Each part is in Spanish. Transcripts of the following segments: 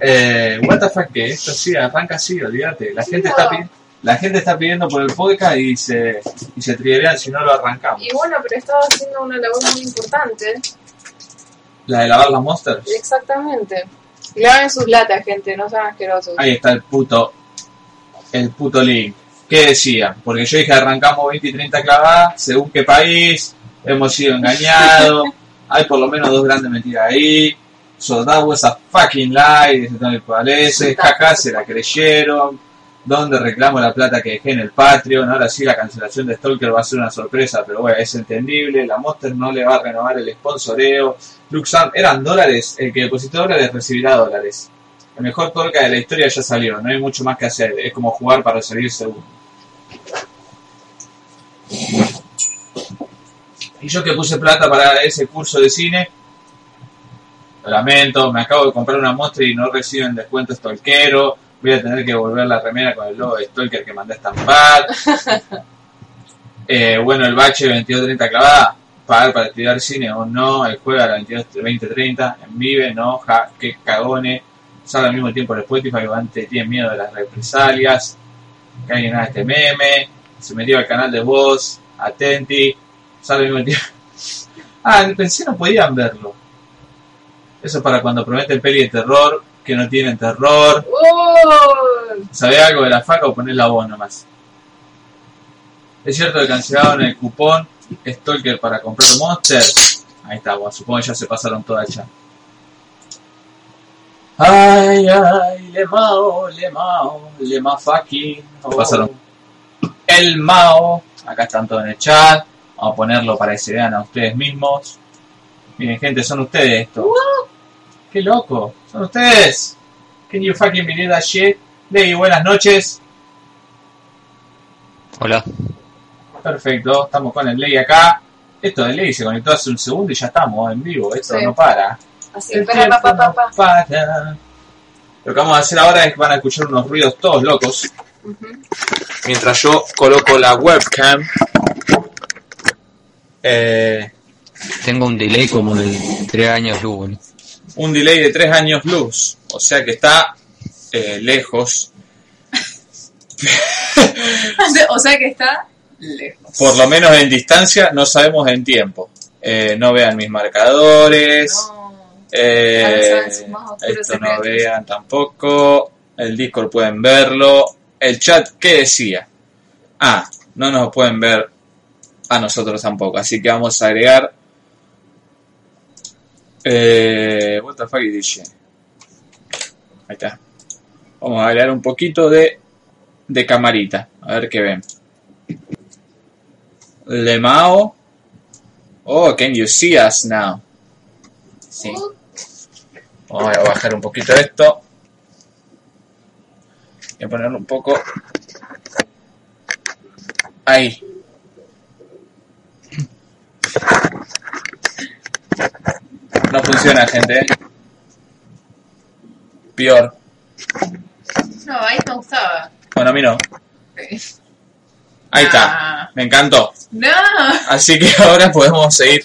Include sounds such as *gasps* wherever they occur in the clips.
Eh, what the fuck, que esto sí, arranca así, olvídate. La gente está pidiendo. La gente está pidiendo por el podcast y se, y se triguerían si no lo arrancamos. Y bueno, pero estaba haciendo una labor muy importante. La de lavar las monsters. Exactamente. Laven sus latas, gente, no sean asquerosos. Ahí está el puto, el puto link. ¿Qué decía? Porque yo dije arrancamos 20 y 30 clavadas, según qué país, hemos sido engañados, *laughs* hay por lo menos dos grandes mentiras ahí, so that was a fucking lie, dice Tony Palese, jaja, se la creyeron, donde reclamo la plata que dejé en el Patreon, ahora sí la cancelación de Stalker va a ser una sorpresa, pero bueno, es entendible, la Monster no le va a renovar el sponsoreo, Luxam, eran dólares, el que depositó dólares recibirá dólares. El mejor torca de la historia ya salió, no hay mucho más que hacer, es como jugar para salir segundo. Y yo que puse plata para ese curso de cine, lo lamento, me acabo de comprar una Monster y no reciben descuento Stalkero, voy a tener que volver la remera con el logo de Stalker que mandé a estampar. *laughs* Eh, bueno, el bache 22.30 clavada, pagar para estudiar cine o no, el juega a la 22 20.30, en vive, no, ja, que cagone, sale al mismo tiempo en Spotify, antes tiene miedo de las represalias, que alguien haga este meme, se metió al canal de voz, atenti, sale al mismo tiempo. *laughs* Ah, pensé no podían verlo. Eso es para cuando prometen peli de terror, que no tienen terror. ¡Oh! ¿Sabés algo de la faca o ponés la voz nomás? Es cierto que cancelaron el cupón Stalker para comprar Monster. Ahí está, bueno, supongo que ya se pasaron toda ya. Ay, ay, le mao, le mao, le ma fucking. Pasaron. El mao. Acá están todos en el chat. Vamos a ponerlo para que se vean a ustedes mismos. Miren, gente, son ustedes estos. ¡Qué loco! ¡Son ustedes! Can you fucking believe that shit? Ley, buenas noches. Hola. Perfecto, estamos con el Ley acá. Esto de Ley se conectó hace un segundo y ya estamos en vivo. Esto Sí. no para. Así, El espera, tiempo pa, pa, pa, no para. Lo que vamos a hacer ahora es que van a escuchar unos ruidos todos locos. Mientras yo coloco la webcam. Eh, Tengo un delay como de 3 años luz. boludo. un delay de 3 años luz. O sea que está eh, lejos. *laughs* o sea que está lejos. Por lo menos en distancia, no sabemos en tiempo. Eh, no vean mis marcadores. No. Eh, no esto no vean tampoco. El Discord pueden verlo. El chat, ¿qué decía? Ah, no nos pueden ver a nosotros tampoco. Así que vamos a agregar. Eh, what the fuck shit? Ahí está. Vamos a agregar un poquito de, de camarita. A ver qué ven. Lemao. Oh, can you see us now? Sí. Vamos a bajar un poquito esto. Y a ponerlo un poco. Ahí. No funciona, gente. Peor. No, ahí me gustaba. Bueno, a mí no. Ahí está. Ah. Me encantó. No, Así que *laughs* ahora podemos seguir.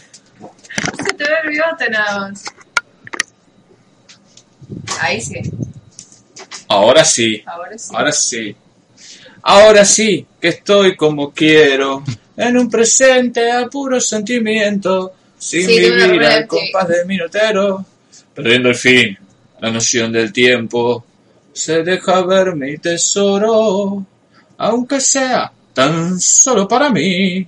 se te ve el bigote nada más. Ahí sí, Ahora sí. ahora sí. Ahora sí. Ahora sí que estoy como quiero, en un presente a puro sentimiento, sin Sí, vivir al compás del minutero, perdiendo el fin, la noción del tiempo. Se deja ver mi tesoro, aunque sea tan solo para mí.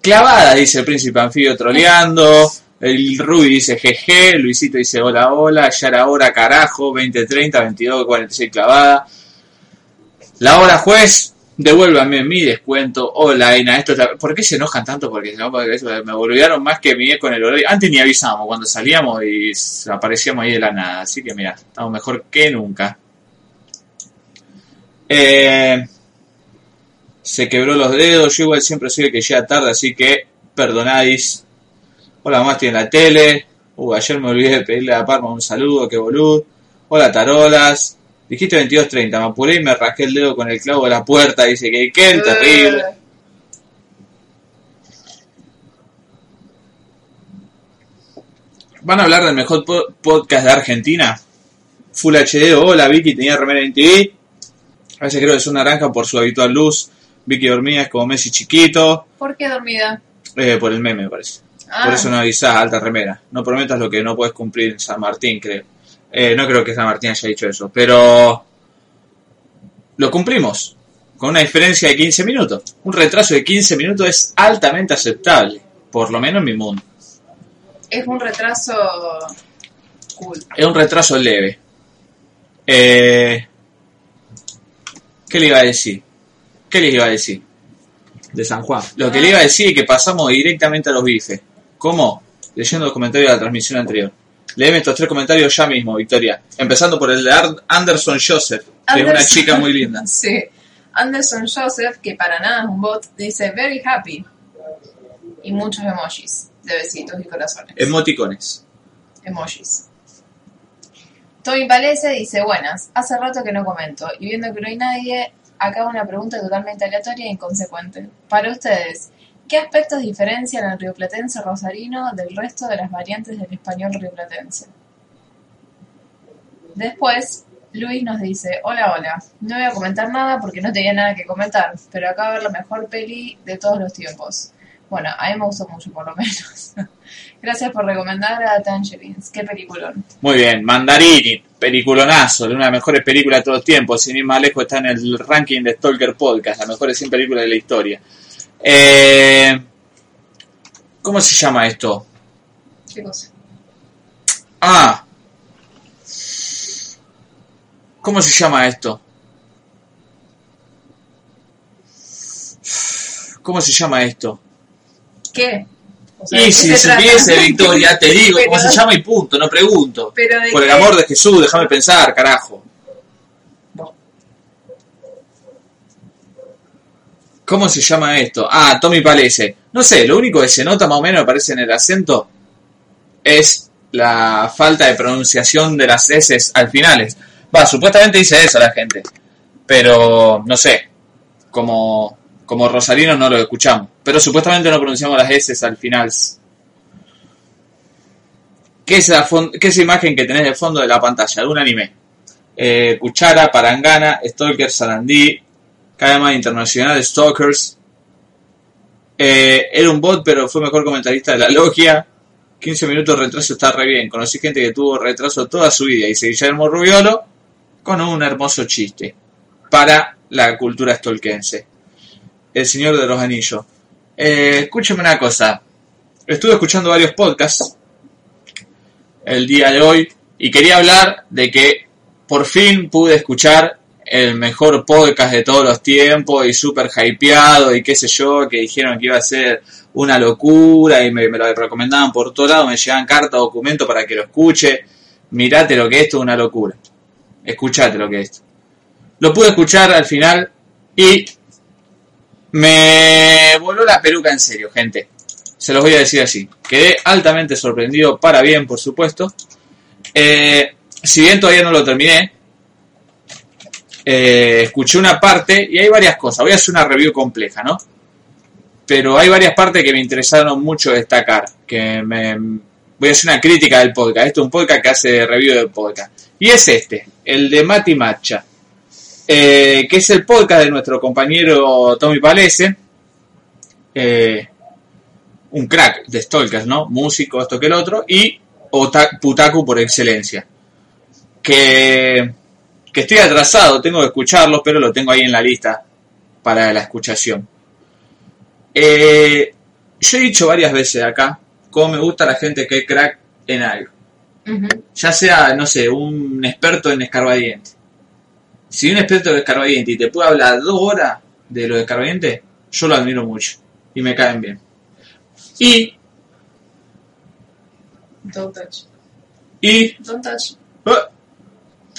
Clavada, dice el príncipe anfibio troleando. El Ruby dice jeje, Luisito dice hola hola, ya era hora carajo, 2030, 22, 46 clavada. La hora juez, devuélvame mi descuento. Hola, Aina, esto es la- ¿por qué se enojan tanto? Porque porque eso me volvieron más que mi con el horario. Antes ni avisamos cuando salíamos y aparecíamos ahí de la nada. Así que mira, estamos mejor que nunca. Eh, se quebró los dedos, yo igual siempre soy el que llega tarde, así que perdonadis. Hola, mamá, estoy en la tele. Uh, ayer me olvidé de pedirle a Parma un saludo, qué boludo. Hola, tarolas. Dijiste 22.30, me apuré y me rasqué el dedo con el clavo de la puerta. Dice que qué terrible. ¿Van a hablar del mejor po- podcast de Argentina? Full HD. Hola, Vicky, tenía remera en TV. A veces creo que es una naranja por su habitual luz. Vicky dormida es como Messi chiquito. ¿Por qué dormida? Eh, por el meme, me parece. Ah, Por eso no avisás alta remera. No prometas lo que no puedes cumplir en San Martín, creo. Eh, no creo que San Martín haya dicho eso, pero lo cumplimos. Con una diferencia de 15 minutos. Un retraso de 15 minutos es altamente aceptable. Por lo menos en mi mundo. es un retraso cool. Es un retraso leve. Eh, ¿Qué le iba a decir? ¿Qué les iba a decir? De San Juan. Lo que le iba a decir es que pasamos directamente a los bifes. ¿Cómo? Leyendo los comentarios de la transmisión anterior. Leeme estos tres comentarios ya mismo, Victoria. Empezando por el de Anderson Joseph, que es una chica muy linda. *laughs* Sí. Anderson Joseph, que para nada es un bot, dice very happy. Y muchos emojis de besitos y corazones. Emoticones. emojis. Tommy Palese dice, buenas, hace rato que no comento, y viendo que no hay nadie, acaba una pregunta totalmente aleatoria e inconsecuente. Para ustedes, ¿qué aspectos diferencian al rioplatense rosarino del resto de las variantes del español rioplatense? Después, Luis nos dice, hola, hola, no voy a comentar nada porque no tenía nada que comentar, pero acabo de ver la mejor peli de todos los tiempos. Bueno, a mí me gustó mucho por lo menos. *laughs* Gracias por recomendar a Tangerines. Qué peliculón. Muy bien, Mandarini, peliculonazo, de una de las mejores películas de todos los tiempos. Sin ir más lejos, está en el ranking de Stalker Podcast, las mejores 100 películas de la historia. Eh, ¿Cómo se llama esto? ¿Qué cosa? Ah. ¿Cómo se llama esto? ¿Cómo se llama esto? ¿Qué? O sea, ¿de Y si se supiese, Victoria, te *laughs* digo Pero- cómo se llama y punto, no pregunto. Pero Por el amor de Jesús, déjame pensar, carajo. ¿Cómo se llama esto? Ah, Tommy Palese. No sé, lo único que se nota más o menos, me parece, en el acento es la falta de pronunciación de las S al finales. Va, supuestamente dice eso la gente. Pero, no sé, como, como rosarinos no lo escuchamos. Pero supuestamente no pronunciamos las S al final. ¿Qué es, la ¿Qué es imagen que tenés de fondo de la pantalla? De un anime. Eh, Cuchara, Parangana, Stalker, Sarandí, Cadena Internacional, Stalkers. Eh, era un bot, pero fue mejor comentarista de la logia. 15 minutos de retraso está re bien. Conocí gente que tuvo retraso toda su vida. Dice Guillermo Rubiolo con un hermoso chiste para la cultura stolkense. El Señor de los Anillos. Eh, escúcheme una cosa. Estuve escuchando varios podcasts el día de hoy y quería hablar de que por fin pude escuchar el mejor podcast de todos los tiempos y súper hypeado y qué sé yo, que dijeron que iba a ser una locura y me, lo recomendaban por todos lados, me llegaban cartas, documentos para que lo escuche. Mirate lo que es esto, es una locura. Escuchate lo que es esto. Lo pude escuchar al final y me voló la peluca en serio, gente. Se los voy a decir así. Quedé altamente sorprendido, para bien, por supuesto. Eh, si bien todavía no lo terminé, eh, escuché una parte y hay varias cosas. Voy a hacer una review compleja, ¿no? Pero hay varias partes que me interesaron mucho destacar. Que me, voy a hacer una crítica del podcast. Esto es un podcast que hace review del podcast. Y es este, el de Mati Macha. eh, que es el podcast de nuestro compañero Tommy Palese. Eh, un crack de Stalkers, ¿no? Músico, esto que el otro. Y Putaku por excelencia. Que, que estoy atrasado, tengo que escucharlo, pero lo tengo ahí en la lista para la escuchación. Eh, yo he dicho varias veces acá cómo me gusta la gente que es crack en algo. Ya sea, no sé, un experto en escarbadiente. Si un experto en escarbadiente y te puede hablar dos horas de los escarbadientes, yo lo admiro mucho y me caen bien. Y, Don't touch. y, Don't touch. ¡ah!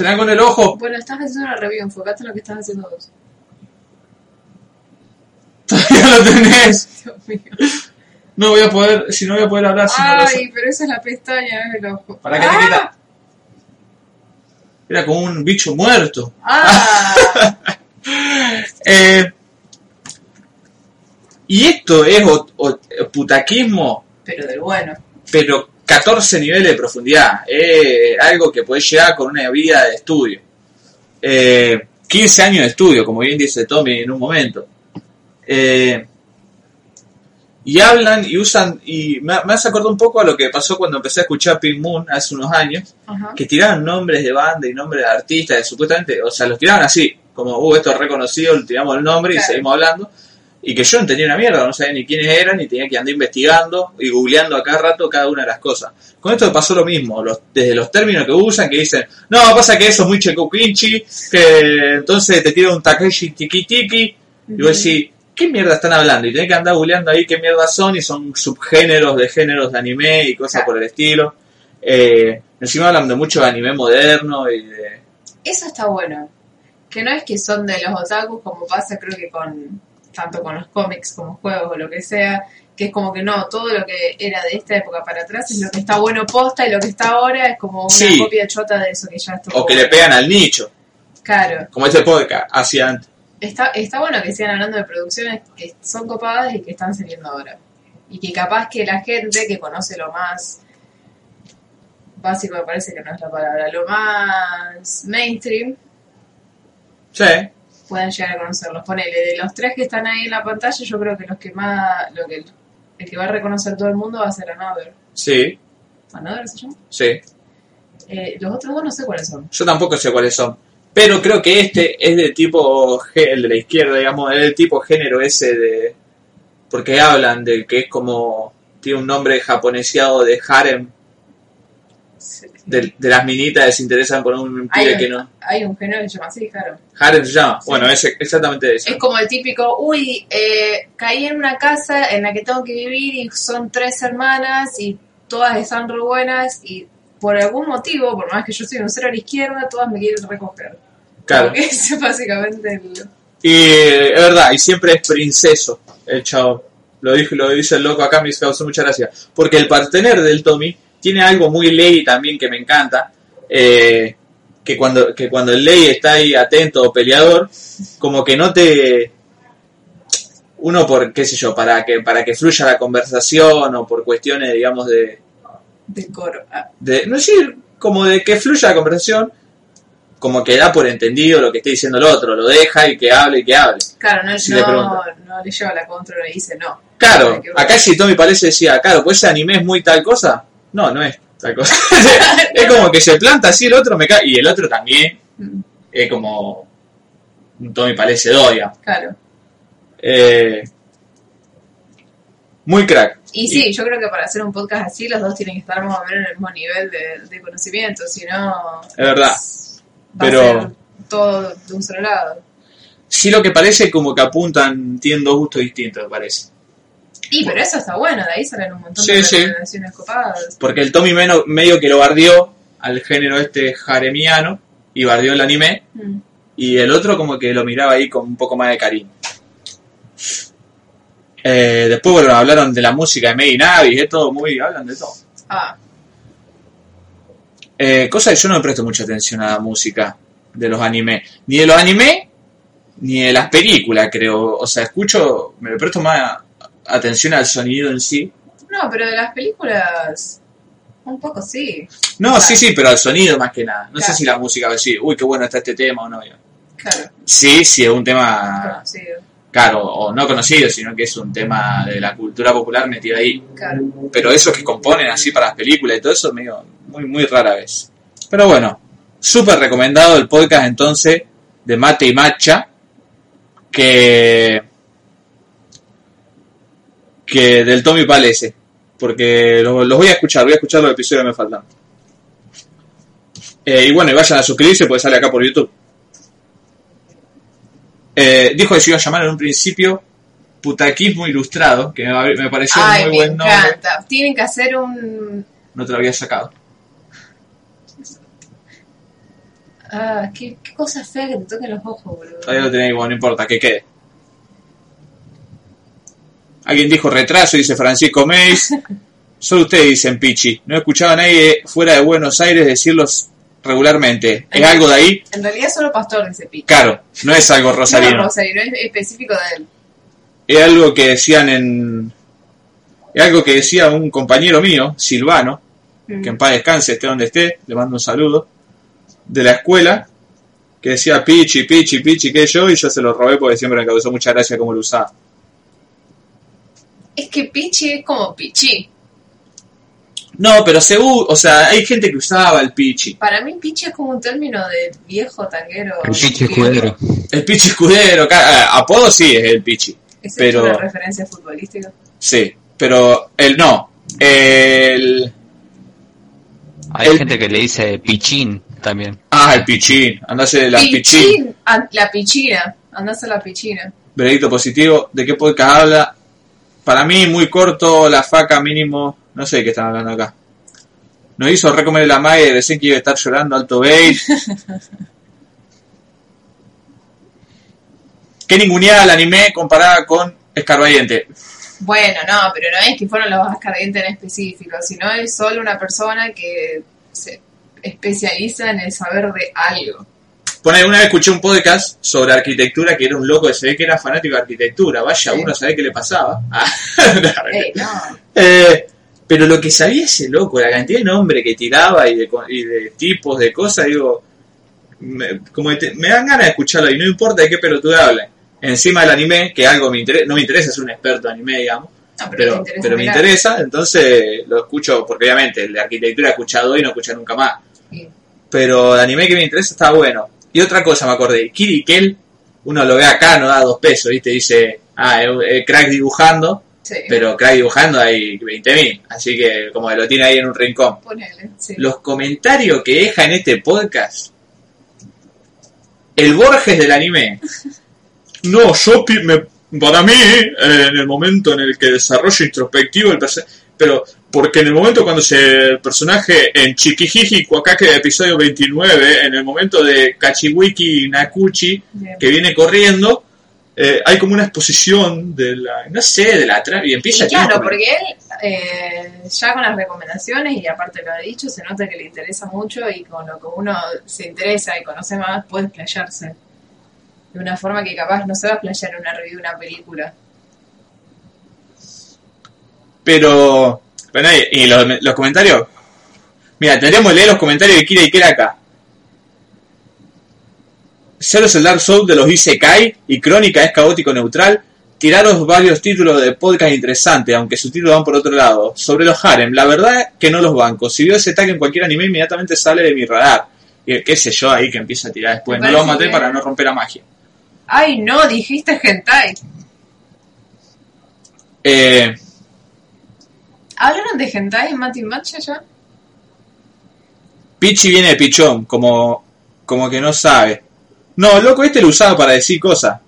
Te dan con el ojo, Bueno, estás haciendo una review, enfocate en lo que estás haciendo vos. todavía lo tenés. *laughs* Dios mío. No voy a poder, si no voy a poder hablar, si no. Ay, pero esa es la pestaña, no es el ojo. ¿Para qué te ¡Ah! quita? Era como un bicho muerto. ¡Ah! *laughs* Eh, y esto es putaquismo, pero del bueno. pero 14 niveles de profundidad. Eh, algo que puede llegar con una vida de estudio. Eh, 15 años de estudio, como bien dice Tommy en un momento. Eh, y hablan y usan, y me, me hace acordar un poco a lo que pasó cuando empecé a escuchar Pink Moon hace unos años, Ajá. que tiraban nombres de banda y nombres de artistas, supuestamente, o sea, los tiraban así, como, uh, esto es reconocido, le tiramos el nombre y seguimos hablando, y que yo no entendía una mierda, no sabía ni quiénes eran, y tenía que andar investigando y googleando a cada rato cada una de las cosas. Con esto pasó lo mismo, los, desde los términos que usan, que dicen, no, pasa que eso es muy checuquinchi, que entonces te tira un Takeshi tiki tiki, y vos decís, ¿qué mierda están hablando? Y tenés que andar googleando ahí qué mierda son, y son subgéneros de géneros de anime y cosas por el estilo. Eh, encima hablan de mucho de anime moderno y de... Eso está bueno. Que no es que son de los otakus como pasa creo que con tanto con los cómics como juegos o lo que sea, que es como que no, todo lo que era de esta época para atrás es lo que está bueno posta y lo que está ahora es como una Sí. copia chota de eso que ya estuvo. O que le pegan al nicho, Claro. como este podcast hacía antes. Está, está bueno que sigan hablando de producciones que son copadas y que están saliendo ahora. Y que capaz que la gente que conoce lo más básico, me parece que no es la palabra, lo más mainstream, Sí, puedan llegar a conocerlos. Ponele, de los tres que están ahí en la pantalla, yo creo que los que más, lo que el que va a reconocer todo el mundo va a ser Another. sí, ¿Another se llama? sí. Eh, los otros dos no sé cuáles son. Yo tampoco sé cuáles son. Pero creo que este es de tipo, el de la izquierda, digamos, es del tipo género ese de... Porque hablan de que es como... Tiene un nombre japoneseado de harem, de, de las minitas que se interesan por un pibe que no... hay un género que se llama así, claro. Harem se llama. Sí. Bueno, es exactamente eso. Es como el típico, uy, eh, caí en una casa en la que tengo que vivir y son tres hermanas y todas están re buenas y por algún motivo, por más que yo soy un cero a la izquierda, todas me quieren recoger. Claro. Porque *laughs* es básicamente el... Y eh, es verdad, y siempre es princeso el chavo. Lo dije, lo dice el loco acá, me causó mucha gracia. Porque el partener del Tommy tiene algo muy ley también que me encanta. eh, que cuando, que cuando el ley está ahí atento o peleador, como que no te. Uno por, qué sé yo, para que, para que fluya la conversación o por cuestiones, digamos, de, del coro. Ah, de no sé, como de que fluya la conversación, como que da por entendido lo que esté diciendo el otro, lo deja y que hable y que hable. claro, no, Si le no, pregunta. no le lleva la contra y le dice no. Claro, acá si Tommy parece decía, claro, pues ese anime es muy tal cosa. No, no es tal cosa. *laughs* es como que se planta así el otro me cae. Y el otro también es como un Tommy parece doya. Claro. Eh, muy crack. Y sí, yo creo que para hacer un podcast así los dos tienen que estar más o menos en el mismo nivel de, de conocimiento, si no... Es verdad. Va Pero- a ser todo de un solo lado. Sí lo que parece como que apuntan, tienen dos gustos distintos, me parece. Y pero eso está bueno, de ahí salen un montón Sí, de sí. recomendaciones copadas. Porque el Tommy meno- medio que lo bardeó al género este jaremiano y bardeó el anime. Mm. y el otro como que lo miraba ahí con un poco más de cariño. Eh, después bueno, hablaron de la música de Made in Abyss, es todo muy, hablan de todo. Ah, Eh, cosa que yo no me presto mucha atención a la música de los animes, ni de los animes, ni de las películas, creo. O sea, escucho, me presto más atención al sonido en sí. no, pero de las películas, un poco sí. No, Claro. sí, sí, pero al sonido más que nada. No sé si la música va a decir, uy, qué bueno está este tema o no. Claro, Sí, sí, es un tema conocido. claro, o no conocido, sino que es un tema de la cultura popular metido ahí. Claro. Pero esos que componen así para las películas y todo eso, medio, muy, muy rara vez. Pero bueno, súper recomendado el podcast entonces de Mate y Matcha, que, que del Tommy Palese, porque lo- los voy a escuchar, voy a escuchar los episodios que me faltan. Eh, y bueno, y vayan a suscribirse porque sale acá por YouTube. Eh, dijo que se iba a llamar en un principio Putaquismo Ilustrado, que me, me pareció Ay, muy me buen nombre. encanta. Tienen que hacer un... No te lo había sacado. Ah, qué, qué cosa fea que te toquen los ojos, boludo. Todavía lo tenéis, bueno, no importa, que quede. Alguien dijo retraso, dice Francisco Meis. *laughs* Solo ustedes dicen Pichi. No he escuchado a nadie fuera de Buenos Aires decirlos regularmente. ¿Es algo de ahí? En realidad solo Pastor dice pico. Claro, no es algo No, rosarino. Rosarino, es específico de él. Es algo que decían en... Es algo que decía un compañero mío, Silvano, Mm. que en paz descanse, esté donde esté, le mando un saludo, de la escuela, que decía Pichi, Pichi, Pichi, que yo, y yo se lo robé porque siempre me causó mucha gracia cómo lo usaba. Es que Pichi es como Pichi. No, pero se u- o sea, hay gente que usaba el Pichi. Para mí Pichi es como un término de viejo tanguero. El pinche escudero. El Pichi escudero, ca- ah, apodo sí es el Pichi. ¿Es Pero- una referencia futbolística? Sí, pero el no. El. Hay El- gente que le dice pichín también. Ah, el Pichín. Andase de la Pichín. Pichín. Ah, La pichina. Andás a la pichina. Veredicto positivo. ¿De qué podcast habla? Para mí, muy corto, la faca mínimo. No sé de qué están hablando acá. Nos hizo recomer la magia y recién que iba a estar llorando alto bait. *laughs* ¿Qué ninguneada el anime comparada con Escarbadiente? Bueno, no, pero no es que fueron los vascardientes en específico, sino es solo una persona que se especializa en el saber de algo. Pone, una vez escuché un podcast sobre arquitectura que era un loco que se ve que era fanático de arquitectura. Vaya, uno sabe qué le pasaba. *laughs* Ah. *laughs* No. Eh, pero lo que sabía ese loco, la cantidad de nombre que tiraba y de, y de tipos de cosas, digo, me, como te- me dan ganas de escucharlo y no importa de qué pelotuda hable. Encima del anime, que algo me interesa, no me interesa ser un experto en anime, digamos, No, pero, pero, me interesa, entonces lo escucho, porque obviamente de arquitectura he escuchado y no escuché nunca más. Sí. Pero el anime que me interesa está bueno. Y otra cosa me acordé, Kiri Kel, uno lo ve acá, no da dos pesos, ¿viste? Dice, ah, es crack dibujando, Sí. pero crack dibujando hay 20.000, así que como que lo tiene ahí en un rincón. Ponele, sí. Los comentarios que deja en este podcast, el Borges del anime. *laughs* No, yo me, para mí, eh, en el momento en el que desarrollo introspectivo el pero porque en el momento cuando se el personaje en Chikijiji Kwakake de episodio 29, en el momento de Kachiwiki Nakuchi, Bien. que viene corriendo, eh, hay como una exposición de la, no sé, de la trama, y empieza Y a claro, porque él eh, ya con las recomendaciones y aparte lo ha dicho, se nota que le interesa mucho y con lo que uno se interesa y conoce más puede explayarse. De una forma que capaz no se va a explayar en una review de una película. Pero, pero nadie- y los, los comentarios. Mira, tendríamos que leer los comentarios de Kira y Kira acá. Cero es el Dark Souls de los Isekai y Crónica es caótico neutral. Tiraros varios títulos de podcast interesantes, aunque sus títulos van por otro lado. Sobre los harem, la verdad que no los banco. Si veo ese tag en cualquier anime, inmediatamente sale de mi radar. Y qué sé yo ahí que empieza a tirar después. No lo maté bien. para no romper la magia. ¡Ay, no! Dijiste hentai. Eh, ¿Hablaron de hentai en Mati Matcha ya? Pichi viene de pichón, como, como que no sabe. No, loco, este lo usaba para decir cosas.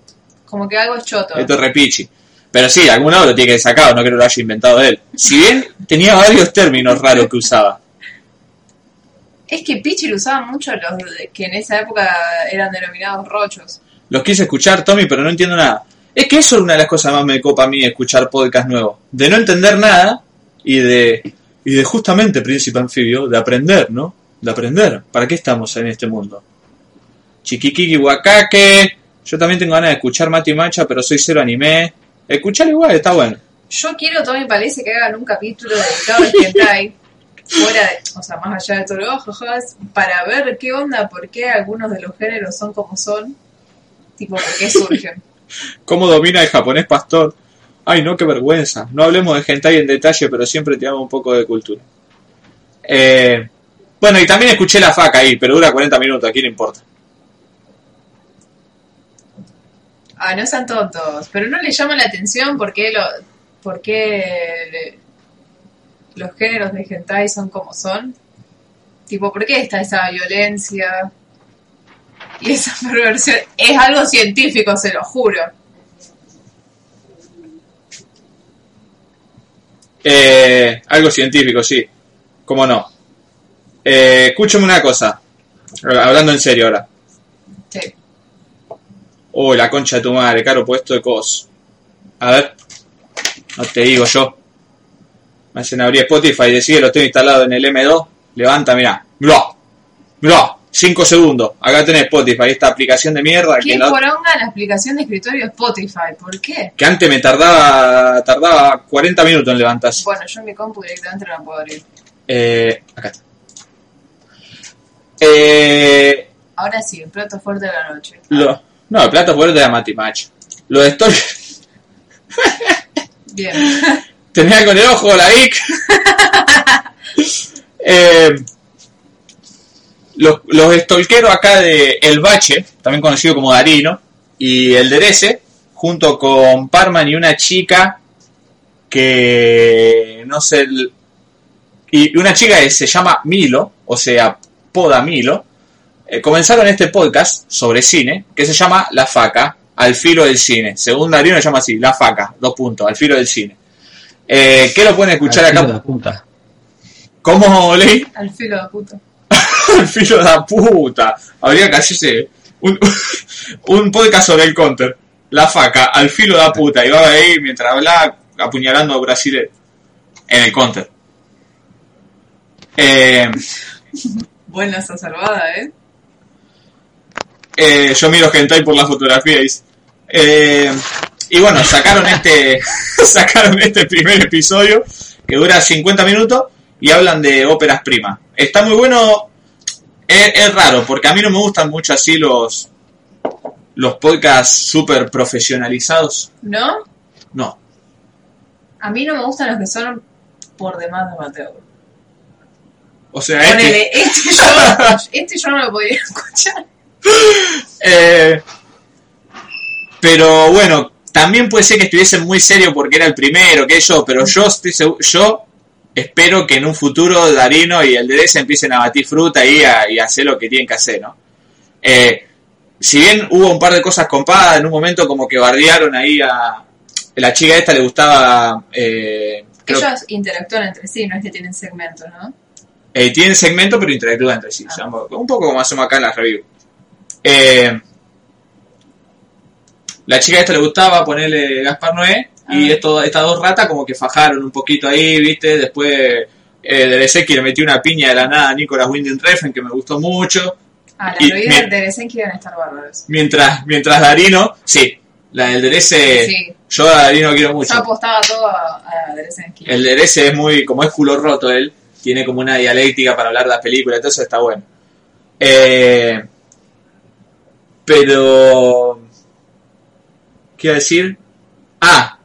Como que algo es choto. Esto es repichi. Pero sí, algún lado lo tiene que haber sacado, no creo que lo haya inventado él. Si bien tenía varios términos raros que usaba. Es que Pichi lo usaban mucho los que en esa época eran denominados rochos. Los quise escuchar, Tommy, pero no entiendo nada. Es que eso es una de las cosas más me copa a mí, escuchar podcast nuevos. De no entender nada y de, y de justamente, Príncipe Anfibio, de aprender, ¿no? De aprender. ¿Para qué estamos en este mundo? Chiquiquiqui Wakake. Yo también tengo ganas de escuchar Mati Macha, pero soy cero anime. Escuchar igual, está bueno. Yo quiero, Tommy Palese, que hagan un capítulo dedicado al hentai, fuera de, o sea, más allá de todo lo para ver qué onda, por qué algunos de los géneros son como son, tipo, por qué surgen. *laughs* ¿Cómo domina el japonés pastor? Ay, no, qué vergüenza. No hablemos de hentai en detalle, pero siempre te hago un poco de cultura. Eh, bueno, y también escuché la faca ahí, pero dura 40 minutos, aquí no importa. Ah, no sean tontos, pero no les llama la atención por qué, lo, por qué le- los géneros de hentai son como son. Tipo, ¿por qué está esa violencia y esa *laughs* perversión? Es algo científico, se lo juro. Eh, algo científico, sí. ¿Cómo no? Eh, escúchame una cosa. Hablando en serio ahora. Sí. Oh, la concha de tu madre, caro puesto de cos. A ver. No te digo yo. Me hacen abrir Spotify y decir lo tengo instalado en el M2. Levanta, mirá. Mirá. Mirá. 5 segundos. Acá tenés Spotify, esta aplicación de mierda que, ¿Quién la- poronga la explicación de escritorio de Spotify? ¿Por qué? que antes me tardaba tardaba 40 minutos en levantarse. Bueno, yo en mi compu directamente no la puedo abrir. Eh, acá está. Eh, Ahora sí, el plato fuerte de la noche. lo- no, el plato fuerte de la Mati Match. Los stalkers. *laughs* Bien. Tenía con el ojo la Vic. *laughs* Eh, los, los stalkeros acá de El Bache, también conocido como Darino, y el Derece, junto con Parman y una chica que no sé, el- y una chica que se llama Milo, o sea, Poda Milo, eh, comenzaron este podcast sobre cine que se llama La Faca, al filo del cine. Según Darino se llama así, La Faca, dos puntos, al filo del cine. Eh, ¿Qué lo pueden escuchar Al filo acá? de puta. ¿Cómo leí? Al filo de puta. *laughs* al filo de la puta. Habría que hacerse un, *laughs* un podcast sobre el counter. La faca, al filo de la puta. Y va ahí mientras habla apuñalando a Brasil en el counter. Eh, Buena esa salvada, ¿eh? eh, yo miro hentai por la fotografía y eh, y bueno, sacaron este *laughs* sacaron este primer episodio que dura 50 minutos y hablan de óperas primas. Está muy bueno, es, es raro porque a mí no me gustan mucho así los los podcasts súper profesionalizados. ¿No? No, A mí no me gustan los que son por demás de Mateo. o sea, este, Ponele, este yo, *laughs* este yo no lo podía escuchar. Eh, pero bueno, también puede ser que estuviese muy serio porque era el primero, que yo, pero yo estoy segu- yo espero que en un futuro Darino y el DDS empiecen a batir fruta y a, y a hacer lo que tienen que hacer, ¿no? Eh, si bien hubo un par de cosas compadas, en un momento como que bardearon ahí a... La chica esta le gustaba... Eh, creo- Ellos interactúan entre sí, no es que tienen segmentos, ¿no? eh, tienen segmento, pero interactúan entre sí. Ah. un poco como hacemos acá en la review. Eh, la chica esta le gustaba ponerle Gaspar Noé y Ah. esto, estas dos ratas como que fajaron un poquito ahí, ¿viste? Después eh, le metió una piña de la nada a Nicolas Winding Refn que me gustó mucho. Ah, Y las bebidas me- de Desenki iban a estar bárbaros. Mientras, mientras Darino, sí, la del Derece, Sí. yo a Darino quiero mucho. Yo apostaba todo a, a. El Derece es muy, como es culo roto él, tiene como una dialéctica para hablar de las películas, entonces está bueno. Eh, pero, ¿qué iba a decir? Ah,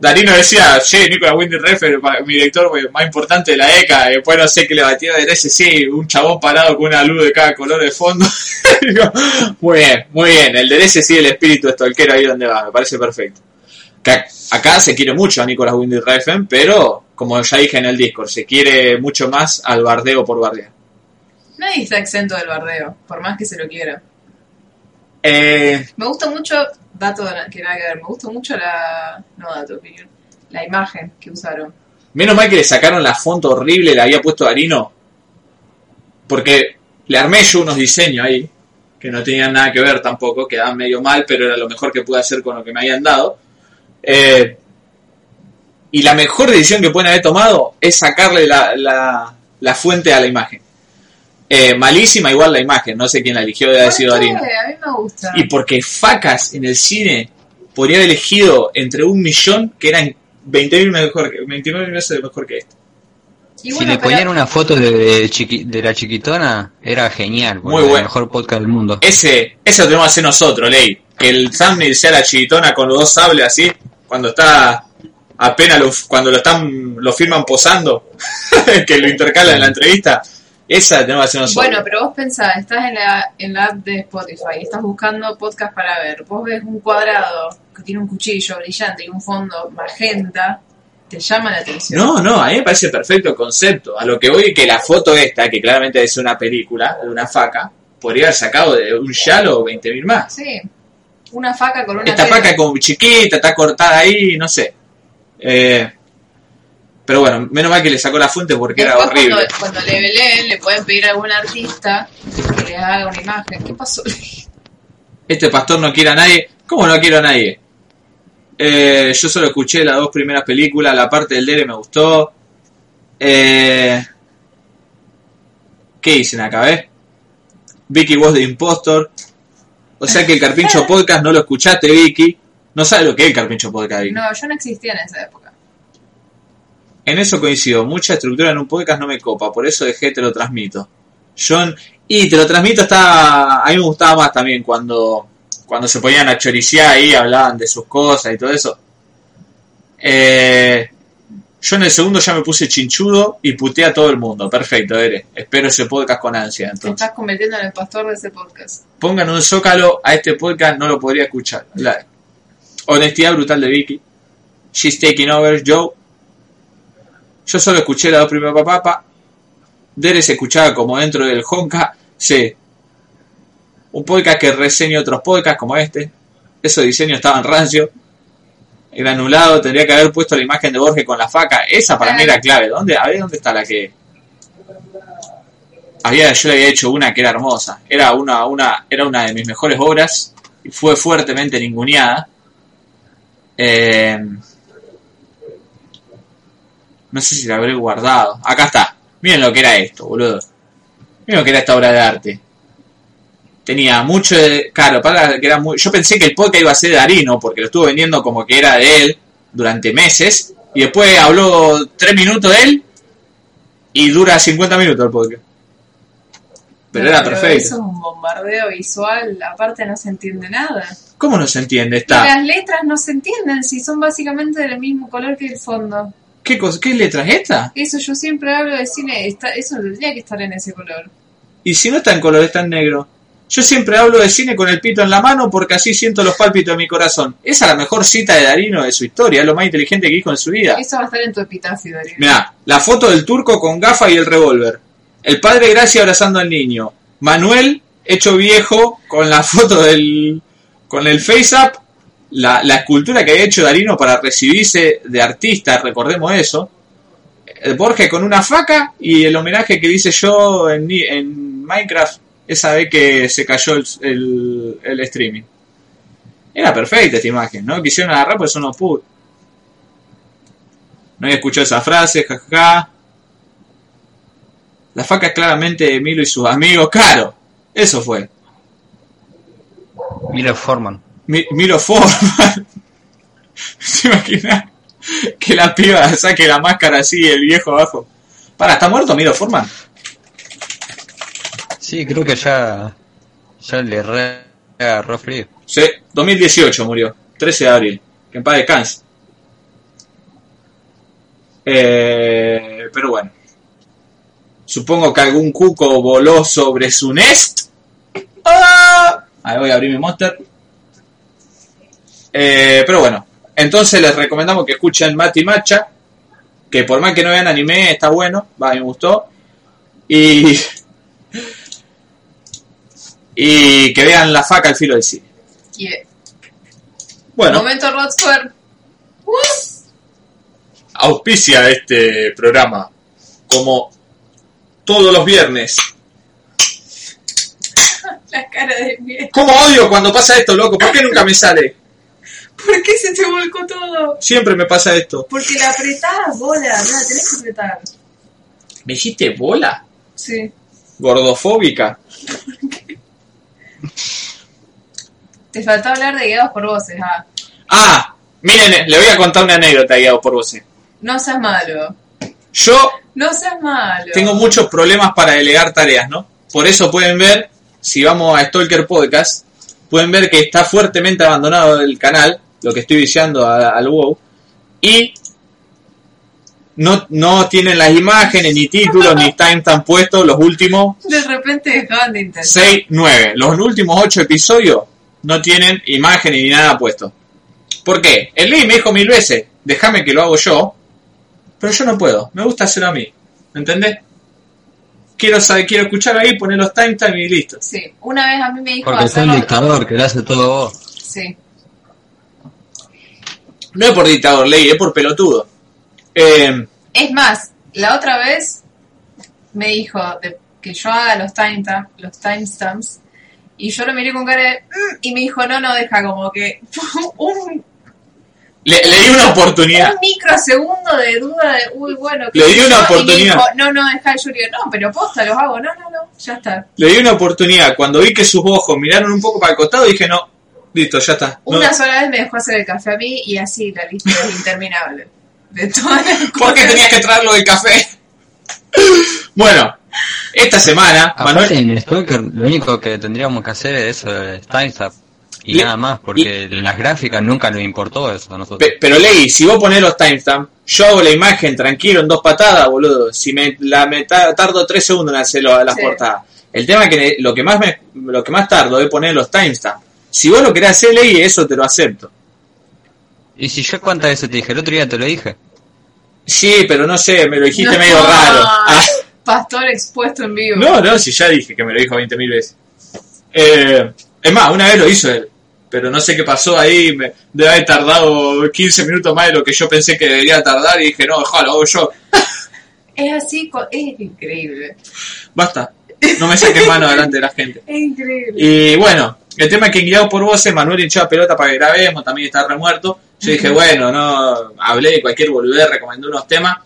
Darino decía, che, Nicolas Winding Refn, pa- mi director más importante de la ECA, y después no sé qué le batía de ese, sí, un chabón parado con una luz de cada color de fondo. *laughs* Muy bien, muy bien, el de sí el espíritu estolquero ahí donde va, me parece perfecto. Acá se quiere mucho a Nicolas Winding Refn, pero, como ya dije en el Discord, se quiere mucho más al bardeo por bardear. Nadie está exento del bardeo, por más que se lo quiera. Eh, Me gusta mucho, dato que nada que ver, me gusta mucho la. No dato, opinión. La imagen que usaron. Menos mal que le sacaron la foto horrible, le había puesto Darino. Porque le armé yo unos diseños ahí, que no tenían nada que ver tampoco, quedaban medio mal, pero era lo mejor que pude hacer con lo que me habían dado. Eh, y la mejor decisión que pueden haber tomado es sacarle la, la- la fuente a la imagen. Eh, malísima igual la imagen, no sé quién la eligió, debe haber sido. Darino. A mí me gusta. Y porque Facas en el cine podría haber elegido entre un millón que eran 20.000 mejor, que- 29 veces mejor que este. Y si bueno, le pero- ponían una foto de, de chiqui- de la chiquitona, era genial. Muy era el bueno. mejor podcast del mundo. Ese, ese lo tenemos que hacer nosotros, Ley. Que el thumbnail sea la chiquitona con los dos sables así, cuando está apenas lo, cuando lo están lo firman posando, *laughs* que lo intercalan en la entrevista. Esa tenemos que hacer nosotros. Bueno, pero vos pensás, estás en la, en la app de Spotify, estás buscando podcast para ver, vos ves un cuadrado que tiene un cuchillo brillante y un fondo magenta, te llama la atención. No, no, a mí me parece perfecto el concepto. A lo que voy que la foto esta, que claramente es una película, de una faca, podría haber sacado de un yalo 20.000 más. Sí, una faca con una Esta tela. faca es como chiquita, está cortada ahí, no sé. Eh, pero bueno, menos mal que le sacó la fuente porque era horrible. Cuando, cuando le veleen, le pueden pedir a algún artista que les haga una imagen. ¿Qué pasó? *laughs* Este pastor no quiere a nadie. ¿Cómo no quiero a nadie? Eh, yo solo escuché las dos primeras películas, la parte del Dere me gustó. Eh, ¿Qué dicen acá, ves? Vicky voz de impostor. O sea que el Carpincho *laughs* Podcast no lo escuchaste, Vicky. No sabes lo que es el Carpincho Podcast, Vicky. No, yo no existía en esa época. En eso coincido. Mucha estructura en un podcast no me copa. Por eso dejé Te lo transmito. John. Y Te lo transmito está. A mí me gustaba más también cuando. Cuando se ponían a choriciar ahí, hablaban de sus cosas y todo eso. Eh, yo en el segundo ya me puse chinchudo y puteé a todo el mundo. Perfecto, Ere. Espero ese podcast con ansia. Te Entonces. estás convirtiendo en el pastor de ese podcast. pongan un zócalo a este podcast, no lo podría escuchar. La honestidad brutal de Vicky. She's taking over, Joe. Yo solo escuché la dos primeras papá. Dere se escuchaba como dentro del Honka. Sí. Un podcast que reseña otros podcasts como este. Esos diseños estaban rancios. Granulado, tendría que haber puesto la imagen de Borges con la faca. Esa para mí era clave. ¿Dónde? A ver dónde está la que había yo le había hecho una que era hermosa era una una era una de mis mejores obras y fue fuertemente ninguneada Eh, no sé si la habré guardado acá está miren lo que era esto boludo miren lo que era esta obra de arte tenía mucho de, claro para que era muy, yo pensé que el podcast iba a ser de Darino porque lo estuvo vendiendo como que era de él durante meses y después habló tres minutos de él y dura 50 minutos el podcast pero era perfecto. Eso es un bombardeo visual. Aparte, no se entiende nada. ¿Cómo no se entiende? Y Está. las letras no se entienden si son básicamente del mismo color que el fondo. ¿Qué, cosa, ¿Qué letra es esta? Eso yo siempre hablo de cine. Está, eso tendría que estar en ese color. Y si no está en color, está en negro. Yo siempre hablo de cine con el pito en la mano porque así siento los pálpitos de mi corazón. Esa es la mejor cita de Darino de su historia, es lo más inteligente que dijo en su vida. Eso va a estar en tu epitafio, Darío. Mirá, la foto del turco con gafa y el revólver. El padre Gracia abrazando al niño. Manuel, hecho viejo, con la foto del. con el face up. La, escultura que había hecho Darino para recibirse de artista, recordemos eso. El Borges con una faca y el homenaje que dice yo en, en Minecraft esa vez que se cayó el, streaming. Era perfecta esta imagen, ¿no? Quisieron agarrar, pues unos putos. No había escuchado esa frase, jajaja. La faca es claramente de Milo y sus amigos. Claro, eso fue. Mira Forman. Mi- Milo Forman. *laughs* ¿Se imagina que la piba saque la máscara así el viejo abajo? Para, ¿está muerto Milo Forman? Sí, creo que ya, ya le re agarró frío. Sí, 2018 murió. 13 de abril. Que en paz descanse. Eh, pero bueno. Supongo que algún cuco voló sobre su nest. ¡Ah! Ahí voy a abrir mi monster. Eh, pero bueno. Entonces les recomendamos que escuchen Mati Macha. Que por más que no vean anime, está bueno. Va, me gustó. Y. *laughs* Y que vean la faca al filo del cine. Yeah. Bueno. Momento Rod Square. Auspicia este programa como todos los viernes. *laughs* La cara de miedo. ¿Cómo odio cuando pasa esto, loco? ¿Por qué nunca me sale? ¿Por qué se te volcó todo? Siempre me pasa esto. Porque la apretás, bola. No la tenés que apretar. ¿Me dijiste bola? Sí. Gordofóbica. Te faltó hablar de guiados por voces, ah. Ah, miren, le voy a contar una anécdota guiado por vos. No seas malo. Yo No seas malo. tengo muchos problemas para delegar tareas, ¿no? Por eso pueden ver, si vamos a Stalker Podcast, pueden ver que está fuertemente abandonado el canal, lo que estoy viciando a- al WoW, y no, no tienen las imágenes, ni títulos, ni timestamp puestos, los últimos De repente dejaban de intentar. 6, 9. Los últimos 8 episodios no tienen imágenes ni nada puesto. ¿Por qué? El Lee me dijo mil veces, déjame que lo hago yo, pero yo no puedo, me gusta hacerlo a mí, ¿me entendés? Quiero saber, quiero escuchar ahí, poner los timestamps y listo. Sí. Una vez a mí me dijo Porque soy un dictador que lo hace todo vos. Sí. No es por dictador, ley, es por pelotudo. Eh, Es más, la otra vez me dijo de- que yo haga los timestamps, los timestamps, y yo lo miré con cara de "Mm", y me dijo, no, no, deja como que *laughs* un, le, le di una oportunidad. un microsegundo de duda de, uy, bueno, Le di una yo", y me oportunidad. dijo, no, no, deja yo digo, no, pero posta, los hago, no, no, no, ya está. Le di una oportunidad. Cuando vi que sus ojos miraron un poco para el costado, dije, no, listo, ya está. No, Una sola vez me dejó hacer el café a mí y así la lista es interminable. de todas las *laughs* ¿Por qué tenías que traerlo del café? *laughs* Bueno, esta semana, Aparte Manuel. en Stalker lo único que tendríamos que hacer es eso, es timestamp. Y Le- nada más, porque en las gráficas nunca nos importó eso a nosotros. Pe- Pero Ley, si vos ponés los timestamps, yo hago la imagen tranquilo en dos patadas, boludo. Si me la me ta- tardo tres segundos en hacer lo- las Sí. portadas. El tema es que lo que más me, lo que más tardo es poner los timestamps. Si vos lo querés hacer, Ley, eso te lo acepto. Y si yo cuántas veces te dije, el otro día te lo dije. Sí, pero no sé, me lo dijiste No. medio raro. *laughs* Ah, Pastor expuesto en vivo. no, no, si ya dije que me lo dijo 20.000 veces. Eh, es más, una vez lo hizo él. Pero no sé qué pasó ahí, me, debe haber tardado 15 minutos más de lo que yo pensé que debería tardar y dije, no, déjalo, hago yo. *laughs* Es así, es increíble. Basta, no me saques mano delante de la gente. *laughs* Es increíble. Y bueno, el tema es que guiado por voces, Manuel hinchó a pelota para que grabemos, también está remuerto. Yo dije, bueno, no, hablé de cualquier boludez, recomendé unos temas.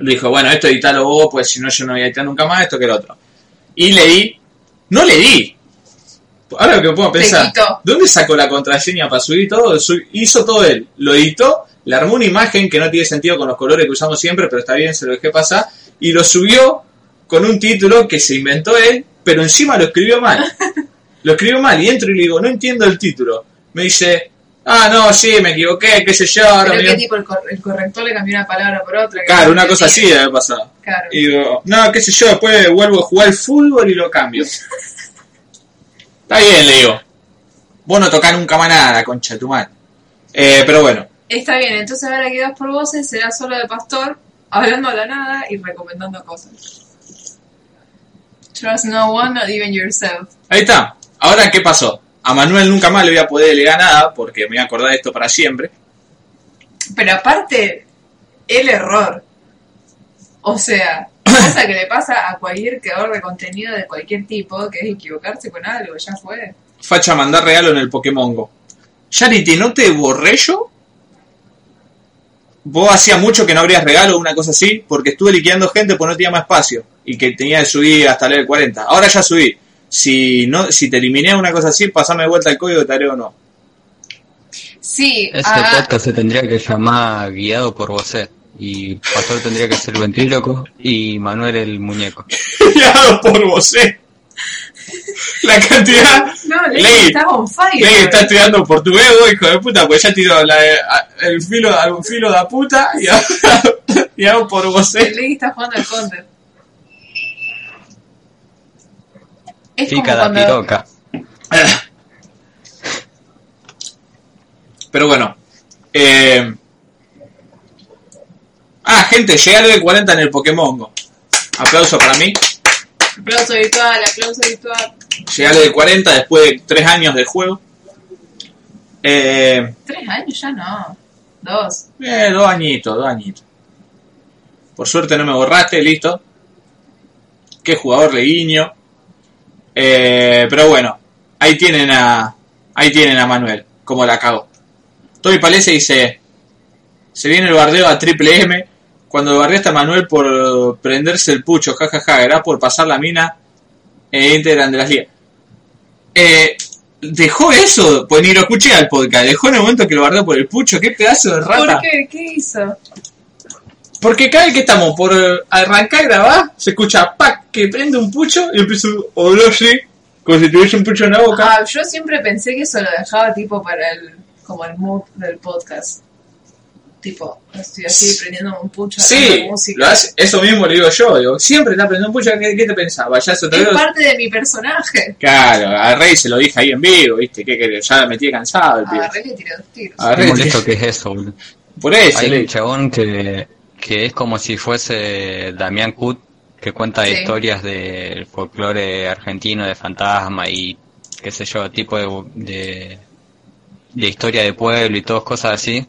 Le dijo, bueno, esto editalo vos, pues si no yo no voy a editar nunca más, esto que el otro. Y le di, no le di. Ahora lo que me puedo pensar, quitó. ¿de dónde sacó la contraseña para subir todo? Hizo todo él, lo editó, le armó una imagen que no tiene sentido con los colores que usamos siempre, pero está bien, se lo dejé pasar, y lo subió con un título que se inventó él, pero encima lo escribió mal. *laughs* Lo escribió mal y entro y le digo, no entiendo el título. Me dice, ah, no, sí, me equivoqué, qué sé yo, qué tipo, el, cor- el corrector le cambió una palabra por otra. Claro, no una cosa así debe pasado. Claro. Y digo, no, qué sé yo, después vuelvo a jugar al fútbol y lo cambio. *laughs* Está bien, le digo. Vos no tocás nunca más nada, concha de tu madre. Eh, pero bueno, Está bien, entonces ahora que das por voces será solo de pastor, hablando a la nada y recomendando cosas. Trust no one, not even yourself. ahí está. Ahora, ¿qué pasó? A Manuel nunca más le voy a poder delegar nada porque me voy a acordar de esto para siempre. Pero aparte, el error. O sea, *coughs* cosa que le pasa a cualquier creador de contenido de cualquier tipo, que es equivocarse con algo, ya fue. Facha mandar regalo en el Pokémon Go. Charity, ¿no te borré yo? Vos hacía mucho que no abrías regalo o una cosa así, porque estuve liquidando gente porque no tenía más espacio y que tenía que subir hasta level 40. Ahora ya subí. Si no, si te eliminé una cosa así, pasame de vuelta el código, te haré o no. Sí, Ese ah, podcast se tendría que llamar Guiado por Vosé. Y Pastor tendría que ser el ventríloco y Manuel el muñeco. *laughs* Guiado por vos, eh. La cantidad. no, Ley Ley, está on fire. Ley está estudiando portugués, vos, hijo de puta, pues ya tiró la, el filo, algún filo de puta y ahora guiado *laughs* por vos, eh. Ley está jugando al counter. Es como Pica da cuando... piroca. *coughs* Pero bueno. Eh... Ah, gente, llegué al level 40 en el Pokémon Go. Aplauso para mí. Aplauso virtual, aplauso virtual. Llegué al level 40 después de 3 años de juego. Eh, Tres años ya no. Dos. eh, dos añitos, dos añitos. Por suerte no me borraste, listo. Qué jugador de guiño. Eh, pero bueno, ahí tienen a. Ahí tienen a Manuel, como la cago. Toby Palese dice. Se viene el bardeo a triple M. Cuando bardeaste a Manuel por prenderse el pucho, jajaja, era por pasar la mina e integran de las ligas. Eh, dejó eso, pues ni lo escuché al podcast. Dejó en el momento que lo bardeó por el pucho. Qué pedazo de rata. ¿Por qué? ¿Qué hizo? Porque cada vez que estamos por arrancar y grabar, se escucha pac que prende un pucho y empieza a así, como si tuviese un pucho en la boca. Ah, yo siempre pensé que eso lo dejaba tipo para el como el mood del podcast. Tipo, estoy así prendiendo un pucho sí, música. lo hace- eso mismo le digo yo. Digo, siempre está prendiendo un pucho, ¿qué, qué te pensaba? Ya Es parte de mi personaje. Claro, a Rey se lo dije ahí en vivo, ¿viste? Que, que ya me metí cansado el pibe. Agarré que tiré dos tiros. A Qué Rey, molesto que es eso, boludo. por eso, Hay le- un chabón que, que es como si fuese Damián Kut, que cuenta Sí. historias del folclore argentino, de fantasma y qué sé yo, tipo de, de, de historia de pueblo y todas cosas así.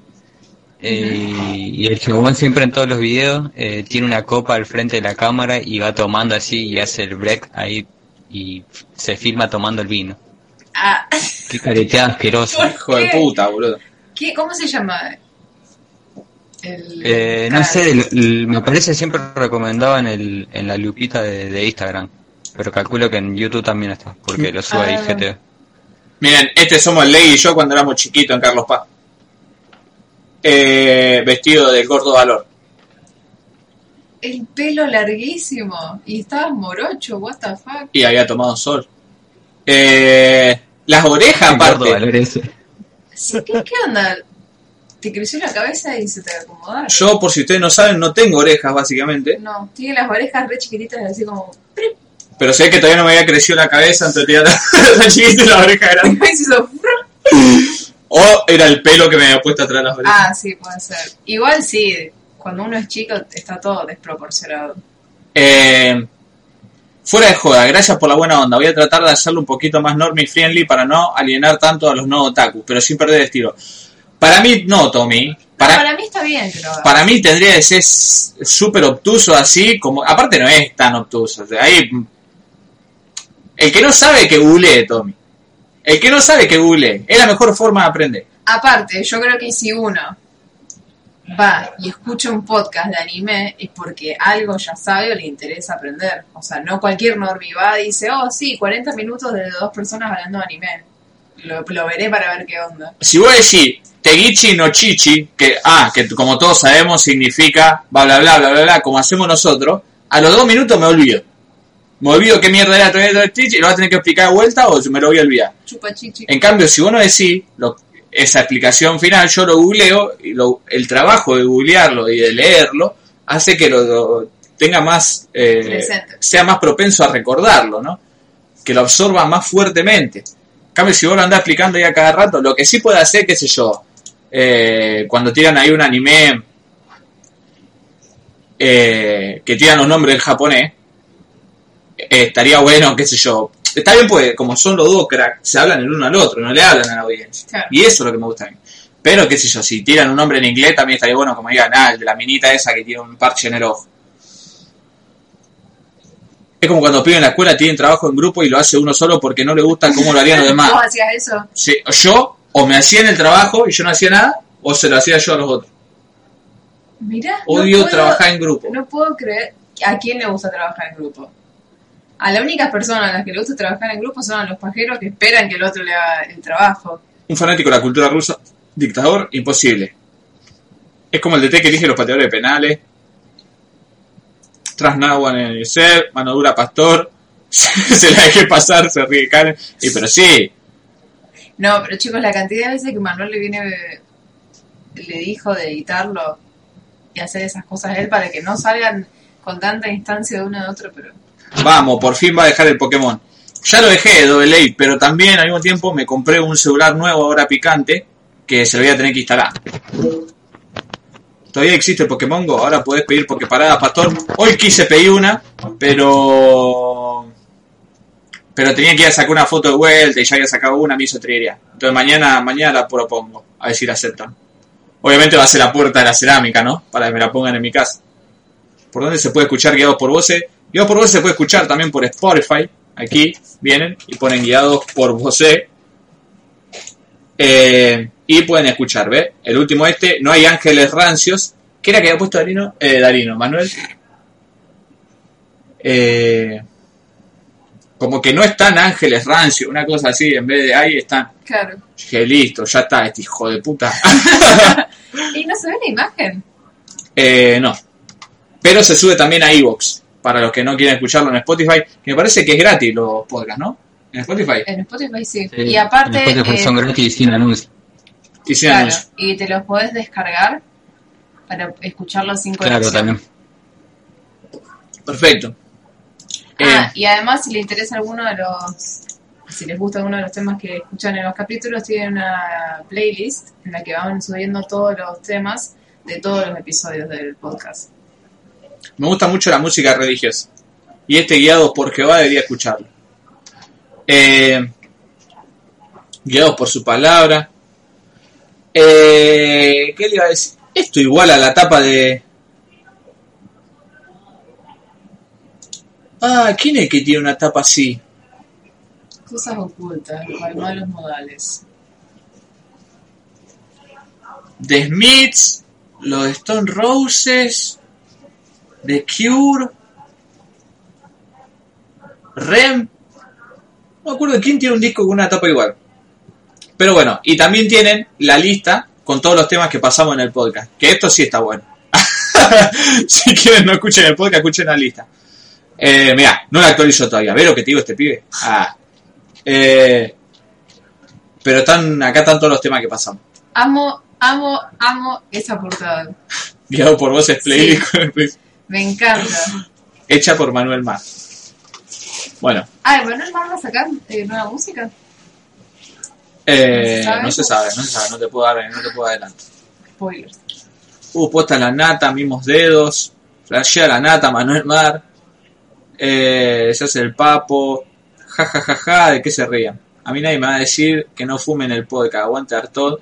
Eh, y el chabón siempre en todos los videos eh, tiene una copa al frente de la cámara y va tomando así y hace el break ahí y se filma tomando el vino. Ah, Qué careteada asquerosa. *laughs* hijo de puta, boludo. ¿qué, ¿Cómo se llama? Eh, no sé, me parece siempre recomendado en, el, en la lupita de, Instagram, pero calculo que en YouTube también está, porque lo sube a IGTV. Ah, Miren, este somos Ley y yo cuando éramos chiquitos en Carlos Paz. Eh, vestido de gordo valor. El pelo larguísimo y estaba morocho, what the fuck. Y había tomado sol. Eh, las orejas, aparte. ¿qué, ¿Qué onda? ¿Te creció la cabeza y se te acomodaron? Yo, por si ustedes no saben, no tengo orejas, básicamente. No, tiene las orejas re chiquititas, así como... Pero sé que todavía no me había crecido la cabeza, entonces tenía *laughs* la chiquita y la oreja grande. *laughs* *laughs* O era el pelo que me había puesto atrás de las orejas. Ah, sí, puede ser. Igual sí, cuando uno es chico está todo desproporcionado. Eh, fuera de joda, gracias por la buena onda. Voy a tratar de hacerlo un poquito más normie friendly para no alienar tanto a los no otaku, pero sin perder el estilo. Para mí, no, Tommy. Para, mí está bien hagas. para mí tendría que ser súper obtuso así, como. Aparte, no es tan obtuso. ahí. El que no sabe que googlee, Tommy. El que no sabe que googlee. Es la mejor forma de aprender. Aparte, yo creo que si uno va y escucha un podcast de anime es porque algo ya sabe o le interesa aprender. O sea, no cualquier normie va y dice, oh sí, 40 minutos de dos personas hablando de anime. Lo, lo veré para ver qué onda. Si vos decís Tegichi no Chichi, que, ah, que como todos sabemos significa bla bla bla bla bla bla, como hacemos nosotros, a los dos minutos me olvido. Me olvido qué mierda era el Chichi y lo vas a tener que explicar de vuelta o me lo voy a olvidar. Chupa chichi. En cambio, si vos no decís lo- esa explicación final, yo lo googleo y lo- el trabajo de googlearlo y de leerlo hace que lo, lo tenga más, eh, sea más propenso a recordarlo, ¿no? Que lo absorba más fuertemente. Cambio, si vos lo andás explicando ya cada rato, lo que sí puede hacer, qué sé yo, eh, cuando tiran ahí un anime eh, que tiran los nombres en japonés, eh, estaría bueno, qué sé yo. Está bien, pues, como son los dos cracks, se hablan el uno al otro, no le hablan a la audiencia. Claro. Y eso es lo que me gusta a mí. Pero, qué sé yo, si tiran un nombre en inglés, también estaría bueno, como digan, ah, el de la minita esa que tiene un parche en el ojo. Es como cuando piden en la escuela tienen trabajo en grupo y lo hace uno solo porque no le gusta cómo lo harían los demás. *laughs* ¿Vos hacías eso? Sí, yo, o me hacían el trabajo y yo no hacía nada, o se lo hacía yo a los otros. Mirá, Odio no puedo- trabajar en grupo. No puedo creer a quién le gusta trabajar en grupo. A las únicas personas a las que le gusta trabajar en grupo son a los pajeros que esperan que el otro le haga el trabajo. Un fanático de la cultura rusa, dictador, imposible. Es como el DT que elige los pateadores de penales. Trasnahuan en el ser, mano dura pastor. *laughs* se la dejé pasar, se ríe Karen. Y pero sí, No, pero chicos, la cantidad de veces que Manuel le viene le dijo de editarlo y hacer esas cosas a él para que no salgan con tanta instancia de uno de otro, pero vamos, por fin va a dejar el Pokémon. Ya lo dejé de Double Eight, pero también al mismo tiempo me compré un celular nuevo ahora picante que se lo voy a tener que instalar. Todavía existe Pokémon Go, ahora podés pedir Poképarada Pastor. Hoy quise pedir una, pero pero tenía que ir a sacar una foto de vuelta y ya había sacado una, me hizo trillería. Entonces mañana, mañana la propongo, a ver si la aceptan. Obviamente va a ser la puerta de la cerámica, ¿no? Para que me la pongan en mi casa. ¿Por dónde se puede escuchar Guiados por Voces? Guiados por Voces se puede escuchar también por Spotify. Aquí vienen y ponen Guiados por Voces. Eh, y pueden escuchar, ¿ve? El último este, No hay ángeles rancios. ¿Qué era que había puesto Darino? Eh, Darino, Manuel. Eh, como que no están ángeles rancios, una cosa así, en vez de ahí están. claro. Dije, listo, ya está, este hijo de puta. *laughs* Y no se ve la imagen. Eh, no. Pero se sube también a Evox. Para los que no quieren escucharlo en Spotify. Que me parece que es gratis los podcasts, ¿no? En Spotify. En Spotify sí. Sí, y aparte, en Spotify eh, son gratis y sin anuncios. Y sin claro, anuncio. y te los podés descargar para escucharlos sin Claro, conexión. también. Perfecto. Ah, Eh, y además si les interesa alguno de los, si les gusta alguno de los temas que escuchan en los capítulos, tienen una playlist en la que van subiendo todos los temas de todos los episodios del podcast. me gusta mucho la música religiosa. Y este Guiados por Jehová debería escucharlo. Eh, guiados por su palabra. Eh, ¿Qué le iba a decir? Esto igual a la tapa de... Ah, ¿quién es que tiene una tapa así? Cosas ocultas, cual malos modales. The Smiths, los Stone Roses, The Cure, Rem. No me acuerdo quién tiene un disco con una tapa igual. Pero bueno, y también tienen la lista con todos los temas que pasamos en el podcast. Que esto sí está bueno. *laughs* si quieren no escuchen el podcast, escuchen la lista. Eh, mira, no la actualizo todavía. ¿Ves lo que te digo este pibe? Ah. Eh, pero están, acá están todos los temas que pasamos. Amo, amo, amo esa portada. *laughs* Guiado por voces playlist. Me encanta. Hecha por Manuel Mar. Bueno, Ah, Manuel Mar va a sacar eh, nueva música. eh, ¿No se sabe? no se sabe, no se sabe, no te puedo dar, no te puedo adelantar. Spoilers. Uh, puesta la nata, mismos dedos. Flashea la nata, Manuel Mar. Eh, se hace el papo. Ja, ja, ja, ja, ¿de qué se rían? A mí nadie me va a decir que no fumen el podcast. Aguante Artol.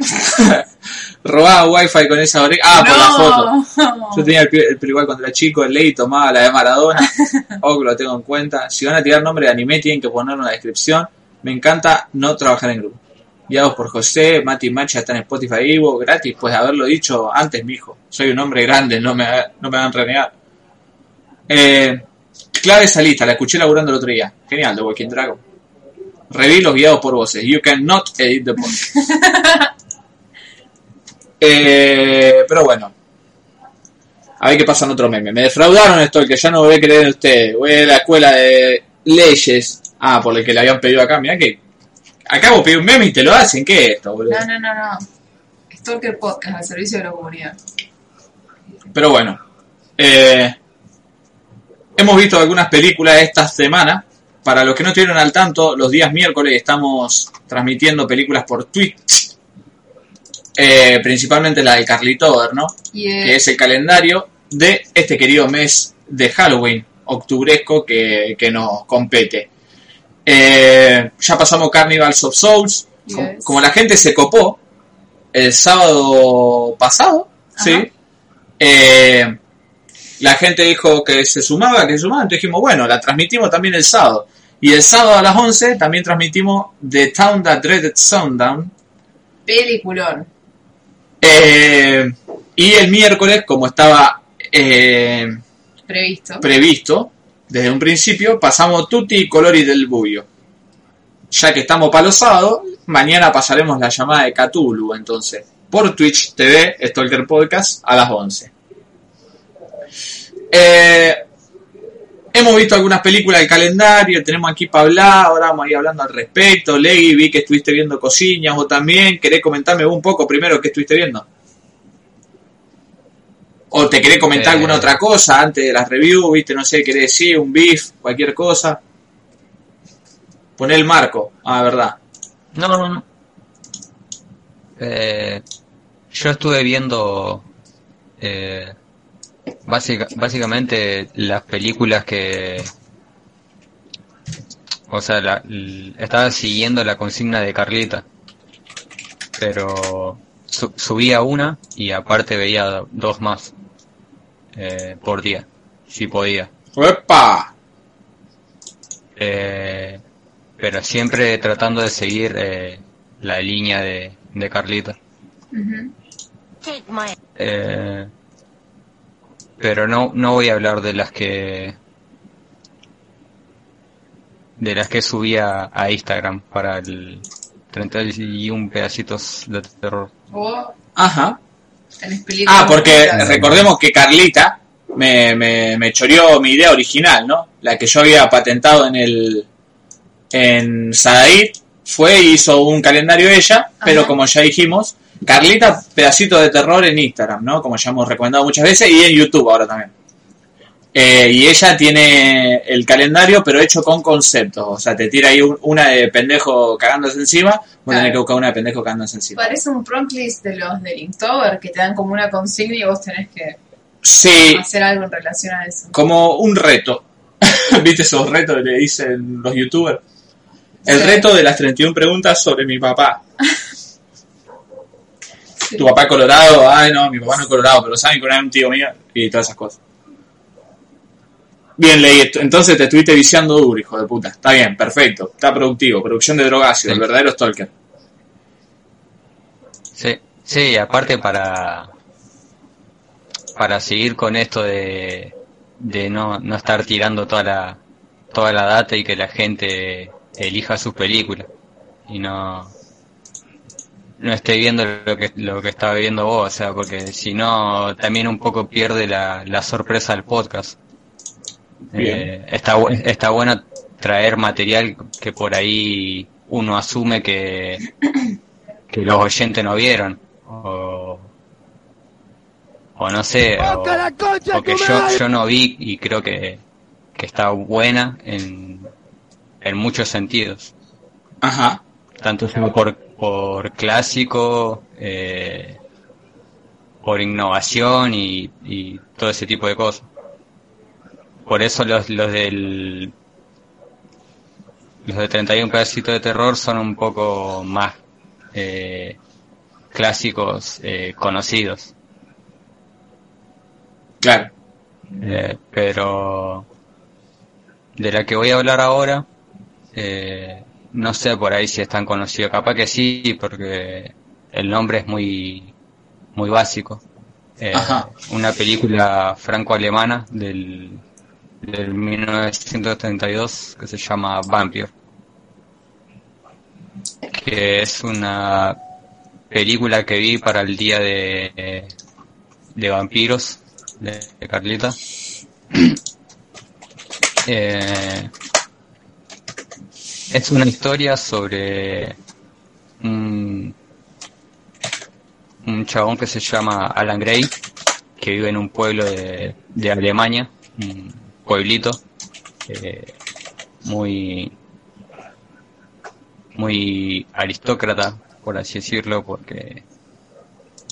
*laughs* Robaba wifi con esa oreja. Ah, por la foto. *laughs* Yo tenía el, el igual cuando era chico, el ley tomaba la de Maradona. *laughs* Que lo tengo en cuenta. Si van a tirar nombre de anime, tienen que ponerlo en la descripción. Me encanta no trabajar en grupo. Guiados por José, Mati Macha está en Spotify Ivo, gratis, pues haberlo dicho antes, mijo. Soy un hombre grande, no me, no me van a renegar. Eh, clave esa lista, la escuché laburando el otro día. Genial, The Walking Dragon. Reví los guiados por voces. You cannot edit the podcast. *laughs* Eh, pero bueno, a ver qué pasa en otro meme. Me defraudaron esto, el que ya no voy a creer en ustedes. Voy a la escuela de leyes. Ah, por el que le habían pedido acá. Mirá que. Acabo de un meme y te lo hacen. ¿Qué es esto, boludo? No, no, no, no. Stalker Podcast al servicio de la comunidad. Pero bueno. eh, hemos visto algunas películas esta semana. Para los que no estuvieron al tanto, los días miércoles estamos transmitiendo películas por Twitch. Eh, principalmente la de Carlitover, ¿no? Que es el calendario de este querido mes de Halloween, octubresco, que, que nos compete. Eh, ya pasamos Carnivals of Souls. Yes. Como, como la gente se copó el sábado pasado, Ajá. ¿sí? Eh, la gente dijo que se sumaba, que se sumaba, entonces dijimos, bueno, la transmitimos también el sábado. Y el sábado a las 11 también transmitimos The Town That Dreaded Sundown, peliculón. Eh, y el miércoles, como estaba eh, Previsto. previsto desde un principio, pasamos Tutti y Colori del Buio. Ya que estamos para los sábados, mañana pasaremos la llamada de Cthulhu, entonces, por Twitch TV, Stalker Podcast, a las 11. Eh, hemos visto algunas películas del calendario, tenemos aquí para hablar, ahora vamos a ir hablando al respecto. Legui, vi que estuviste viendo cosillas, vos también. ¿Querés comentarme un poco primero qué estuviste viendo? ¿O te querés comentar Eh. alguna otra cosa antes de las reviews? ¿Viste? No sé, querés decir un beef, cualquier cosa. Poné el marco. Ah, verdad. No, no, no. Eh, yo estuve viendo eh, básica- básicamente las películas que... O sea, la- estaba siguiendo la consigna de Carlita. Pero su- subía una y aparte veía dos más eh, por día, si podía. ¡Epa! Eh, pero siempre tratando de seguir eh, la línea de, de Carlita. Ujú. Eh, pero no, no voy a hablar de las que de las que subía a Instagram para el 31 pedacitos de terror. O Ajá. Ah, porque recordemos que Carlita me, me, me choreó mi idea original, ¿no? La que yo había patentado en el en Sadaid fue y hizo un calendario ella, pero como ya dijimos, Carlita pedacito de terror en Instagram, ¿no? Como ya hemos recomendado muchas veces y en YouTube ahora también. Eh, y ella tiene el calendario, pero hecho con conceptos. O sea, te tira ahí un- una de pendejo cagándose encima, vos tenés que buscar una de pendejo cagándose encima. Parece un prompt list de los de Linktober que te dan como una consigna y vos tenés que Sí, hacer algo en relación a eso. como un reto. *laughs* ¿Viste esos retos que le dicen los youtubers? El Sí. reto de las 31 preguntas sobre mi papá. *laughs* *laughs* Tu papá es colorado, ay no, mi papá no es colorado, pero saben que era un tío mío y todas esas cosas. Bien, leí esto. Entonces te estuviste viciando duro, hijo de puta. Está bien, perfecto. Está productivo. Producción de drogácido, Sí. el verdadero stalker. Sí, sí, aparte para para seguir con esto de, de no, no estar tirando toda la toda la data y que la gente elija sus películas y no no esté viendo lo que lo que estaba viendo vos, o sea, porque si no también un poco pierde la, la sorpresa del podcast. Bien. Eh, está está bueno traer material que por ahí uno asume que que los oyentes no vieron o o no sé o, o que yo yo no vi y creo que que está buena en en muchos sentidos Ajá. tanto por, por clásico, eh, por innovación y, y todo ese tipo de cosas. Por eso los, los del los de 31 pedacitos de terror son un poco más eh, clásicos eh, conocidos. Claro. Eh, pero de la que voy a hablar ahora, eh, no sé por ahí si es tan conocido. Capaz que sí, porque el nombre es muy, muy básico. Eh, Ajá. una película franco-alemana del, del 1932 que se llama Vampire. Que es una película que vi para el día de, de vampiros de, de Carlita. *clears throat* Eh, es una historia sobre un, chabón que se llama Alan Gray, que vive en un pueblo de, Alemania, un pueblito eh, muy muy aristócrata, por así decirlo, porque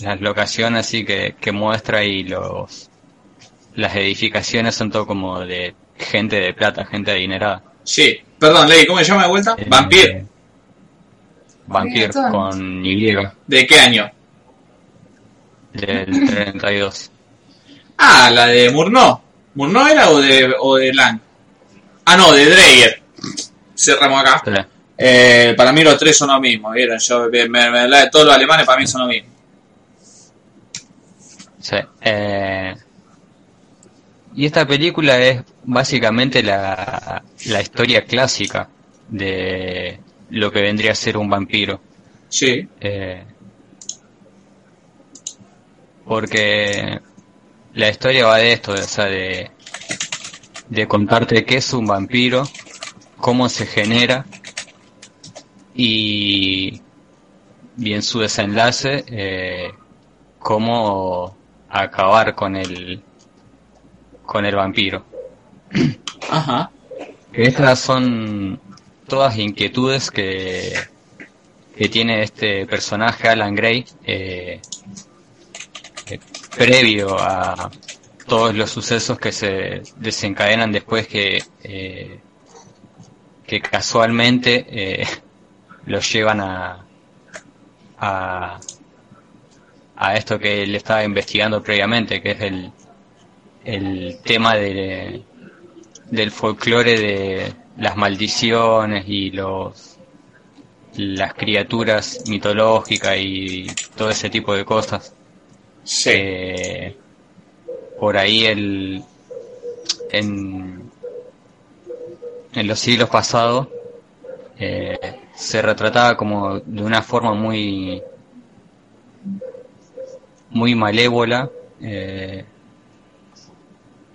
las locaciones así que muestra y los las edificaciones son todo como de gente de plata, gente adinerada. Sí. Perdón, Ley, ¿cómo se llama de vuelta? Eh, Vampir. Vampir con Y ¿De qué año? del 32. Ah, la de Murnau. ¿Murnau era o de, o de Lang? Ah, no, de Dreyer. Cerramos acá. Sí. Eh, para mí los tres son lo mismo, ¿vieron? Yo, me, me- me- la de todos los alemanes para mí son lo mismo. Sí. Eh, y esta película es básicamente la, la historia clásica de lo que vendría a ser un vampiro. Sí. Eh, porque la historia va de esto, o sea, de, de contarte qué es un vampiro, cómo se genera y bien su desenlace, eh, cómo acabar con el con el vampiro. Ajá. Estas son todas inquietudes que, que tiene este personaje Alan Gray eh, eh, previo a todos los sucesos que se desencadenan después que eh, que casualmente eh, *laughs* los llevan a, a a esto que él estaba investigando previamente que es el el tema de del folclore de las maldiciones y los las criaturas mitológicas y todo ese tipo de cosas. Sí. Eh, por ahí el en en los siglos pasados eh, se retrataba como de una forma muy muy malévola eh,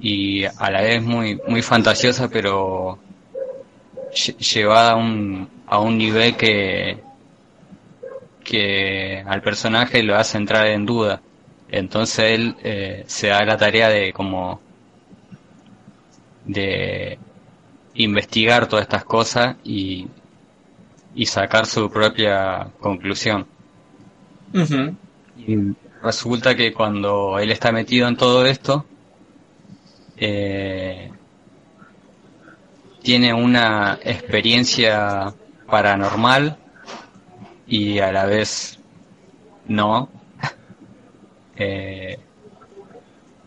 y a la vez muy muy fantasiosa pero lle- llevada a un a un nivel que que al personaje lo hace entrar en duda. Entonces él eh, se da la tarea de como de investigar todas estas cosas y y sacar su propia conclusión. Y resulta que cuando él está metido en todo esto, eh, tiene una experiencia paranormal y a la vez no, *laughs* Eh,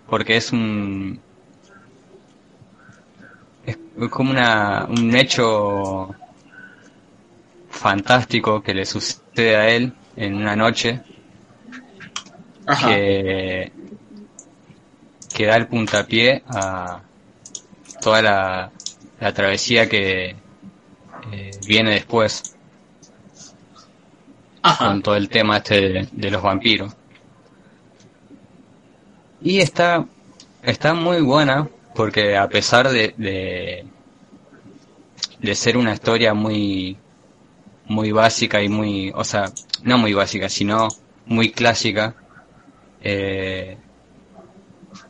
porque es un es como una, un hecho fantástico que le sucede a él en una noche Ajá. que, que da el puntapié a toda la, la travesía que eh, viene después. Ajá. con todo el tema este de, de los vampiros. Y está, está muy buena porque a pesar de, de, de ser una historia muy, muy básica y muy, o sea, no muy básica, sino muy clásica, eh,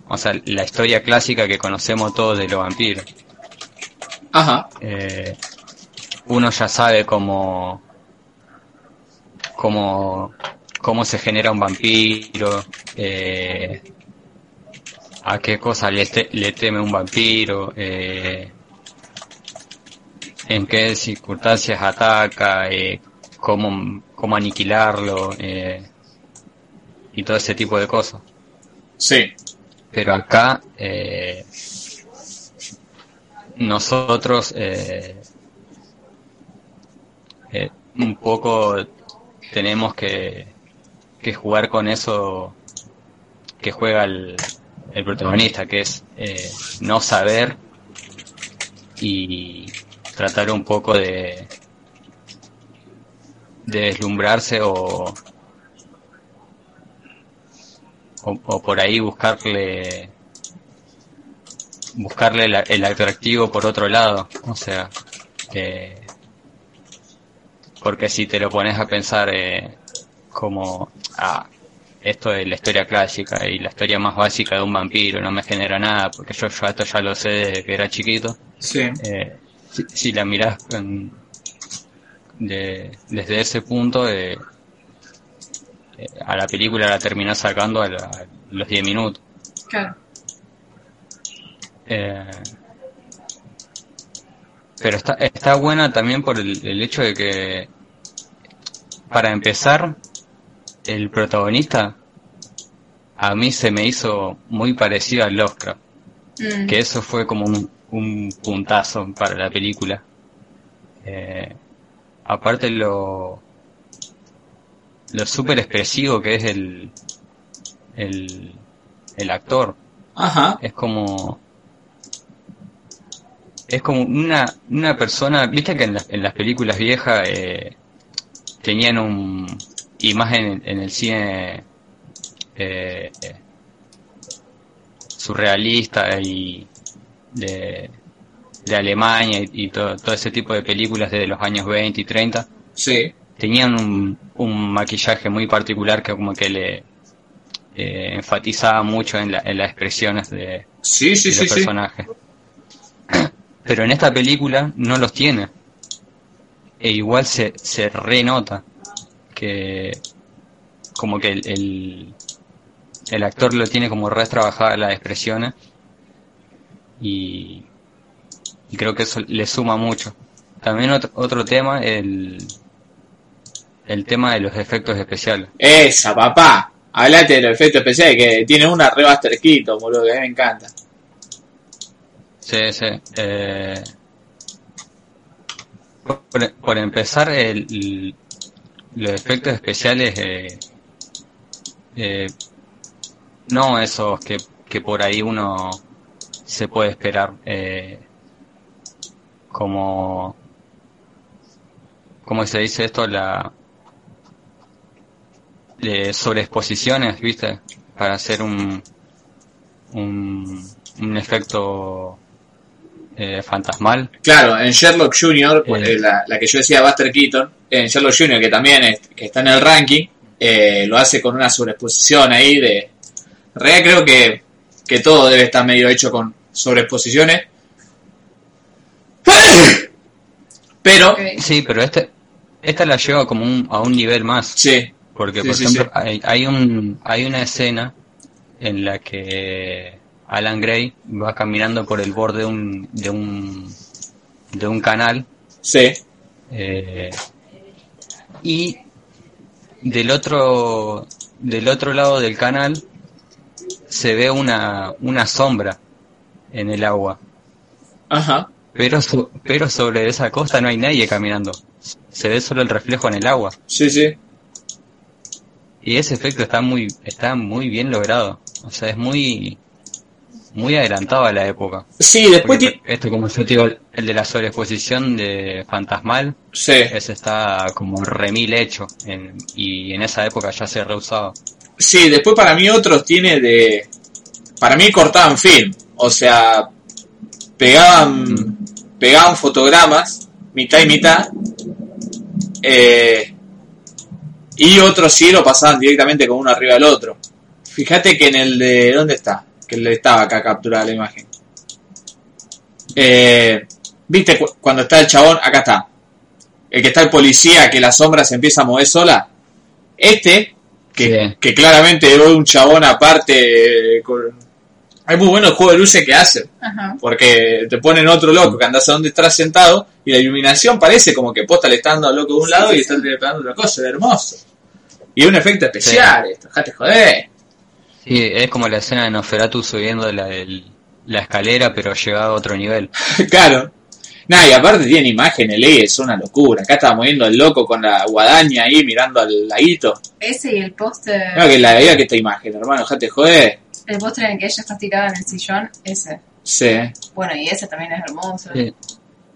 o sea, la historia clásica que conocemos todos de los vampiros. Ajá. Eh, uno ya sabe cómo, cómo, cómo se genera un vampiro, eh, a qué cosa le, te- le teme un vampiro, eh, en qué circunstancias ataca, eh, cómo, cómo aniquilarlo, eh, y todo ese tipo de cosas. Sí. Pero acá eh, nosotros eh, eh, un poco tenemos que, que jugar con eso que juega el, el protagonista, que es eh, no saber y tratar un poco de, de deslumbrarse o, o, o por ahí buscarle buscarle el, el atractivo por otro lado o sea eh, porque si te lo pones a pensar eh, como ah, esto es la historia clásica y la historia más básica de un vampiro no me genera nada porque yo, yo esto ya lo sé desde que era chiquito Sí. eh, si, si la miras con- de, desde ese punto, eh, a la película la terminás sacando a, la- a los 10 minutos. Claro. Eh, pero está, está buena también por el, el hecho de que, para empezar, el protagonista a mí se me hizo muy parecido a Lovecraft. Mm. que eso fue como un, un puntazo para la película. Eh, aparte lo lo súper expresivo que es el, el el actor Ajá. es como es como una una persona viste que en, las- en las películas viejas eh, tenían un y más en, en el cine eh, eh, surrealista y de, de Alemania y, y todo, todo ese tipo de películas de los años 20 y 30 Sí. Tenían un, un maquillaje muy particular que como que le eh, enfatizaba mucho en, la- en las expresiones de, Sí, sí, de sí, los sí. personajes. *clears throat* Pero en esta película no los tiene. E igual se, se renota que como que el, el, el actor lo tiene como re trabajadas las expresiones y, y creo que eso le suma mucho. También otro, otro tema, el, el tema de los efectos especiales. Esa, papá. Hablate de los efectos especiales que tiene una re Keaton, boludo, que a mí me encanta. Sí, sí. Eh, por, por empezar, el, el- los efectos especiales, eh, eh, no esos que, que por ahí uno se puede esperar, eh, como, ¿cómo se dice esto? La de sobreexposiciones, ¿viste? Para hacer un, un, un efecto eh, fantasmal. Claro, en Sherlock Jr., Eh. eh, la, la que yo decía Buster Keaton, en Sherlock Jr., que también es- que está en el ranking, eh, lo hace con una sobreexposición ahí de... En realidad creo que, que todo debe estar medio hecho con sobreexposiciones. Pero. Sí, pero este, esta la lleva como un, a un nivel más. sí, Porque, Sí, por sí, ejemplo, sí. Hay, hay, un, hay una escena en la que Alan Gray va caminando por el borde de un, de un, de un canal sí, eh, y del otro, del otro lado del canal se ve una, una sombra en el agua. ajá, Pero, so- pero sobre esa costa no hay nadie caminando. Se ve solo el reflejo en el agua. sí, sí. Y ese efecto está muy, está muy bien logrado. O sea, es muy, muy adelantado a la época. Sí, después Porque esto, como yo te digo, el de la sobreexposición de Fantasmal, Sí, ese está como remil hecho. en- y en esa época ya se reusaba. sí, después para mí otros tiene de... Para mí cortaban film, o sea, pegaban, pegaban fotogramas, mitad y mitad, eh, y otros sí lo pasaban directamente con uno arriba del otro. Fíjate que en el de... ¿Dónde está? Que le estaba acá capturada la imagen. Eh, ¿Viste cu- cuando está el chabón? Acá está. El que está el policía, que la sombra se empieza a mover sola. Este, que, Sí. que claramente es un chabón aparte. eh, con- Es muy bueno el juego de luces que hace. Ajá. Porque te ponen otro loco que andas a donde estás sentado y la iluminación parece como que posta le está dando al loco de un lado y está pegando otra cosa. Es hermoso. Y es un efecto especial esto. Dejate joder. Sí, es como la escena de Nosferatu subiendo la, el- la escalera, pero llegado a otro nivel. *laughs* claro. Nada, y aparte tiene imágenes, lee, es una locura. Acá está moviendo el loco con la guadaña ahí mirando al laguito. Ese y el póster. No, que la veía que esta imagen, hermano, dejate joder. El póster en el que ella está tirada en el sillón, ese. Sí. Bueno, y ese también es hermoso. Sí.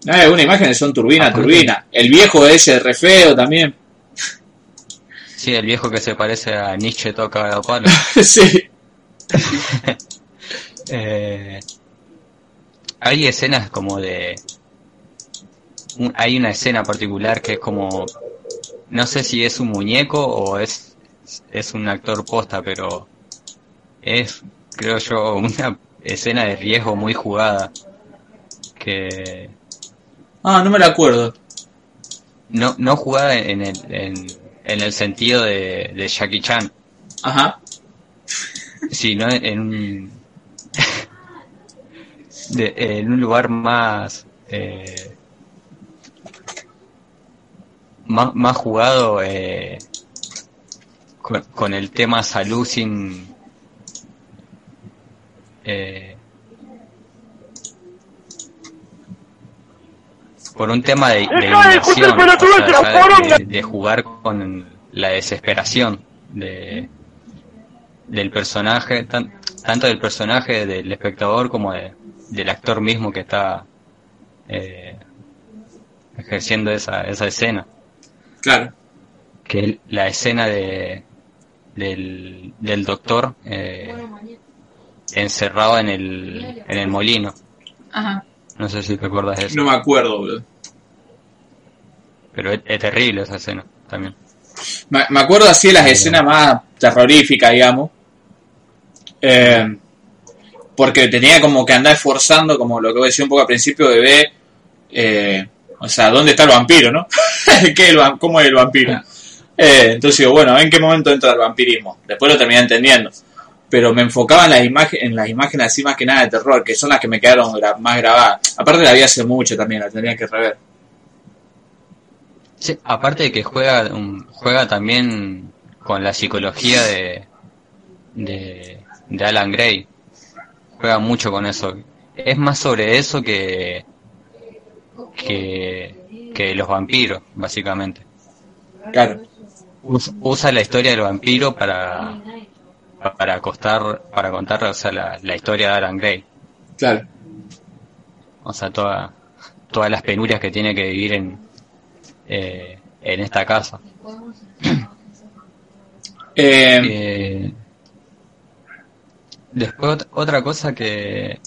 No, es una imagen son turbina, Aparte- turbina. El viejo ese re feo también. Sí, el viejo que se parece a Nietzsche toca la palo. *laughs* sí. *laughs* Eh, hay escenas como de... un- hay una escena particular que es como... No sé si es un muñeco o es, es un actor posta, pero es, creo yo, una escena de riesgo muy jugada. Que Ah, no me la acuerdo. no, no jugada en el, en, en el sentido de, de Jackie Chan, Ajá. sino en un, de- en un lugar más, eh, más, más jugado eh, con, con el tema salud sin... eh, por un tema de, de jugar con la desesperación de, del personaje, tan- tanto del personaje del espectador como de- del actor mismo que está eh, ejerciendo esa, esa escena. Claro. Que la escena de, del, del doctor eh, encerrado en el, en el molino. Ajá. No sé si te acuerdas de eso. No me acuerdo, boludo. Pero es, es terrible esa escena también. Me, me acuerdo así de las escenas más terroríficas, digamos. Eh, porque tenía como que andar esforzando, como lo que voy a decir un poco al principio, de ver, eh, o sea, ¿dónde está el vampiro, no? *laughs* ¿Qué el va- ¿Cómo es el vampiro? Eh, entonces digo, bueno, ¿en qué momento entra el vampirismo? Después lo terminé entendiendo. Pero me enfocaba en las, imágenes en las imágenes así más que nada de terror, que son las que me quedaron gra- más grabadas. Aparte la vi hace mucho también, la tendría que rever. Sí, aparte de que juega, um, juega también con la psicología de, de, de Alan Gray. Juega mucho con eso. Es más sobre eso que, que, que los vampiros, básicamente. Claro. Us- Usa la historia del vampiro para, para acostar, para contar o sea, la, la historia de Alan Gray. Claro. O sea, toda, todas las penurias que tiene que vivir en, eh, en esta casa. Eh, Eh, después ot- otra cosa que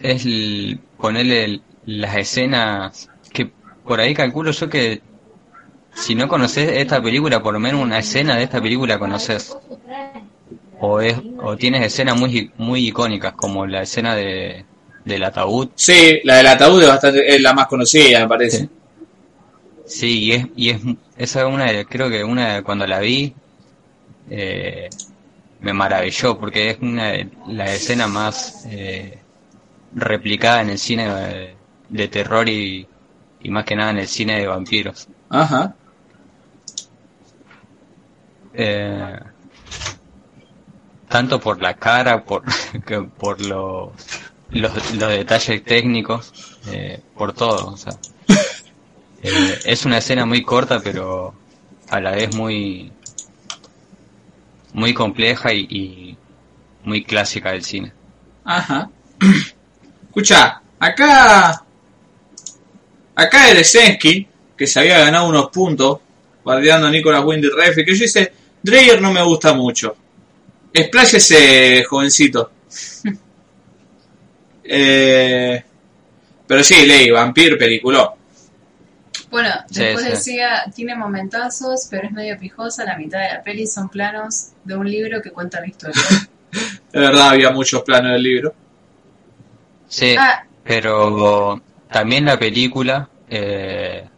es el- ponerle las escenas que por ahí calculo yo que si no conoces esta película, por lo menos una escena de esta película conoces. O es, o tienes escenas muy muy icónicas como la escena de del ataúd. sí, la del ataúd es, bastante, es la más conocida, me parece. Sí. Sí, y es, y es, esa es una de, creo que una cuando la vi, eh, me maravilló, porque es una de la escena más eh, replicada en el cine de, de terror y, y más que nada en el cine de vampiros. Ajá. Eh, tanto por la cara, por, *laughs* que por los, los, detalles técnicos, eh, por todo. O sea, Eh, es una escena muy corta, pero a la vez muy muy compleja y, muy clásica del cine. Ajá. *clears throat* Escucha, acá. Acá Eresensky, que se había ganado unos puntos, guardiando a Nicolas Windy Refn, que yo dice, Dreyer no me gusta mucho. Expláyese, jovencito. *laughs* eh, pero sí, Ley, Vampir, peliculó. Bueno, Sí, después sí. decía, tiene momentazos, pero es medio pijosa. La mitad de la peli son planos de un libro que cuenta la historia. *laughs* De verdad, había muchos planos del libro. Sí, Ah. pero también la película eh,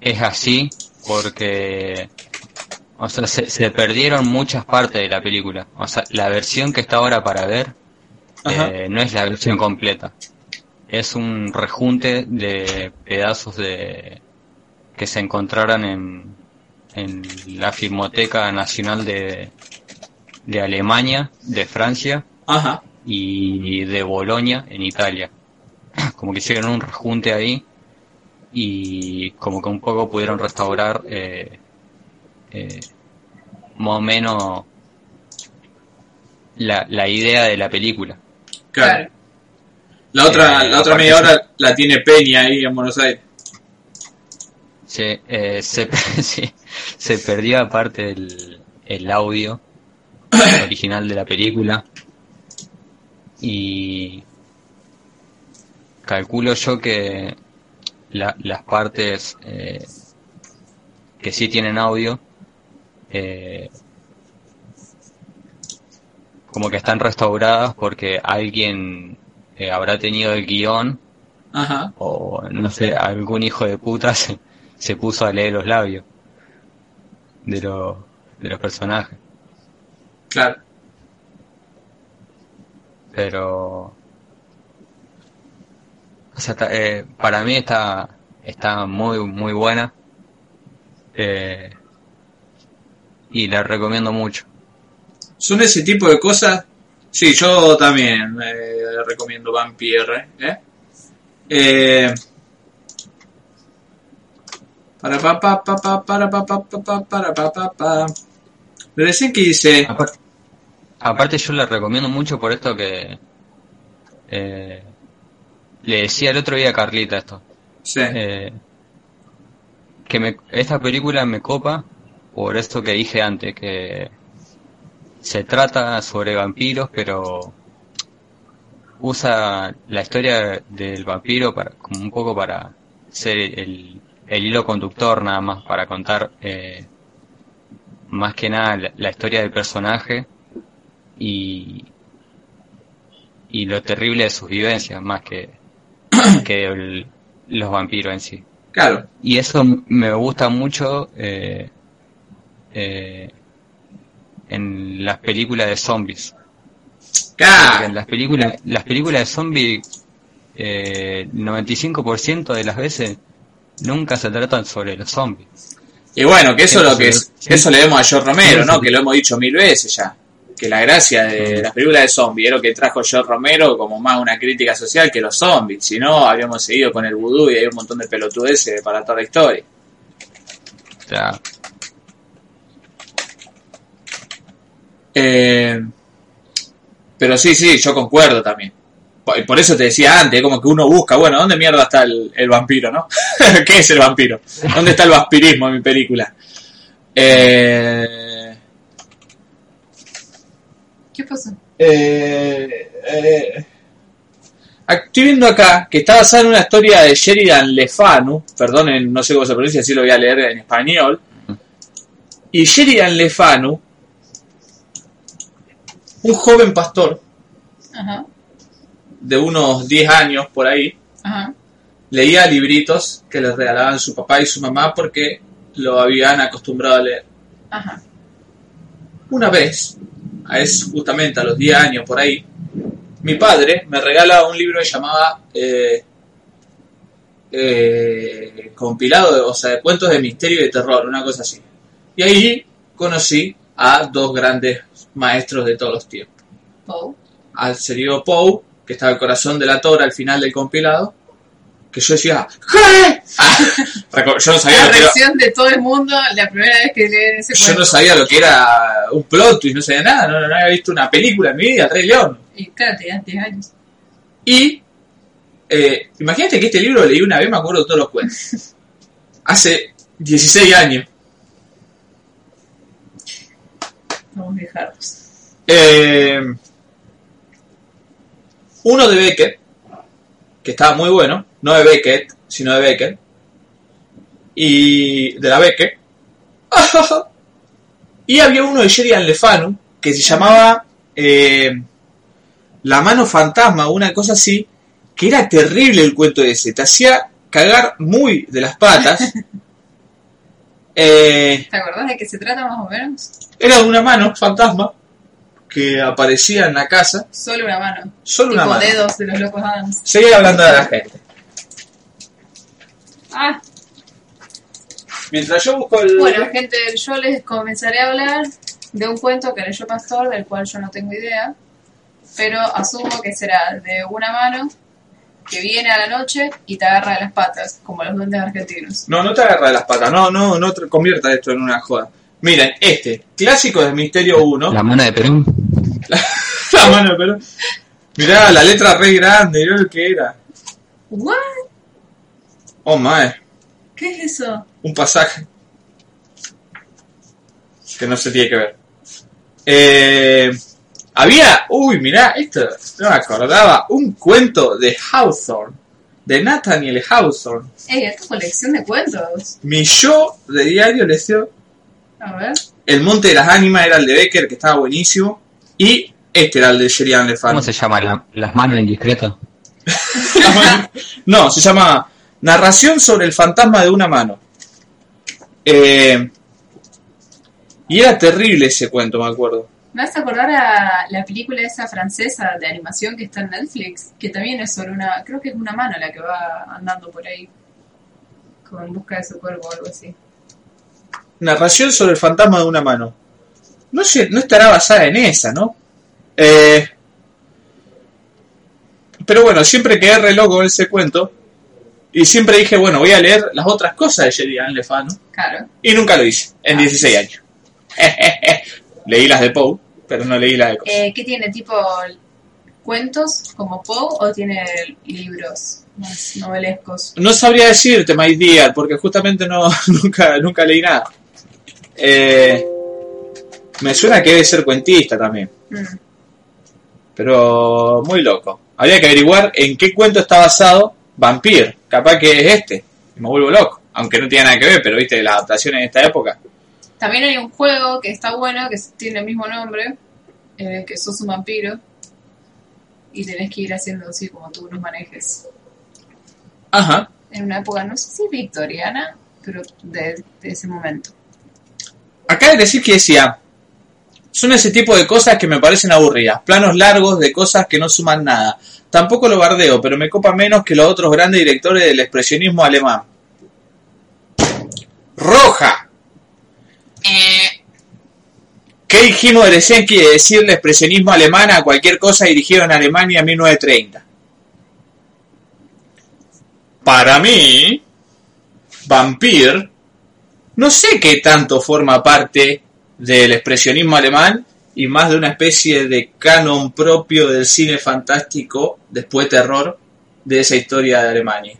es así porque o sea, se, se perdieron muchas partes de la película. O sea, la versión que está ahora para ver eh, no es la versión completa. Es un rejunte de pedazos de que se encontraron en, en la Filmoteca Nacional de, de Alemania, de Francia Ajá. y de Bolonia en Italia. *clears throat* Como que hicieron un rejunte ahí y como que un poco pudieron restaurar eh, eh, más o menos la, la idea de la película. Claro. La otra, Eh, la otra media hora la tiene Peña ahí en Buenos Aires. Sí, eh, se, *laughs* sí, se perdió aparte el, el audio *coughs* original de la película y calculo yo que la- las partes eh, que sí tienen audio eh, como que están restauradas porque alguien eh, habrá tenido el guion Ajá. o no sé, algún hijo de puta *laughs* se, se puso a leer los labios de, los de los personajes. Claro. Pero, o sea, eh, para mí está, está muy, muy buena. Eh, y la recomiendo mucho. Son ese tipo de cosas. Sí, yo también eh, recomiendo Vampire. ¿eh? Eh, para pa pa pa pa para pa pa pa pa para pa pa pa. Recién que dice. Aparte, aparte yo la recomiendo mucho por esto que eh, le decía el otro día a Carlita esto. Sí. Eh, que me, esta película me copa por esto que dije antes, que se trata sobre vampiros, pero usa la historia del vampiro para, como un poco para ser el, el hilo conductor nada más, para contar eh, más que nada la, la historia del personaje y, y lo terrible de sus vivencias, más que, que el- los vampiros en sí. Claro. Y eso me gusta mucho eh, eh, en las películas de zombies. En las películas, las películas de zombies, eh, 95% de las veces nunca se tratan sobre los zombies. Y bueno, que eso lo que es, eso le demos a George Romero, ¿no? Que lo hemos dicho mil veces ya. Que la gracia de las películas de zombies era lo que trajo George Romero como más una crítica social que los zombies. Si no, habríamos seguido con el vudú y hay un montón de pelotudeces para toda la historia. O Eh, pero sí, sí, yo concuerdo también. Por, por eso te decía antes, como que uno busca, bueno, ¿dónde mierda está el, el vampiro, no? *laughs* ¿Qué es el vampiro? ¿Dónde está el vampirismo en mi película? Eh, ¿Qué pasó? eh, eh, estoy viendo acá que está basada en una historia de Sheridan Lefanu, perdonen, no sé cómo se pronuncia, así lo voy a leer en español. Y Sheridan Lefanu, un joven pastor Ajá, de unos 10 años por ahí, ajá. leía libritos que les regalaban su papá y su mamá porque lo habían acostumbrado a leer. Ajá. Una vez, a es justamente a los 10 años por ahí, mi padre me regala un libro que llamaba eh, eh, compilado, de, o sea, de cuentos de misterio y de terror, una cosa así. Y ahí conocí a dos grandes maestros de todos los tiempos. Poe. Al serido Poe, que estaba el corazón de la tora al final del compilado, que yo decía. *laughs* Reco- Yo no sabía La lo que era, reacción de todo el mundo la primera vez que leen ese yo cuento. no sabía lo que era un plot twist, no sabía nada, no, no había visto una película en mi vida, Rey León. Y claro, tenías 10 años. Y eh, imagínate que este libro lo leí una vez, me acuerdo de todos los cuentos. *laughs* Hace 16 años. Vamos dejarlos. Eh, uno de Beckett, que estaba muy bueno, no de Beckett, sino de Beckett, y de la Beckett. *laughs* y había uno de Sheridan Lefanu que se llamaba eh, La mano fantasma, una cosa así, que era terrible el cuento ese, te hacía cagar muy de las patas. *laughs* Eh, ¿Te acordás de qué se trata más o menos? era de una mano fantasma que aparecía en la casa, Solo una mano. solo una mano. dedos de los locos Adams. Seguí hablando de la gente. Ah, Mientras yo busco el. bueno, gente, yo les comenzaré a hablar de un cuento que leyó Pastor, del cual yo no tengo idea, pero asumo que será de una mano que viene a la noche y te agarra de las patas, como los duendes argentinos. No, no te agarra de las patas, no, no, no te convierta esto en una joda. Miren, este, clásico de Misterio 1. La mano de Perú. La mano, pero. Mirá, la letra re grande, mirá lo que era. ¿What? Oh, mae, ¿Qué es eso? un pasaje. Que no se tiene que ver. Eh, había, uy, mirá, esto no me acordaba, un cuento de Hawthorne, de Nathaniel Hawthorne. Ey, esta colección de cuentos. Mi yo de diario le dio A ver. El Monte de las Ánimas era el de Becker, que estaba buenísimo. Y este era el de Sheridan Lefano. ¿Cómo se llama? La- las manos indiscretas. *laughs* no, se llama Narración sobre el fantasma de una mano. Eh, y era terrible ese cuento, me acuerdo. Me hace acordar a la película esa francesa de animación que está en Netflix, que también es sobre una, creo que es una mano la que va andando por ahí, como en busca de su cuerpo o algo así. Narración sobre el fantasma de una mano. No sé, no estará basada en esa, ¿no? Eh, pero bueno, siempre quedé re loco con ese cuento. Y siempre dije, bueno, voy a leer las otras cosas de Sheridan Lefano. Claro. Y nunca lo hice, en Ah. 16 años. *laughs* leí las de Poe, pero no leí las de cosas. Eh, ¿Qué tiene? ¿Tipo cuentos como Poe o tiene libros más novelescos? No sabría decirte, my dear, porque justamente no, *laughs* nunca, nunca leí nada. Eh, me suena que debe ser cuentista también, Mm. pero muy loco. Habría que averiguar en qué cuento está basado Vampire. Capaz que es este. Y me vuelvo loco. Aunque no tiene nada que ver, pero viste, la adaptación en esta época. También hay un juego que está bueno, que tiene el mismo nombre, en el que sos un vampiro y tenés que ir haciendo así como tú los manejes. Ajá. En una época, no sé si victoriana, pero de, de ese momento. Acá es decir que decía, son ese tipo de cosas que me parecen aburridas, planos largos de cosas que no suman nada. Tampoco lo bardeo, pero me copa menos que los otros grandes directores del expresionismo alemán. Roja. Eh, ¿Qué dijimos de Lesenki de expresionismo alemán a cualquier cosa dirigido en Alemania en 1930? Para mí, Vampir, no sé qué tanto forma parte del expresionismo alemán y más de una especie de canon propio del cine fantástico, después terror, de esa historia de Alemania.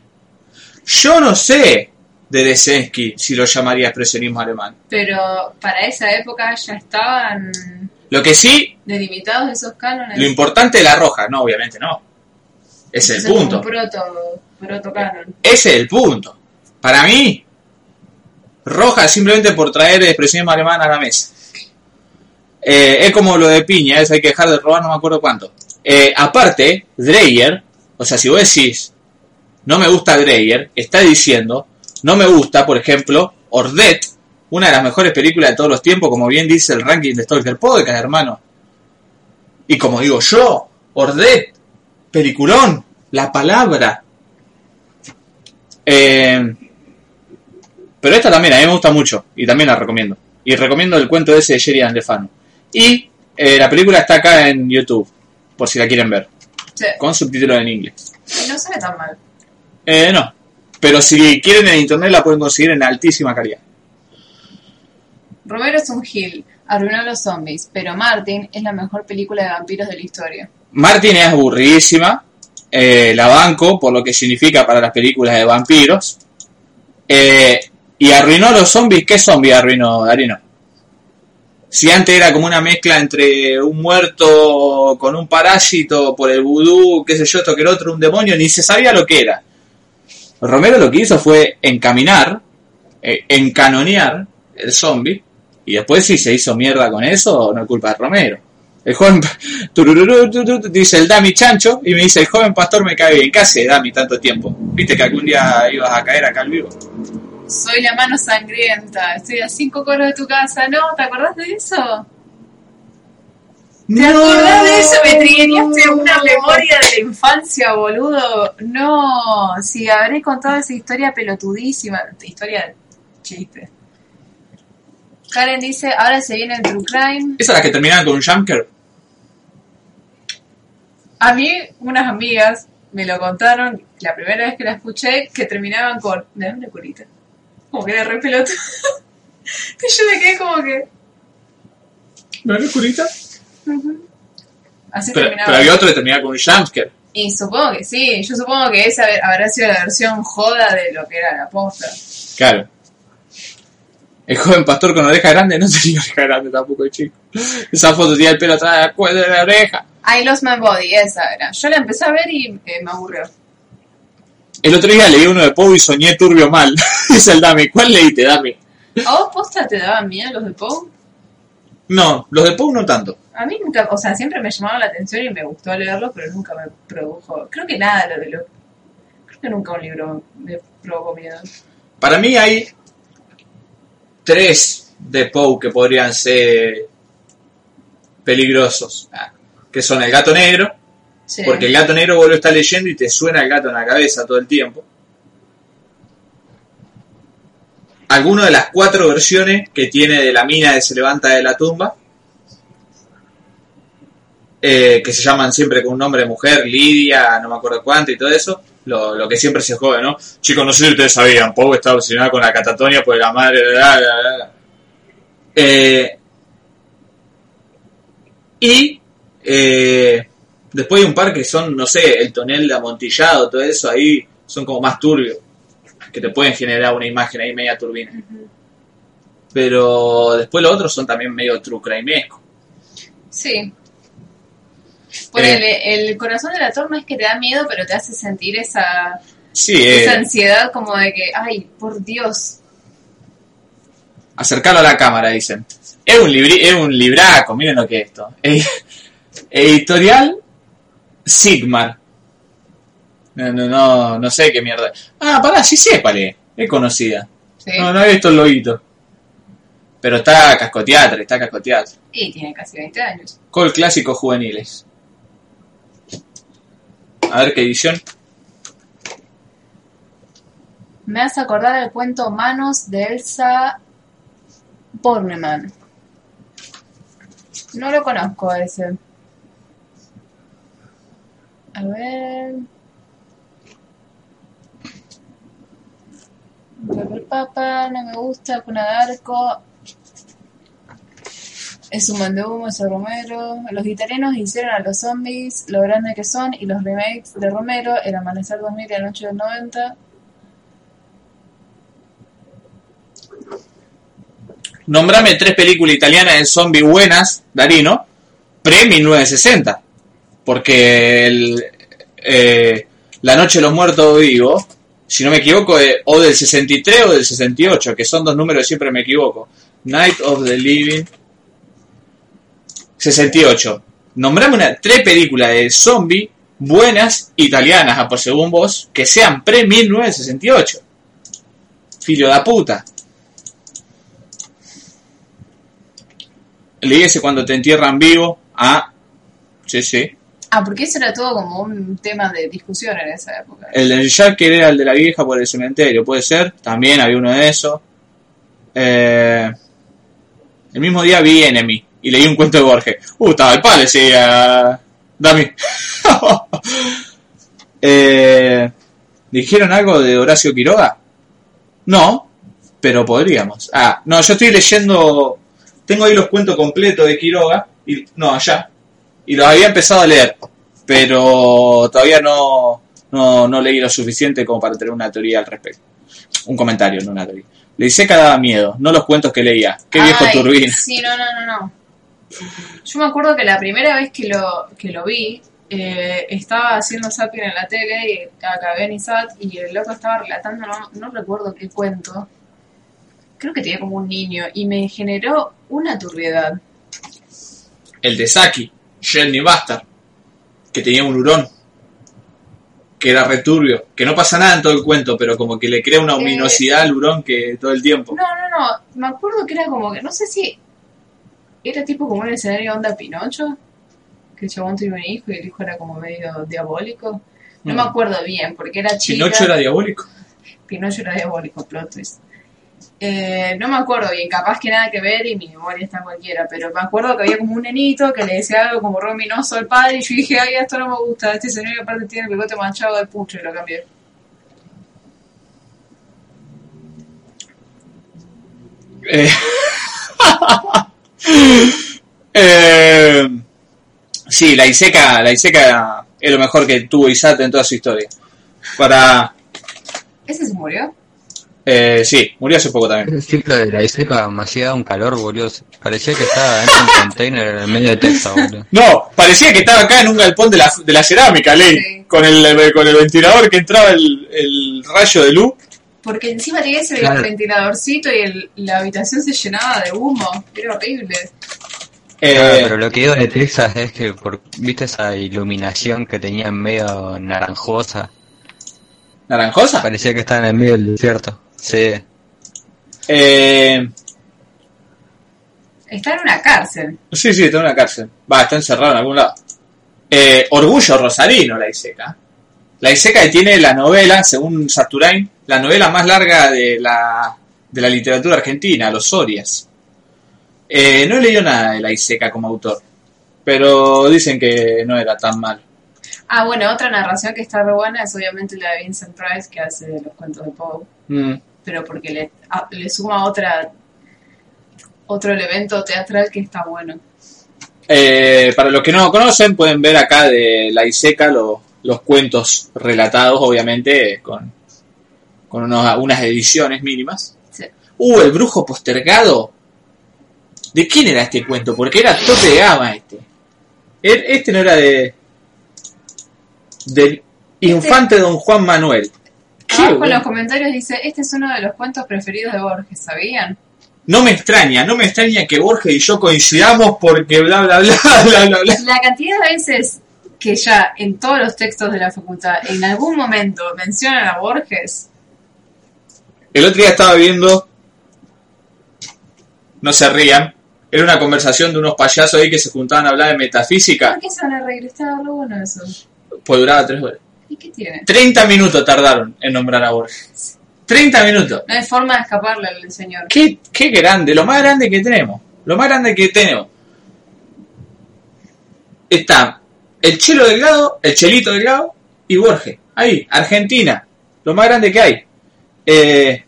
Yo no sé de Lesensky si lo llamaría expresionismo alemán. pero para esa época ya estaban Lo que sí delimitados esos cánones. Lo importante es la roja, no, obviamente no. Es el punto. Un proto, proto canon. Ese es el punto. Para mí, roja simplemente por traer expresionismo alemán a la mesa. Eh, es como lo de piña, es hay que dejar de robar no me acuerdo cuánto. Eh, aparte, Dreyer, o sea, si vos decís, no me gusta Dreyer, está diciendo, no me gusta, por ejemplo, Ordet, una de las mejores películas de todos los tiempos, como bien dice el ranking de Stalker Podcast, hermano. Y como digo yo, Ordet, peliculón, la palabra. Eh, pero esta también a mí me gusta mucho y también la recomiendo. Y recomiendo el cuento ese de Sheridan Lefano. Y eh, la película está acá en YouTube, por si la quieren ver, Sí, con subtítulos en inglés. y no sale tan mal. Eh, no, Pero si quieren en internet la pueden conseguir en altísima calidad. Romero es un gil, arruinó a los zombies, pero Martin es la mejor película de vampiros de la historia. Martin es aburridísima. eh, la banco por lo que significa para las películas de vampiros. Eh, y arruinó a los zombies. ¿Qué zombie arruinó, Darino? Si antes era como una mezcla entre un muerto con un parásito por el vudú, qué sé yo, esto que el otro, un demonio, ni se sabía lo que era. Romero lo que hizo fue encaminar, eh, encanonear el zombie, y después si se hizo mierda con eso, no es culpa de Romero. El joven, dice el Dami chancho, y me dice, el joven pastor me cae bien. ¿Qué hace Dami tanto tiempo? ¿Viste que algún día ibas a caer acá al vivo? Soy la mano sangrienta, estoy a cinco coros de tu casa. ¿No? ¿Te acordás de eso? ¿Te acordás de eso? Me trigueñaste una memoria de la infancia, boludo. No, si habré contado esa historia pelotudísima. Historia chiste. Karen dice, ahora se viene el True Crime. ¿Esa es la que terminaban con un jumper? A mí, unas amigas me lo contaron la primera vez que la escuché, que terminaban con, ¿de dónde curita? Como que era re pelotudo. *laughs* y yo me quedé como que... ¿No era Así Pero, había otro que terminaba con un jumpscare. Y supongo que sí, yo supongo que esa habrá sido la versión joda de lo que era la posta. Claro. El joven pastor con oreja grande no *laughs* tenía oreja grande tampoco el chico. Esa foto tenía el pelo atrás de la de la oreja. I Lost My Body, esa era. Yo la empecé a ver y eh, me aburrió. El otro día leí uno de Poe y soñé turbio mal. *laughs* Dice el Dami. ¿Cuál leíste, Dami? ¿A vos posta te daban miedo los de Poe? No, los de Poe no tanto. A mí nunca, o sea, siempre me llamaban la atención y me gustó leerlos, pero nunca me produjo. Creo que nada lo de lo. Creo que nunca un libro me provocó miedo. Para mí hay tres de Poe que podrían ser peligrosos. Ah, Que son el gato negro, Sí. porque el gato negro vos lo estás leyendo y te suena el gato en la cabeza todo el tiempo. Alguno de las cuatro versiones que tiene de la mina que se levanta de la tumba, eh, que se llaman siempre con un nombre de mujer, Lidia, no me acuerdo cuánto y todo eso, lo, que siempre se jode, ¿no? Chicos, no sé si ustedes sabían, Poe estaba obsesionado con la catatonia por la madre de la... la, la. Eh, y eh, después hay un par que son, no sé, el tonel de amontillado, todo eso ahí, son como más turbios, que te pueden generar una imagen ahí media turbina. Pero después los otros son también medio true crimeesco. Sí. Ponele, el corazón de la torna es que te da miedo, pero te hace sentir esa, Sí, esa eh, ansiedad como de que, ay, por Dios. acercarlo a la cámara, dicen. Es un, libri es un libraco, miren lo que es esto. Eh, *laughs* editorial Sigmar. No, no, no, no sé qué mierda. Ah, pará, sí sé cuál es. Conocida. Sí. No, no he visto el loguito. Pero está cascoteatre, está cascoteatre. Y tiene casi 20 años. Col clásicos juveniles. A ver qué edición. Me hace acordar el cuento Manos de Elsa Bornemann. No lo conozco ese. A ver. Papa, no me gusta. Cuna de Arco. Es un de es Romero. Los italianos hicieron a los zombies lo grande que son y los remakes de Romero, El Amanecer 2000 y La Noche del 90. Nombrame tres películas italianas de zombie buenas, Darino, pre-1960. Porque el, eh, La Noche de los Muertos Vivos, si no me equivoco, es o del 63 o del 68, que son dos números siempre me equivoco. Night of the Living 68. Nombrame una, tres películas de zombie buenas italianas, a por según vos, que sean pre-1968. Filio da puta. Leí ese cuando te entierran vivo. Ah, sí, sí. Ah, porque eso era todo como un tema de discusión en esa época. El de Jack era el de la vieja por el cementerio, puede ser. También había uno de esos. Eh, el mismo día vi Enemy y leí un cuento de Borges. Uh, estaba el padre, decía Dami. *laughs* eh, ¿Dijeron algo de Horacio Quiroga? No, pero podríamos. Ah, no, yo estoy leyendo. Tengo ahí los cuentos completos de Quiroga. Y, no, allá. Y los había empezado a leer. Pero todavía no, no, no leí lo suficiente como para tener una teoría al respecto. Un comentario, no una teoría. Le hice daba miedo, no los cuentos que leía. Qué viejo Ay, turbina. Sí, no, no, no, no. Yo me acuerdo que la primera vez que lo, que lo vi, eh, estaba haciendo zapping en la tele y acabé en ISAT y el loco estaba relatando, no, no recuerdo qué cuento. Creo que tenía como un niño y me generó una turbiedad. El de Saki, Jenny Bastard, que tenía un hurón. Que era returbio. Que no pasa nada en todo el cuento, pero como que le crea una Eh, ominosidad al hurón que todo el tiempo. No, no, no. Me acuerdo que era como que, no sé si era tipo como un escenario onda Pinocho, que el chabón tuvo un hijo y el hijo era como medio diabólico. No Mm. me acuerdo bien, porque era chica. Pinocho era diabólico. Pinocho era diabólico, plot twist. Eh, no me acuerdo bien, capaz que nada que ver y mi memoria está cualquiera, pero me acuerdo que había como un nenito que le decía algo como rominoso al padre y yo dije, ay, esto no me gusta, este señor aparte tiene el bigote manchado del pucho y lo cambié. Eh, *laughs* eh, sí, la Iseca, la Iseca es lo mejor que tuvo Isate en toda su historia. Para. ¿Ese se murió? Eh, sí, murió hace poco también. El ciclo de la Iseca me hacía un calor, boludo. Parecía que estaba de un container en medio de Texas, boludo. No, parecía que estaba acá en un galpón de la, de la cerámica, Ley. Sí. Con, el, con el ventilador que entraba el, el rayo de luz. Porque encima tenía ese Claro. ventiladorcito y el- la habitación se llenaba de humo. Era horrible. Eh, Claro, pero lo que digo de Texas es que, por, viste esa iluminación que tenía en medio naranjosa, ¿Naranjosa? parecía que estaba en el medio del desierto. Sí. Eh, Está en una cárcel. sí, sí, está en una cárcel. Va, está encerrado en algún lado. Eh, Orgullo Rosarino, la Iseca. La Iseca que tiene la novela, según Saturain, la novela más larga de la, de la literatura argentina, Los Orias. Eh, no he leído nada de la Iseca como autor, pero dicen que no era tan mal. Ah, bueno, otra narración que está re buena es obviamente la de Vincent Price que hace los cuentos de Poe. Mm. pero porque le, a- le suma otra otro elemento teatral que está bueno. Eh, para los que no lo conocen, pueden ver acá de la Iseca lo- los cuentos relatados, obviamente, con, con unos- unas ediciones mínimas. Sí. Uh, el brujo postergado. ¿De quién era este cuento? Porque era tope de gama este. Er- Este no era de. del infante don Juan Manuel. Abajo en los comentarios dice, este es uno de los cuentos preferidos de Borges, ¿sabían? No me extraña, no me extraña que Borges y yo coincidamos porque bla bla bla *laughs* bla bla bla. La cantidad de veces que ya en todos los textos de la facultad en algún momento mencionan a Borges, El otro día estaba viendo, no se rían, era una conversación de unos payasos ahí que se juntaban a hablar de metafísica, ¿por qué se van a reír? Está re bueno eso. pues duraba tres horas. ¿Y qué tiene? 30 minutos tardaron en nombrar a Borges. 30 minutos. No hay forma de escaparle al señor. Qué, qué grande, lo más grande que tenemos. Lo más grande que tenemos. Está el Chelo Delgado, el Chelito Delgado y Borges. Ahí, Argentina. Lo más grande que hay. Eh,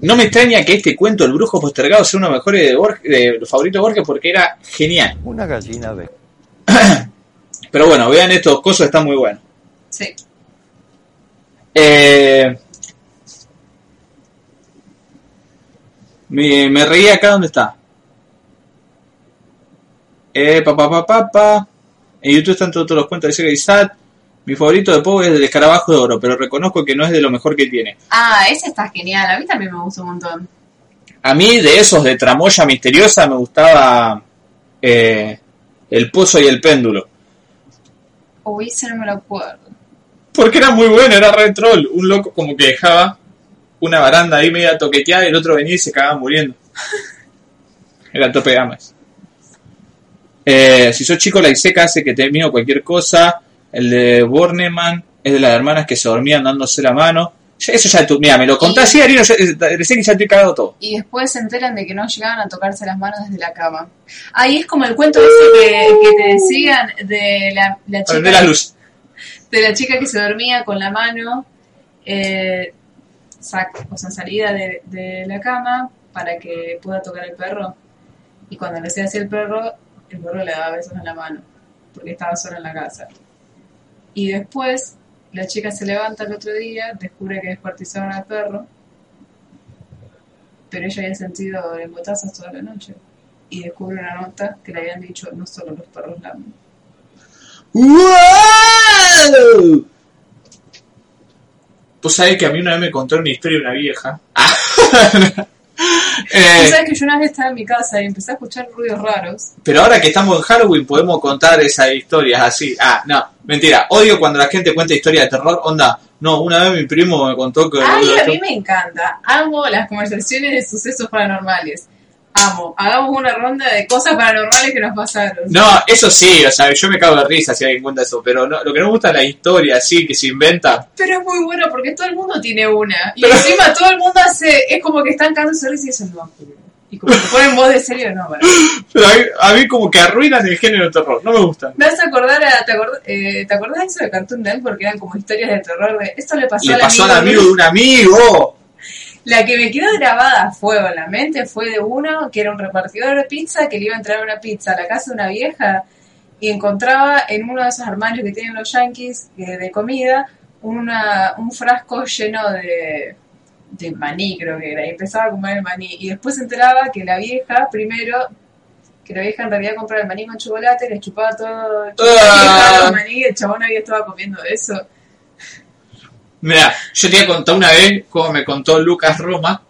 no me extraña que este cuento, El Brujo Postergado, sea uno de los mejores de, Borges, de los favoritos de Borges porque era genial. Una gallina de... *coughs* Pero bueno, vean estos cosas, están muy buenos. Sí. Eh, me, me reí acá donde está. Eh, pa, pa, pa, pa, pa. En YouTube están todos, todos los cuentos de Sega y Sat. Mi favorito de Poe es el escarabajo de oro, pero reconozco que no es de lo mejor que tiene. Ah, ese está genial. A mí también me gustó un montón. A mí, de esos de tramoya misteriosa, me gustaba eh, El Pozo y el Péndulo. Uy, ese no me lo acuerdo. Porque era muy bueno, era re troll. Un loco como que dejaba una baranda ahí media toqueteada y el otro venía y se cagaba muriendo. *laughs* era tope de gamas. Eh, si sos chico, la Iseca hace que termino cualquier cosa. El de Borneman es de las hermanas que se dormían dándose la mano. Eso ya tú, mira, me lo contás así, Ariel, ya, recién que ya estoy cagado todo. Y después se enteran de que no llegaban a tocarse las manos desde la cama. Ahí es como el cuento ese que, que te decían de la, chica la luz. De la chica que se dormía con la mano eh, o salida de, la cama para que pueda tocar el perro. Y cuando le hacía así el perro, el perro le daba besos en la mano, porque estaba sola en la casa. Y después, la chica se levanta el otro día, descubre que descuartizaron al perro, pero ella había sentido lengüetazos toda la noche. Y descubre una nota que le habían dicho, no solo los perros lamen. ¡Wow! Vos sabés que a mí una vez me contó una historia de una vieja. *laughs* Eh, Tú sabes que yo una vez estaba en mi casa y empecé a escuchar ruidos raros. pero ahora que estamos en Halloween podemos contar esas historias así. Ah, no, mentira. Odio cuando la gente cuenta historias de terror. Onda, no, una vez mi primo me contó que... Ay, a mí me encanta. Amo las conversaciones de sucesos paranormales. Amo. Hagamos una ronda de cosas paranormales que nos pasaron. No, eso sí, o sea, yo me cago de risa si alguien cuenta eso, pero no, lo que no me gusta es la historia así que se inventa. Pero es muy bueno porque todo el mundo tiene una. Y encima todo el mundo hace. Es como que están cagando risa y dicen, no, Y como que ponen voz de serio, no, para. *laughs* Pero a mí, a mí como que arruinan el género de terror, no me gusta. Me vas a acordar a. ¿Te, acord- eh, ¿te acordás de eso de Cartoon Network? Que eran como historias de terror de. Esto le pasó, Le al pasó al amigo amigo de un amigo. La que me quedó grabada a fuego en la mente fue de uno que era un repartidor de pizza que le iba a entrar una pizza a la casa de una vieja y encontraba en uno de esos armarios que tienen los yankees eh, de comida una, un frasco lleno de, de maní, creo que era, y empezaba a comer el maní. Y después se enteraba que la vieja, primero, que la vieja en realidad compraba el maní con chocolate, le chupaba todo el Ah. el maní y el chabón había estado comiendo eso. Mira, yo te iba a contar una vez, como me contó Lucas Roma,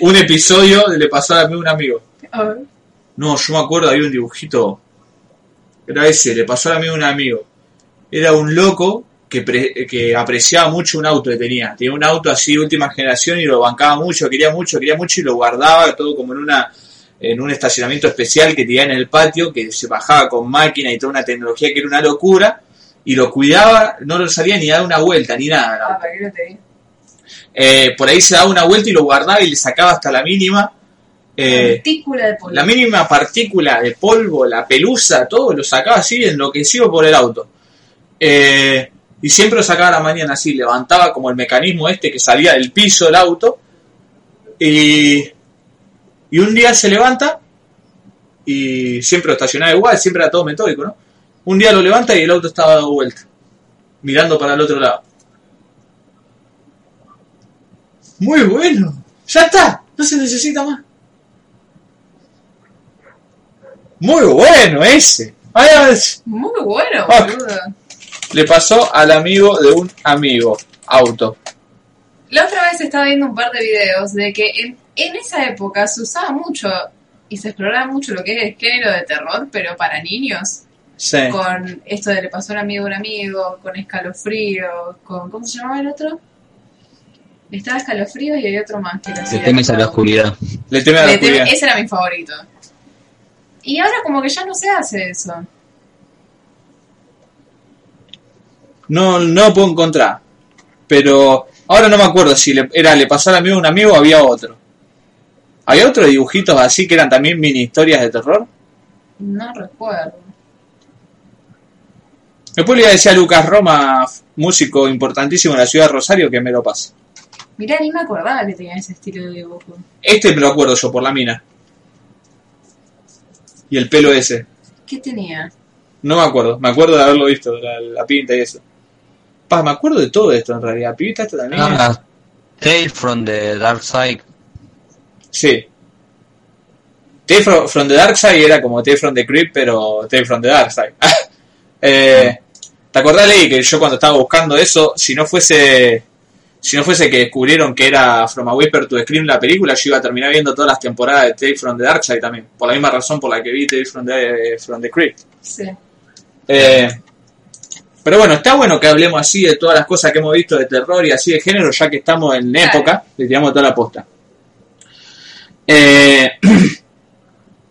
un episodio de Le pasó amigo de un amigo. A ver. No, yo me acuerdo, había un dibujito. Era ese, le pasó amigo de un amigo. Era un loco que, pre- que apreciaba mucho un auto que tenía. Tenía un auto así, última generación, y lo bancaba mucho, quería mucho, quería mucho, y lo guardaba todo como en una en un estacionamiento especial que tenía en el patio, que se bajaba con máquina y toda una tecnología que era una locura, y lo cuidaba, no lo salía ni dar una vuelta, ni nada. el Ah, auto. para que no te. Eh, por ahí se daba una vuelta y lo guardaba y le sacaba hasta la mínima. eh, Partícula de polvo. la mínima partícula de polvo, la pelusa, todo lo sacaba así enloquecido por el auto. Eh, y siempre lo sacaba a la mañana así, levantaba como el mecanismo este que salía del piso del auto. Y, y un día se levanta y siempre lo estacionaba igual, siempre era todo metódico, ¿no? Un día lo levanta y el auto estaba dado vuelta, mirando para el otro lado. Muy bueno, ya está, no se necesita más. Muy bueno ese. Muy bueno, Ah. boludo. Le pasó al amigo de un amigo. Auto. La otra vez estaba viendo un par de videos de que en, en esa época se usaba mucho y se exploraba mucho lo que es el género de terror, pero para niños. Sí. Con esto de le pasó a un amigo a un amigo, con escalofrío, con. ¿Cómo se llamaba el otro? Estaba escalofrío y había otro más que de temes a la oscuridad. Le teme a la Le oscuridad. ese era mi favorito. Y ahora como que ya no se hace eso. No, no lo puedo encontrar. Pero ahora no me acuerdo si le, era le pasó al amigo de un amigo o había otro. ¿Había otros dibujitos así que eran también mini historias de terror? No recuerdo. Después le iba a decir a Lucas Roma, músico importantísimo en la ciudad de Rosario, que me lo pase. Mirá, ni me acordaba que tenía ese estilo de dibujo. Este me lo acuerdo yo por la mina. Y el pelo ese. ¿Qué tenía? No me acuerdo, me acuerdo de haberlo visto, la, la pinta y eso. Pa, me acuerdo de todo esto en realidad. Pibita esta también. Ah, Tale from the Dark Side. Sí. Tale from, from the Dark Side era como Tale from the Crypt, pero Tale from the Dark Side. *laughs* eh, ¿Te acordás, Ley, que yo cuando estaba buscando eso, si no fuese si no fuese que descubrieron que era From a Whisper to Scream la película, yo iba a terminar viendo todas las temporadas de Tale from the Dark Side también. Por la misma razón por la que vi Tale from the, from the Crypt. Sí. Eh, pero bueno, está bueno que hablemos así de todas las cosas que hemos visto de terror y así de género, ya que estamos en Claro. época, le tiramos toda la posta. Eh,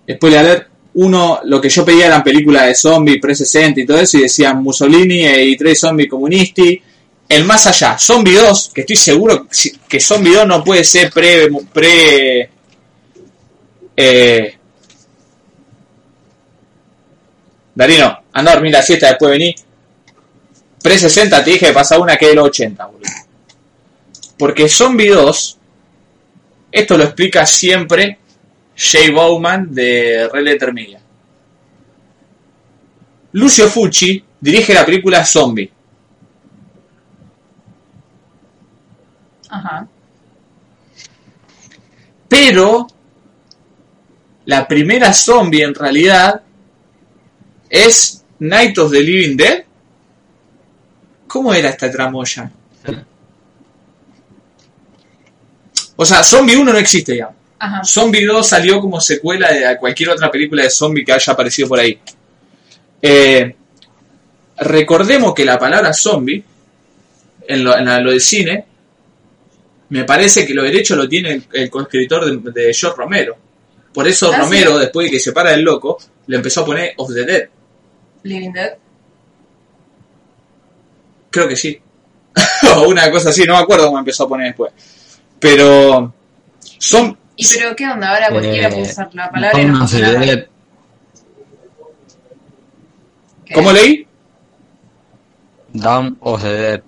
después de leer, uno, lo que yo pedía eran películas de zombies, pre-60 y todo eso, y decían Mussolini y tres zombies comunisti. El más allá, Zombie 2, que estoy seguro que Zombie 2 no puede ser pre. pre eh, Darino, anda a dormir la siesta, después vení. Pre 60 te dije que pasaba una que es los 80, boludo. Porque Zombie 2, esto lo explica siempre Jay Bowman de Red Letter Media. Lucio Fucci dirige la película Zombie. Ajá. Pero la primera zombie en realidad es Night of the Living Dead. ¿Cómo era esta tramoya? O sea, Zombie 1 no existe ya. Ajá. Zombie 2 salió como secuela de cualquier otra película de zombie que haya aparecido por ahí. Eh, recordemos que la palabra zombie, en lo, en lo del cine, me parece que los derechos lo tiene el, el coescritor de, de George Romero. Por eso Ah, Romero, ¿sí? después de que se para el loco, le empezó a poner Of the Dead. Living Dead. Creo que sí. *laughs* o una cosa así, no me acuerdo cómo empezó a poner después. Pero son... ¿Y pero qué onda? Ahora cualquiera Eh, puede usar la palabra. ¿Cómo leí? Dawn of the Dead.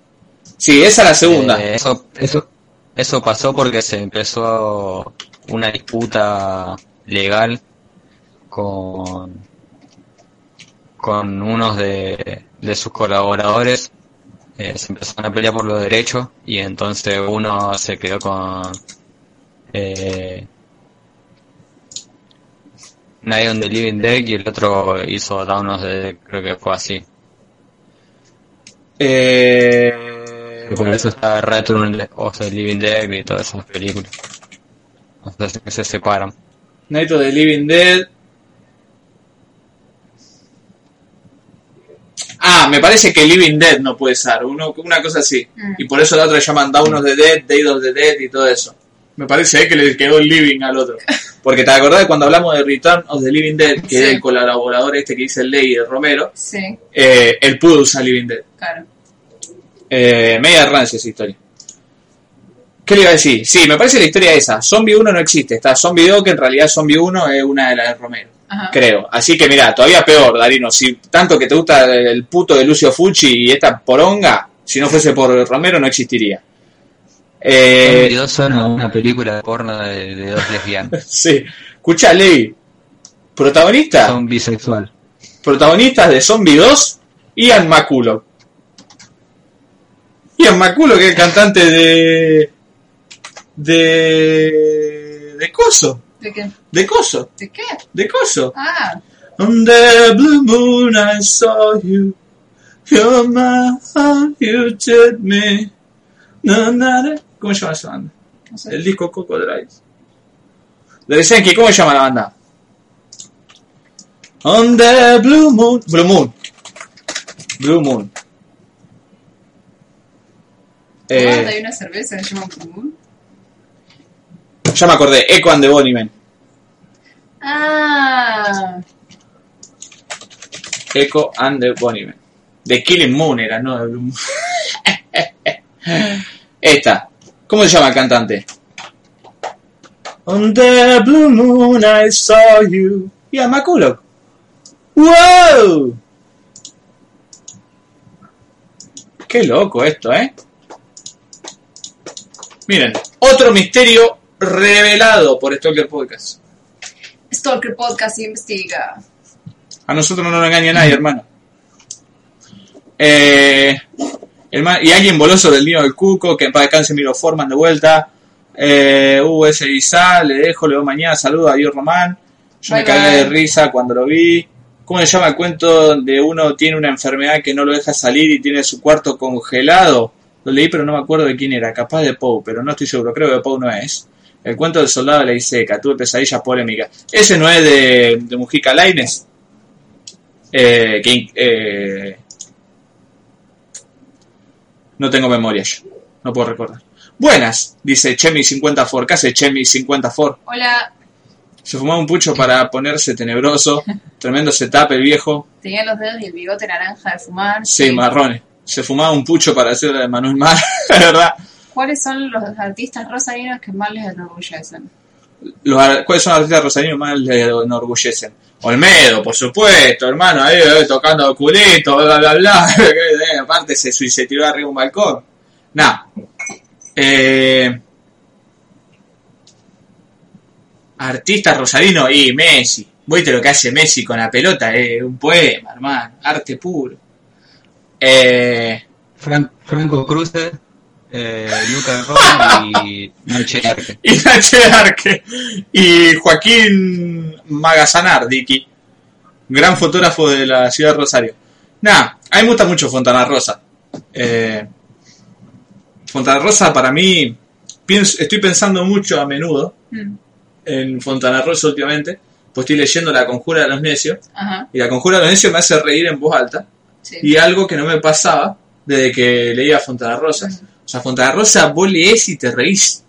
Sí, esa es la segunda. Eh, eso, eso, eso pasó porque se empezó una disputa legal con, con unos de, de sus colaboradores. Eh, se empezaron a pelear por los derechos y entonces uno se quedó con eh, Night on the Living Dead y el otro hizo Dawn of the Dead, creo que fue así. Eh, Y por eso está Return of the Living Dead y todas esas películas. Entonces que se separan. Night of the Living Dead. Ah, me parece que Living Dead no puede ser, uno, una cosa así. Mm. Y por eso la otra le llaman Dawn of the Dead, Day of the Dead y todo eso. Me parece eh, que le quedó el Living al otro. Porque te acordás de cuando hablamos de Return of the Living Dead, que Sí. es el colaborador este que dice el Ley de Romero, Sí, eh, él pudo usar Living Dead. claro. Eh, media rancia esa historia. ¿Qué le iba a decir? Sí, me parece la historia esa. Zombie 1 no existe. Está Zombie 2, que en realidad Zombie 1 es una de las de Romero. Ajá. Creo. Así que mira, todavía peor, Darino. Si tanto que te gusta el puto de Lucio Fucci y esta poronga, si no fuese por Romero no existiría. Eh, Zombie 2 son una película de porno de, de dos lesbianas. *laughs* sí. Escucha, Levi. Protagonista. Son bisexual. Protagonistas de Zombie 2, Ian McCulloch. Ian McCulloch, que es el cantante de. de. de Coso. ¿De qué? De Coso. ¿De qué? De Coso. Ah, On the blue moon I saw you. You're my heart, you took me. Na, na, na. ¿Cómo se llama esa banda? no sé. El disco Coco Drive. De Senki, ¿cómo se llama la banda? On the Blue Moon. Blue Moon. Blue Moon. ¿Cuándo Eh, hay una cerveza que se llama Blue Moon? ya me acordé, Echo and the Bunnymen. Ah, Echo and the Bunnymen. De Killing Moon era, no de Blue Moon. *laughs* Esta. ¿Cómo se llama el cantante? On the blue moon I saw you. Y a McCulloch. ¡Wow! Qué loco esto, ¿eh? Miren, otro misterio revelado por Stalker Podcast. Stalker Podcast investiga. A nosotros no nos engaña nadie, hermano. Eh, el y alguien voló sobre el niño del cuco, que en paz descanse Miro Forman de vuelta. Eh, US Isa, le dejo, le doy mañana, saludos a Dios Román. Yo me cagué de risa cuando lo vi. ¿Cómo se llama el cuento donde uno tiene una enfermedad que no lo deja salir y tiene su cuarto congelado? Lo leí, pero no me acuerdo de quién era. Capaz de Poe, pero no estoy seguro. Creo que Poe no es. El cuento del soldado de la Iseca. Tuve pesadillas polémicas. Ese no es de, de Mujica Laines. Eh, que, eh, no tengo memoria yo. No puedo recordar. Buenas, dice Chemi54. ¿Qué hace Chemi54? Hola, Se fumaba un pucho para ponerse tenebroso. *laughs* Tremendo setup el viejo. tenía los dedos y el bigote naranja de fumar. Sí, marrones. Se fumaba un pucho para hacer la de Manuel Mar, *laughs* la verdad. ¿Cuáles son los artistas rosarinos que más les enorgullecen? Los, ¿Cuáles son los artistas rosarinos más le enorgullecen? Olmedo, por supuesto, hermano, ahí eh, tocando culito, bla, bla, bla. *laughs* Eh, Aparte se suicidó arriba de un balcón. Nah. Eh, artista rosarino y Messi. Viste lo que hace Messi con la pelota, es un poema, hermano. Arte puro. Eh, Fran- Franco Cruz, eh, Lucas Roma y Noche Arque. y Nache Arque. Y Joaquín Magazanar, Dicky. Gran fotógrafo de la ciudad de Rosario. Nada, a mí me gusta mucho Fontana Rosa. Eh, Fontana Rosa para mí, pienso, estoy pensando mucho a menudo Mm. en Fontana Rosa últimamente, pues estoy leyendo La Conjura de los Necios, Ajá, y La Conjura de los Necios me hace reír en voz alta, sí. y algo que no me pasaba desde que leía Fontana Rosa. O sea, Fontana Rosa vos lees y te reís,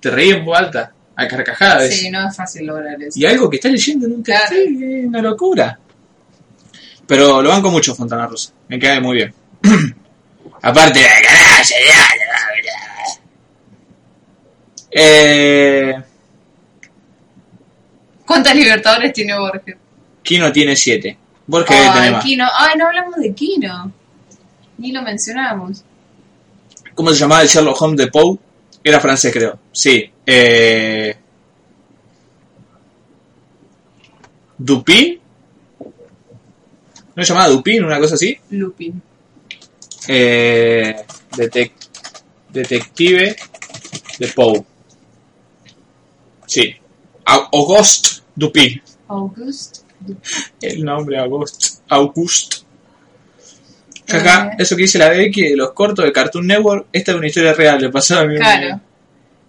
te reís en voz alta, a carcajadas. Sí, no es fácil lograr eso. Y algo que estás leyendo nunca Claro. es una locura. Pero lo banco mucho Fontana Rosa, me cae muy bien. *clears throat* Aparte eh, ¿Cuántas libertadores tiene Borges? Kino tiene 7. Borges debe tener más. Kino. Ay, no hablamos de Kino. Ni lo mencionamos. ¿Cómo se llamaba el Sherlock Holmes de Poe? Era francés, creo. Sí. Eh... ¿Dupin? ¿No se llamaba Dupin? ¿Una cosa así? Lupin. Eh... detec- Detective de Poe. Sí. Au- Auguste Dupin. August. El nombre Auguste. Acá, eso que dice la Becky de los cortos de Cartoon Network, esta es una historia real, le pasó a mi Claro.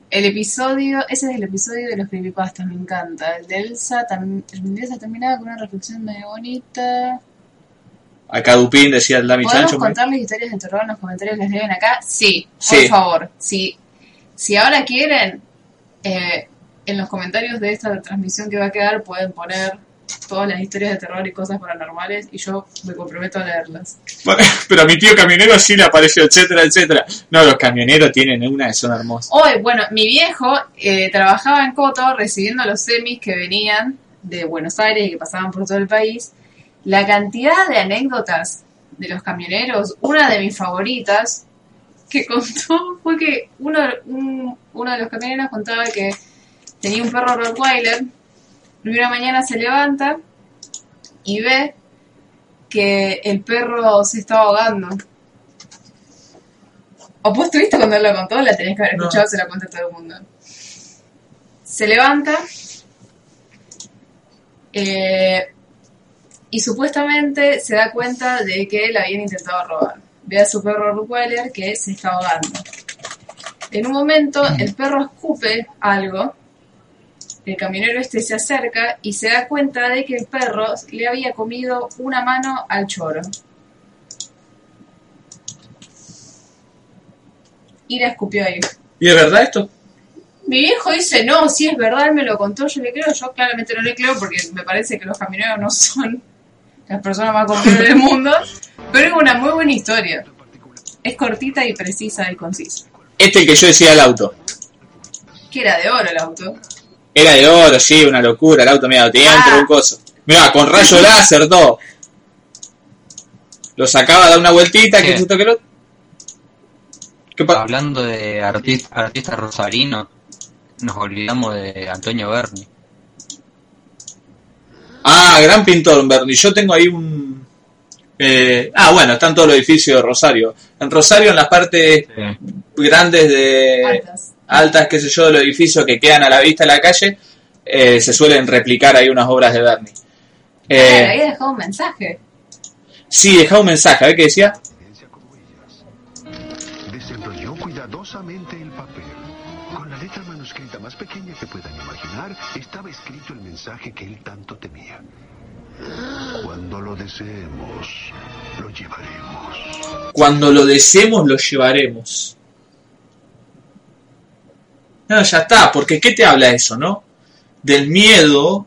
El episodio, ese es el episodio de los creepypastas, me encanta. El de Elsa, tam- el de Elsa terminaba con una reflexión medio bonita. Acá Dupin decía el Dami ¿Podemos Chancho. me- contarles historias de terror en los comentarios que les leen acá? Sí, por Sí. favor. Si, si ahora quieren, eh, en los comentarios de esta transmisión que va a quedar pueden poner *laughs* todas las historias de terror y cosas paranormales y yo me comprometo a leerlas. Bueno, *laughs* pero a mi tío camionero sí le apareció, etcétera, etcétera. No, los camioneros tienen una son hermosas. Hoy, bueno, mi viejo eh, trabajaba en Coto recibiendo los semis que venían de Buenos Aires y que pasaban por todo el país. La cantidad de anécdotas de los camioneros, una de mis favoritas que *laughs* contó fue que uno, un- uno de los camioneros contaba que tenía un perro Rottweiler y una mañana se levanta y ve que el perro se está ahogando. O vos estuviste cuando él lo contó, la tenés que haber No. escuchado, se la cuenta todo el mundo. Se levanta eh, y supuestamente se da cuenta de que le habían intentado robar. Ve a su perro Rottweiler que se está ahogando. En un momento el perro escupe algo, el camionero este se acerca y se da cuenta de que el perro le había comido una mano al choro. Y la escupió ahí. ¿Y es verdad esto? Mi viejo dice, no, si es verdad, él me lo contó, yo le creo, yo claramente no le creo porque me parece que los camioneros no son las personas más comunes del *laughs* mundo, pero es una muy buena historia. Es cortita y precisa y concisa. Este el que yo decía el auto. Que era de oro el auto. Era de oro, sí, una locura. El auto, mira, tenía dentro Ah. un coso. Mira, con rayo *laughs* láser, todo. Lo sacaba, da una vueltita, que justo que lo. ¿Qué pa- Hablando de artista, artista rosarino, nos olvidamos de Antonio Berni. Ah, gran pintor, Bernie. Yo tengo ahí un. eh, ah, bueno, están todos los edificios de Rosario. En Rosario, en las partes grandes de. Altas. Altas, qué sé yo, de los edificios que quedan a la vista de la calle, eh, se suelen replicar ahí unas obras de Bernie. Claro, Eh, había dejado un mensaje. sí, dejaba un mensaje, a ver qué decía. Desenrolló cuidadosamente el papel. Con la letra manuscrita más pequeña que puedan imaginar, estaba escrito el mensaje que él tanto temía. Cuando lo deseemos, lo llevaremos. Cuando lo deseemos, lo llevaremos. No, ya está, porque ¿qué te habla eso, no? Del miedo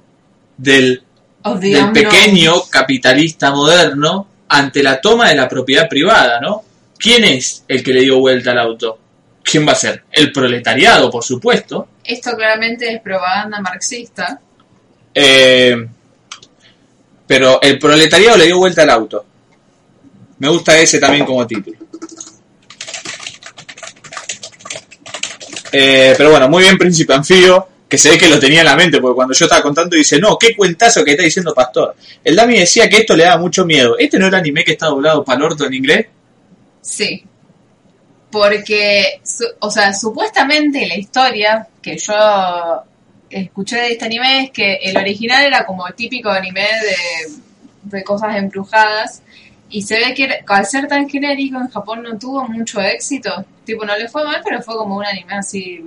del, the del pequeño capitalista moderno ante la toma de la propiedad privada, ¿no? ¿Quién es el que le dio vuelta al auto? ¿Quién va a ser? El proletariado, por supuesto. Esto claramente es propaganda marxista. Eh, pero el proletariado le dio vuelta al auto. Me gusta ese también como título. Eh, pero bueno, muy bien Príncipe Anfío, que se ve que lo tenía en la mente, porque cuando yo estaba contando dice, no, qué cuentazo que está diciendo Pastor. El Dami decía que esto le daba mucho miedo. ¿Este no era anime que está doblado para orto en inglés? Sí. Porque, o sea, supuestamente la historia que yo escuché de este anime es que el original era como típico anime de, de cosas embrujadas. Y se ve que al ser tan genérico en Japón no tuvo mucho éxito. Tipo, no le fue mal, pero fue como un anime así.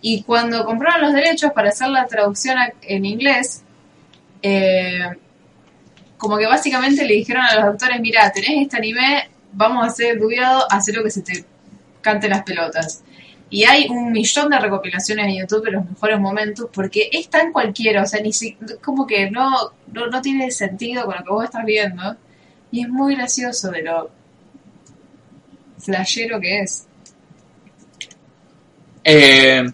Y cuando compraron los derechos para hacer la traducción en inglés, eh, como que básicamente le dijeron a los autores, mira, tenés este anime, vamos a hacer dubiado, hacer lo que se te cante las pelotas. Y hay un millón de recopilaciones en YouTube de los mejores momentos porque es tan cualquiera, o sea, ni si, como que no, no, no tiene sentido con lo que vos estás viendo. Y es muy gracioso de lo flashero que es. Eh,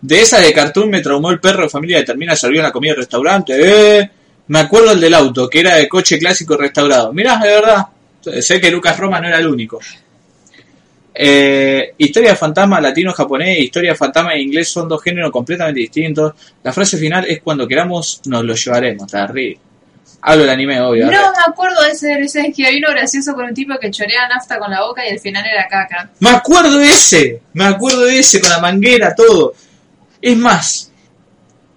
de esa de cartoon me traumó el perro de familia que termina servir la comida en restaurante. Eh, me acuerdo el del auto, que era de coche clásico restaurado. Mirá, de verdad. Sé que Lucas Roma no era el único. Eh, historia de fantasma latino-japonés e historia de fantasma en inglés son dos géneros completamente distintos. La frase final es cuando queramos nos lo llevaremos. Terrible. Hablo del anime, obvio. No me acuerdo de ese DLC, que hay uno gracioso con un tipo que chorea nafta con la boca y al final era caca. Me acuerdo de ese, me acuerdo de ese con la manguera, todo. Es más,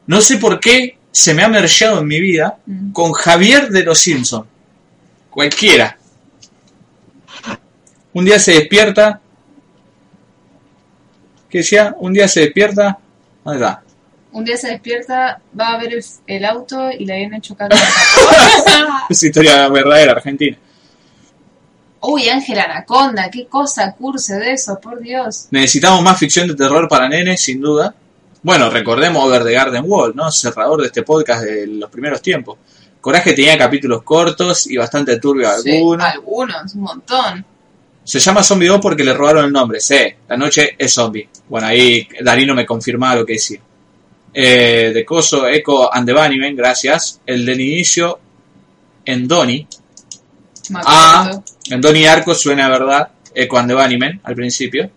no sé por qué se me ha mergeado en mi vida Mm. con Javier de los Simpson. Cualquiera. Un día se despierta. ¿Qué decía? Un día se despierta. ¿Dónde está? Un día se despierta, va a ver el, el auto y le viene chocando. Es historia verdadera, argentina. Uy, Ángel Anaconda, qué cosa curse de eso, por Dios. Necesitamos más ficción de terror para nenes, sin duda. Bueno, recordemos Over the Garden Wall, ¿no? Cerrador de este podcast de los primeros tiempos. Coraje tenía capítulos cortos y bastante turbios Sí, algunos. algunos, un montón. Se llama Zombie 2 porque le robaron el nombre. Sí, la noche es zombie. Bueno, ahí Darino me confirmaba lo que decía. Eh, de Coso, Echo and the Bunnymen, gracias. El del inicio, en Donny. Me Ah, acuerdo. en Donnie Arco suena verdad. Echo and the Bunnymen al principio.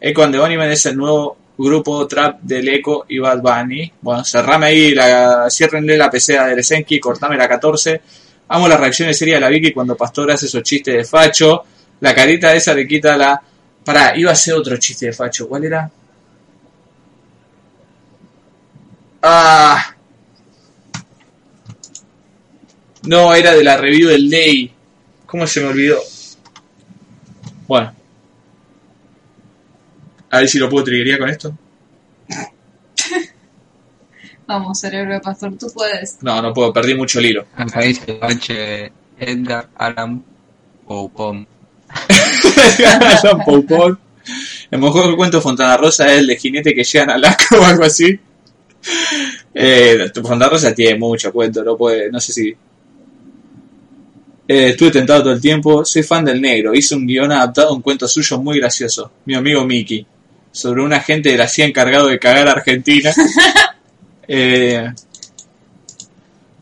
Echo and the Bunnymen es el nuevo grupo trap del Echo y Bad Bunny. Bueno, cerrame ahí, la, ciérrenle la PC de Lesenki, cortame la 14. Amo las reacciones serias de la Vicky cuando Pastor hace esos chistes de facho. La carita esa le quita la... Pará, iba a hacer otro chiste de facho. ¿Cuál era? Ah. No, era de la review del Day. ¿Cómo se me olvidó? Bueno. A ver si lo puedo triggería con esto. *laughs* Vamos, cerebro de pastor, tú puedes. No, no puedo, perdí mucho el hilo. Acá dice H. Edgar Allan Poupon. Paul Paul. El mejor cuento de Fontana Rosa es el de jinete que llegan al asco o algo así. Eh, Fontana Rosa tiene mucho cuento, no puede, no sé si. Eh, estuve tentado todo el tiempo, soy fan del negro, hice un guion adaptado a un cuento suyo muy gracioso, mi amigo Mickey, sobre un agente de la CIA encargado de cagar a Argentina. *laughs* Eh,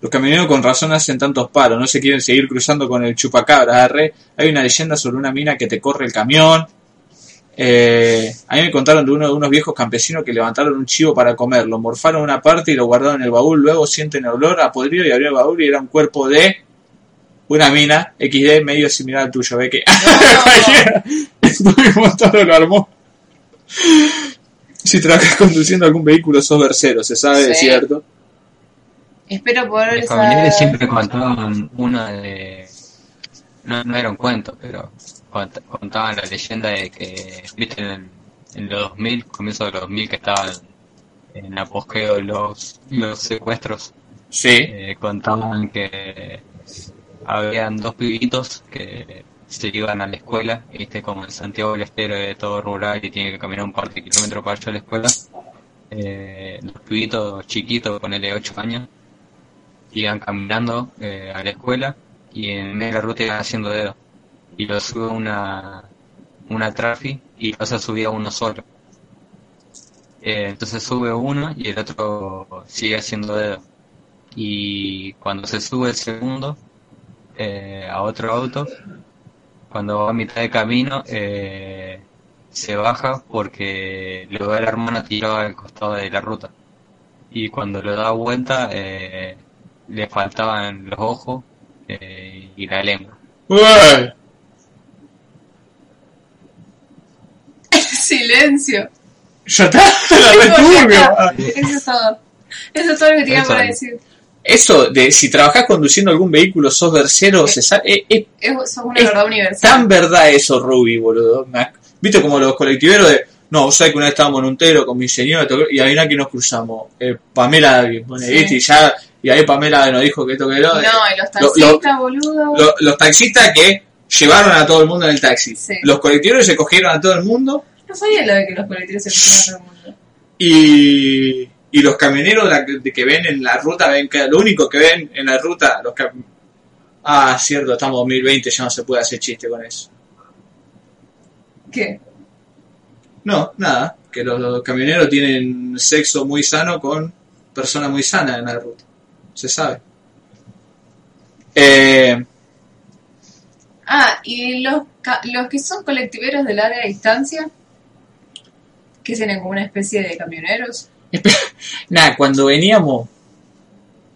los camioneros con razón hacen tantos paros, no se quieren seguir cruzando con el chupacabras, arre. Hay una leyenda sobre una mina que te corre el camión. Eh, a mí me contaron de uno de unos viejos campesinos que levantaron un chivo para comer, lo morfaron una parte y lo guardaron en el baúl, luego sienten el olor a podrido y abrieron el baúl y era un cuerpo de una mina XD medio similar al tuyo, ve que cualquiera, *laughs* Tuvimos Montano lo armó. Si trabajas conduciendo algún vehículo sos versero, se sabe, Sí. es cierto. Espero poder Mis familiares siempre contaban una de. No, no era un cuento, pero contaban la leyenda de que, viste, en, en los 2000, comienzo de los 2000, que estaban en apogeo los, los secuestros, Sí. eh, contaban que habían dos pibitos que se iban a la escuela, viste, como en Santiago del Estero es todo rural y tiene que caminar un par de kilómetros para ir a la escuela. Eh, los pibitos chiquitos, ponele 8 años, iban caminando eh, a la escuela y en medio de la ruta iban haciendo dedo. Y lo sube una, una trafi y o sea, subía uno solo. Eh, entonces sube uno y el otro sigue haciendo dedo. Y cuando se sube el segundo eh, a otro auto, cuando va a mitad de camino, eh, se baja porque lo ve el hermano tirado al costado de la ruta. Y cuando lo da vuelta, eh, le faltaban los ojos y la lengua. Ué, Silencio. Ya está, *laughs* la returbio. Eso es todo. Eso es todo lo que tenía Eso para decir. Eso de si trabajás conduciendo algún vehículo, sos versero, se sabe, es, es Es, sos una Es verdad universal. tan verdad eso, Ruby, boludo. ¿Viste como los colectiveros de, no, vos sabés que una vez estábamos en un tero con mi señora y ahí que nos cruzamos? Eh, Pamela, David, pone, Sí. ¿viste? Y ya, y ahí Pamela nos dijo que esto que lo, No, y los Lo- taxistas, boludo. lo- los taxistas que llevaron a todo el mundo en el taxi. Sí. Los colectiveros se cogieron a todo el mundo No sabía lo de que los colectivos se pusieron a todo el mundo. y, y los camioneros la de que ven en la ruta, ven que lo único que ven en la ruta, los cam- Ah, cierto, estamos en 2020, ya no se puede hacer chiste con eso. ¿Qué? No, nada, que los, los camioneros tienen sexo muy sano con personas muy sanas en la ruta. Se sabe. Eh, Ah, y los, los que son colectiveros de larga distancia, que tienen como una especie de camioneros. *laughs* nada, cuando veníamos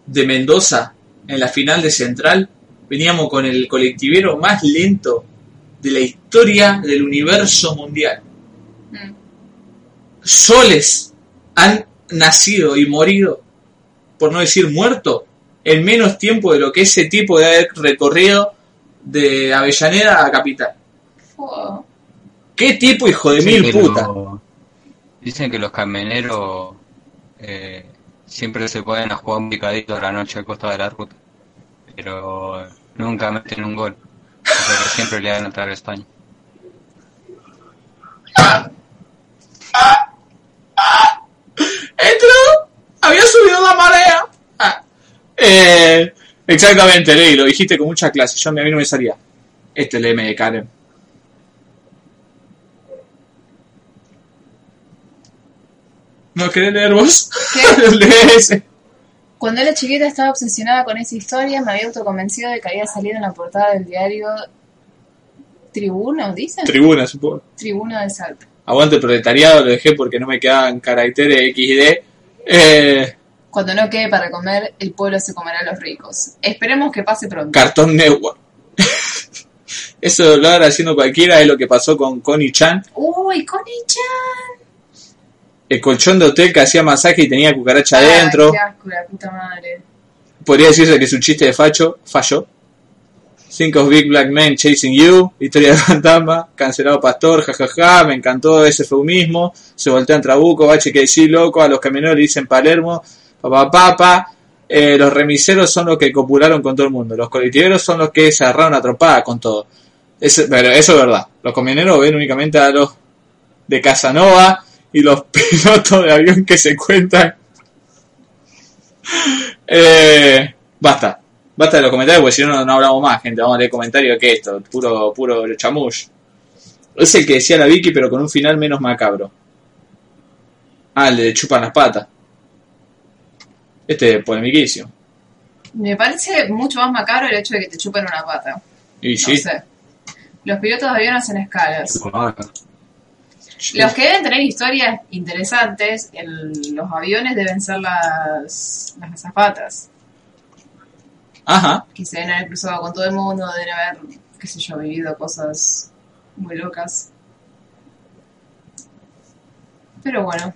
de Mendoza en la final de Central, veníamos con el colectivero más lento de la historia del universo mundial. Mm. soles han nacido y morido, por no decir muerto, en menos tiempo de lo que ese tipo de haber recorrido de Avellaneda a Capital. ¿Qué tipo, hijo de mil puta? Dicen que los camioneros eh, siempre se pueden a jugar un picadito a la noche al costado de la ruta, pero nunca meten un gol, porque siempre le dan a a España. ¡Entró! ¡Había subido la marea! Ah. Eh, exactamente, Ley, lo dijiste con mucha clase. Yo, a mí no me salía. Este es el M de Karen. *laughs* ¿No querés leer vos? ¿Qué? *laughs* Lee ese. Cuando era chiquita estaba obsesionada con esa historia, me había autoconvencido de que había salido en la portada del diario Tribuno, ¿dicen? Tribuna, supongo. Tribuno de Salta. Aguante proletariado, lo dejé porque no me quedaban caracteres XD. Eh, Cuando no quede para comer, el pueblo se comerá a los ricos. Esperemos que pase pronto. Cartón Network. *laughs* Eso lo haciendo cualquiera es lo que pasó con Connie Chan. ¡Uy, Connie-chan! El colchón de hotel que hacía masaje y tenía cucaracha Ay, adentro. qué asco, la puta madre. Podría decirse que su chiste de facho falló. Think of Big Black Men Chasing You, Historia de fantasma, Cancelado Pastor, jajaja, me encantó ese eufemismo, se voltea en Trabuco, bache que sí, loco, a los camioneros le dicen Palermo, papá papa, eh, los remiseros son los que copularon con todo el mundo, los colectiveros son los que se agarraron a tropada con todo. Eso- pero eso es verdad, los camioneros ven únicamente a los de Casanova y los *laughs* pilotos de avión que se cuentan. Eh, basta. Basta de los comentarios porque si no, no, hablamos más, gente. Vamos a leer comentarios que esto. Puro, puro chamush. Es el que decía la Vicky, pero con un final menos macabro. Ah, el de chupan las patas. Este es polemiquísimo. Me parece mucho más macabro el hecho de que te chupen una pata. Y No sí. sé. Los pilotos de avión hacen escalas. Los que deben tener historias interesantes en los aviones deben ser las, las azafatas, Ajá. que se deben haber cruzado con todo el mundo, deben haber, qué sé yo, vivido cosas muy locas. Pero bueno.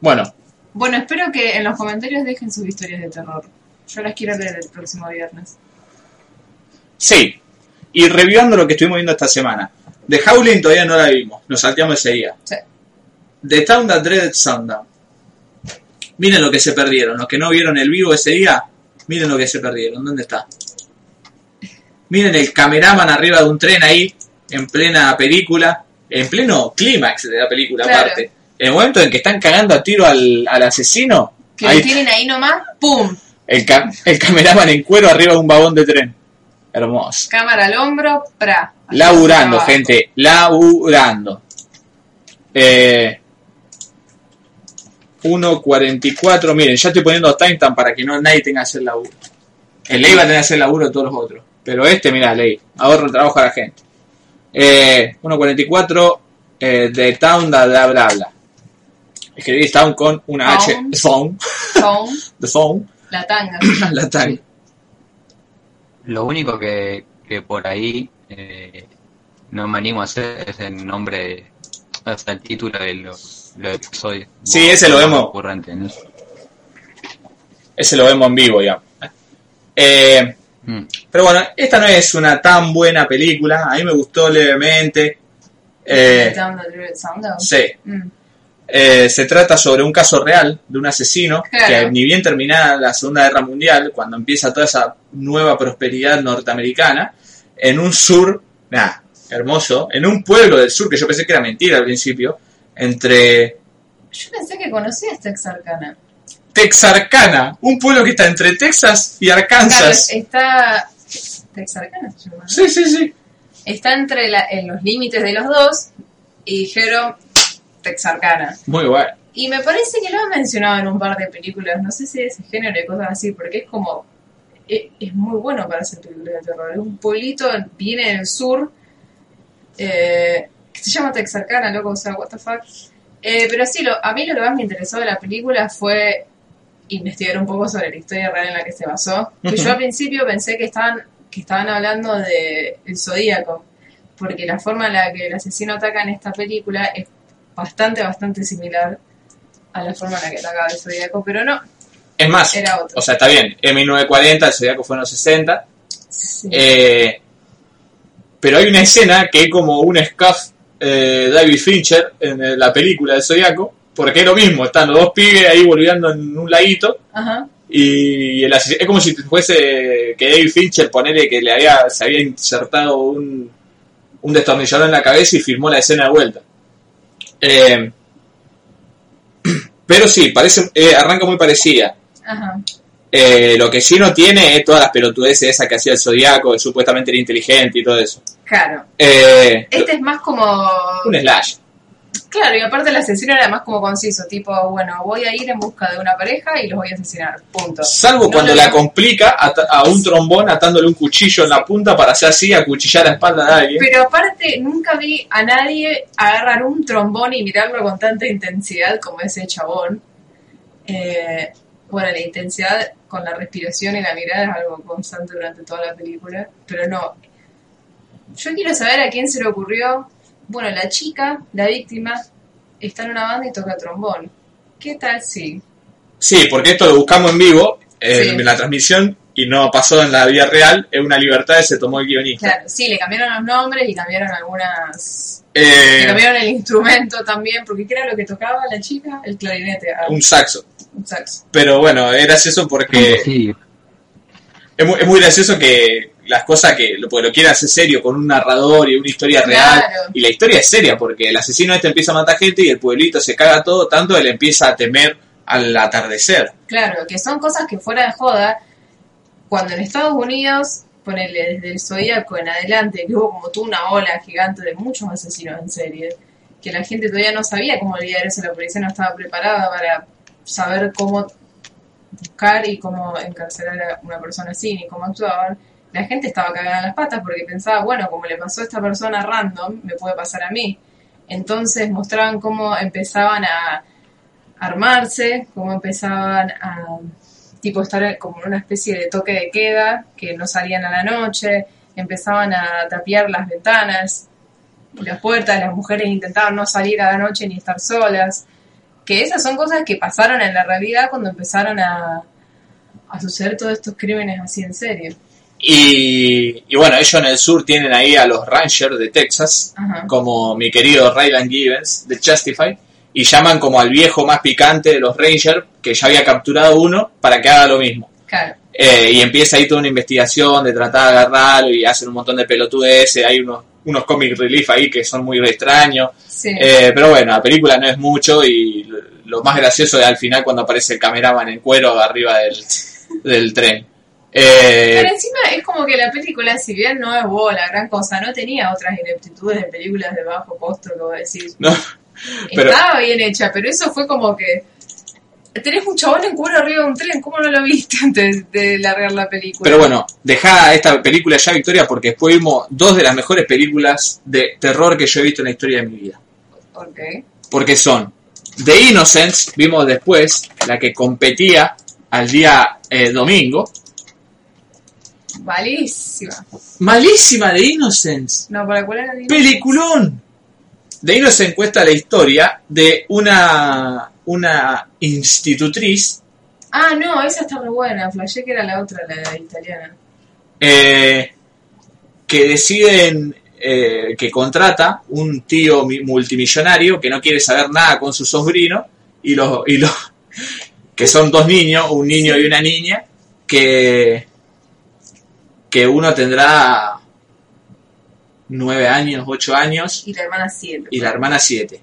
Bueno, Bueno, espero que en los comentarios dejen sus historias de terror. Yo las quiero leer el próximo viernes. sí. Y reviviendo lo que estuvimos viendo esta semana. The Howling todavía no la vimos. Nos salteamos ese día. Sí. The Town That Dreaded Sundown. Miren lo que se perdieron. Los que no vieron el vivo ese día, miren lo que se perdieron. ¿Dónde está? Miren el cameraman arriba de un tren ahí, en plena película, en pleno clímax de la película Claro. aparte. En el momento en que están cagando a tiro al, al asesino, Que ahí lo tienen ahí nomás, ¡pum! el, el cameraman en cuero arriba de un vagón de tren. Hermoso. Cámara al hombro, pra. Laburando, gente, laburando. Eh, 1.44, miren, ya estoy poniendo timestamp para que no nadie tenga que hacer laburo. El ley va a tener que hacer laburo de todos los otros. Pero este, mira, ley, ahorra el trabajo a la gente. Eh, 1.44, Eh, The Town, bla, bla, bla, bla. Escribí Town con una H. Phone. Con *laughs* The Phone. la tanga. *coughs* La tanga. Lo único que, que por ahí eh, no me animo a hacer es el nombre, hasta el título de los, los episodios. Sí, ese lo vemos. Ese lo vemos en vivo, ya. Eh, Mm. pero bueno, esta no es una tan buena película. A mí me gustó levemente. Eh, Down the Sound. sí. Mm. Eh, se trata sobre un caso real de un asesino Claro. que ni bien terminada la Segunda Guerra Mundial, cuando empieza toda esa nueva prosperidad norteamericana, en un sur, nada, hermoso, en un pueblo del sur, que yo pensé que era mentira al principio, entre Yo pensé que conocía esta Texarkana. Texarkana, un pueblo que está entre Texas y Arkansas. está. Texarkana se llama. ¿no? Sí, sí, sí. Está entre la- en los límites de los dos y dijeron Texarkana. Muy bueno. Y me parece que lo han mencionado en un par de películas, no sé si de ese género y cosas así, porque es como. Es, es muy bueno para hacer películas de terror. Es un pueblito, viene del sur, eh, que se llama Texarkana, loco, o sea, what the fuck. Eh, pero sí, lo, a mí lo que más me interesó de la película fue investigar un poco sobre la historia real en la que se basó. Que yo Ujú. al principio pensé que estaban, que estaban hablando de El Zodíaco, porque la forma en la que el asesino ataca en esta película es bastante, bastante similar a la forma en la que atacaba el Zodíaco, pero no, Es más, era otro. o sea, está bien, en 1940, el Zodíaco fue en los 60, Sí. Eh, pero hay una escena que es como un scuff eh, David Fincher en eh, la película de Zodíaco, porque es lo mismo, están los dos pibes ahí volviendo en un laguito Ajá. y el es como si fuese que David Fincher ponele que le había, se había insertado un, un destornillador en la cabeza y filmó la escena de vuelta. Eh, *clears throat* pero sí, parece, eh, arranca muy parecida. Ajá. Eh, lo que sí no tiene es todas las pelotudeces esas que hacía el Zodíaco, que supuestamente era inteligente y todo eso. Claro. Eh, Este es más como. un slash. Claro, y aparte el asesino era más como conciso, tipo, bueno, voy a ir en busca de una pareja y los voy a asesinar. Punto. Salvo No cuando lo- la complica ata- a un trombón atándole un cuchillo en la punta para hacer así, acuchillar la espalda de alguien. Pero aparte, nunca vi a nadie agarrar un trombón y mirarlo con tanta intensidad como ese chabón. Eh, bueno, la intensidad con la respiración y la mirada es algo constante durante toda la película, pero no. Yo quiero saber a quién se le ocurrió. Bueno, la chica, la víctima, está en una banda y toca trombón. ¿Qué tal si? Sí, porque esto lo buscamos en vivo, Sí. en la transmisión, y no pasó en la vida real, es una libertad que se tomó el guionista. Claro, sí, le cambiaron los nombres y cambiaron algunas. Eh, Le cambiaron el instrumento también, porque ¿qué era lo que tocaba la chica? El clarinete, ah, un saxo. un saxo. Pero bueno, es gracioso porque Sí, es muy, es muy gracioso que las cosas que lo, porque lo quieren hacer serio con un narrador y una historia real. Y la historia es seria porque el asesino este empieza a matar gente y el pueblito se caga todo, tanto él empieza a temer al atardecer. Claro, que son cosas que fuera de joda, cuando en Estados Unidos, ponele desde el Zodíaco en adelante, que hubo como toda una ola gigante de muchos asesinos en serie, que la gente todavía no sabía cómo lidiar eso, la policía no estaba preparada para saber cómo buscar y cómo encarcelar a una persona así, ni cómo actuaban. La gente estaba cagada en las patas porque pensaba, bueno, como le pasó a esta persona random, me puede pasar a mí. Entonces mostraban cómo empezaban a armarse, cómo empezaban a tipo estar como en una especie de toque de queda, que no salían a la noche, empezaban a tapiar las ventanas las puertas, las mujeres intentaban no salir a la noche ni estar solas, que esas son cosas que pasaron en la realidad cuando empezaron a, a suceder todos estos crímenes así en serio. Y, y bueno, ellos en el sur tienen ahí a los Rangers de Texas, Ajá. como mi querido Ryland Givens de Justify, y llaman como al viejo más picante de los Rangers, que ya había capturado uno, para que haga lo mismo. Claro. Eh, y empieza ahí toda una investigación de tratar de agarrarlo y hacen un montón de pelotudeces, hay unos, unos comic relief ahí que son muy extraños. Sí. Eh, pero bueno, la película no es mucho y lo, lo más gracioso es al final cuando aparece el cameraman en cuero arriba del, del tren. Eh, Pero encima es como que la película, si bien no es wow, la gran cosa, no tenía otras ineptitudes de películas de bajo costo, vos decís. *laughs* no, pero- Estaba bien hecha, pero eso fue como que. Tenés un chabón en cuero arriba de un tren, ¿cómo no lo viste *laughs* antes de largar la película? pero bueno, dejá esta película ya, Victoria, porque después vimos dos de las mejores películas de terror que yo he visto en la historia de mi vida. Ok. porque son The Innocents, vimos después, la que competía al día eh, domingo. Malísima. Malísima The Innocents. No, ¿para cuál era el Peliculón. The Innocents cuesta la historia de una, una institutriz Ah, no, esa está re buena. Flashé que era la otra, la italiana. eh, que deciden eh, que contrata un tío mi- multimillonario que no quiere saber nada con su sobrino y los y los que son dos niños, un niño y una niña que que uno tendrá nueve años, ocho años Y la hermana 7. y la hermana siete.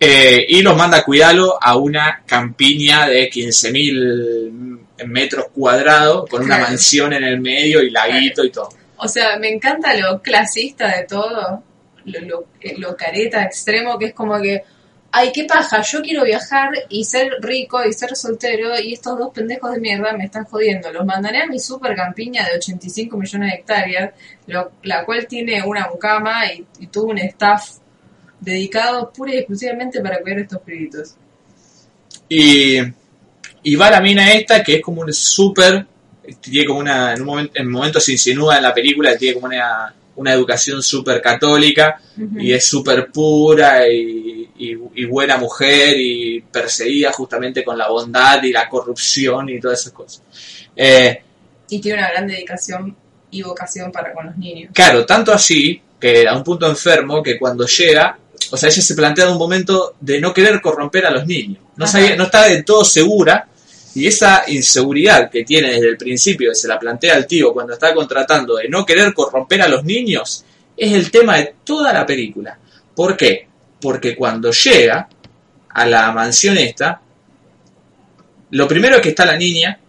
Eh, y los manda a cuidarlo a una campiña de 15.000 metros cuadrados con una mansión en el medio y laguito y todo. O sea, me encanta lo clasista de todo, lo, lo, lo careta extremo, que es como que, ay, qué paja, yo quiero viajar y ser rico y ser soltero y estos dos pendejos de mierda me están jodiendo. Los mandaré a mi super campiña de 85 millones de hectáreas, lo- la cual tiene una mucama y, y tuvo un staff dedicado pura y exclusivamente para cuidar estos pibitos. Y, y va la mina esta que es como un súper, tiene como una, en un momento, en momentos se insinúa en la película, tiene como una, una educación súper católica y es súper pura y, y- y buena mujer y perseguida justamente con la bondad y la corrupción y todas esas cosas. Eh, Y tiene una gran dedicación y vocación para con los niños. Claro, tanto así que a un punto enfermo que cuando llega, o sea, ella se plantea en un momento de no querer corromper a los niños. No, sabía, no estaba del todo segura y esa inseguridad que tiene desde el principio, que se la plantea al tío cuando está contratando de no querer corromper a los niños, es el tema de toda la película. ¿Por qué? Porque cuando llega a la mansión esta, lo primero es que está la niña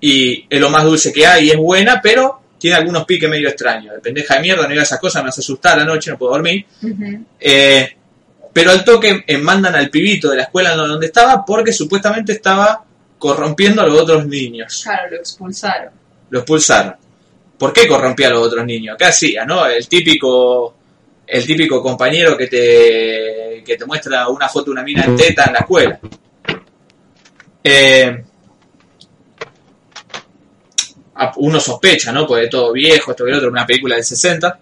y es lo más dulce que hay y es buena, pero tiene algunos piques medio extraños. De pendeja de mierda, no diga esas cosas, me hace asustar la noche, no puedo dormir. Eh, pero al toque eh, mandan al pibito de la escuela donde estaba porque supuestamente estaba corrompiendo a los otros niños. Claro, lo expulsaron. Lo expulsaron. ¿Por qué corrompía a los otros niños? ¿Qué hacía? ¿No? El típico el típico compañero que te, que te muestra una foto de una mina en teta en la escuela. Eh, uno sospecha, ¿no? Porque todo viejo, esto que el otro, una película del 60.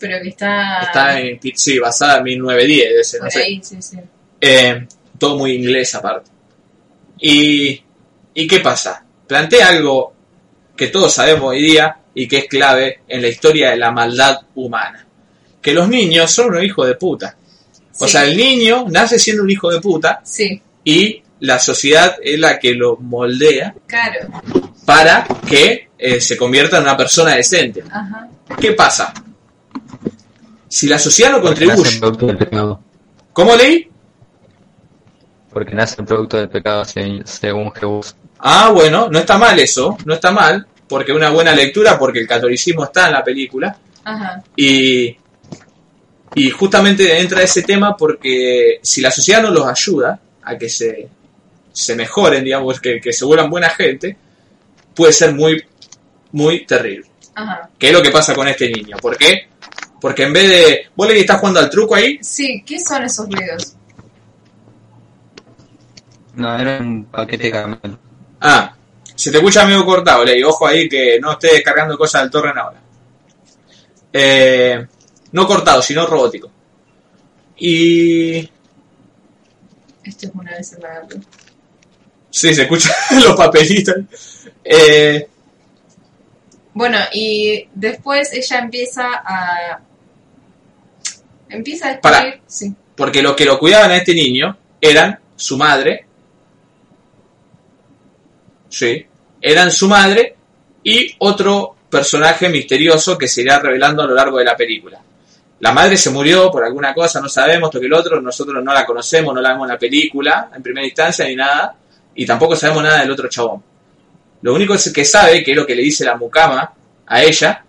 Pero que está, Está en, sí, basada en 1910, ese, no por sé. ahí, sí, sí. Eh, todo muy inglés aparte. Y, ¿Y qué pasa? Plantea algo que todos sabemos hoy día y que es clave en la historia de la maldad humana. Que los niños son unos hijos de puta. O Sí. sea, el niño nace siendo un hijo de puta Sí, y la sociedad es la que lo moldea claro. para que eh, se convierta en una persona decente. Ajá. ¿Qué pasa? Si la sociedad no contribuye... ¿Cómo leí? Porque nace el producto del pecado se- según Jesús. Ah, bueno, no está mal eso, no está mal, porque una buena lectura, porque el catolicismo está en la película, Ajá. y, y justamente entra ese tema porque si la sociedad no los ayuda a que se, se mejoren, digamos, que, que se vuelvan buena gente, puede ser muy, muy terrible. Ajá. ¿Qué es lo que pasa con este niño? ¿Por qué? Porque en vez de... ¿Vos le estás jugando al truco ahí? Sí, ¿qué son esos ruidos? No, era un paquete de caramelo. Ah, se te escucha medio cortado, Ley. Ojo ahí que no estés descargando cosas del torrent ahora. Eh, no cortado, sino robótico. Y... Esto es una vez en la. Sí, se escuchan *laughs* los papelitos. Eh, Bueno, y después ella empieza a... Empieza a Pará. descubrir... Sí. porque los que lo cuidaban a este niño eran su madre. Sí. Eran su madre y otro personaje misterioso que se irá revelando a lo largo de la película. La madre se murió por alguna cosa, no sabemos, esto que el otro, nosotros no la conocemos, no la vemos en la película, en primera instancia, ni nada, y tampoco sabemos nada del otro chabón. Lo único que sabe, que es lo que le dice la mucama a ella,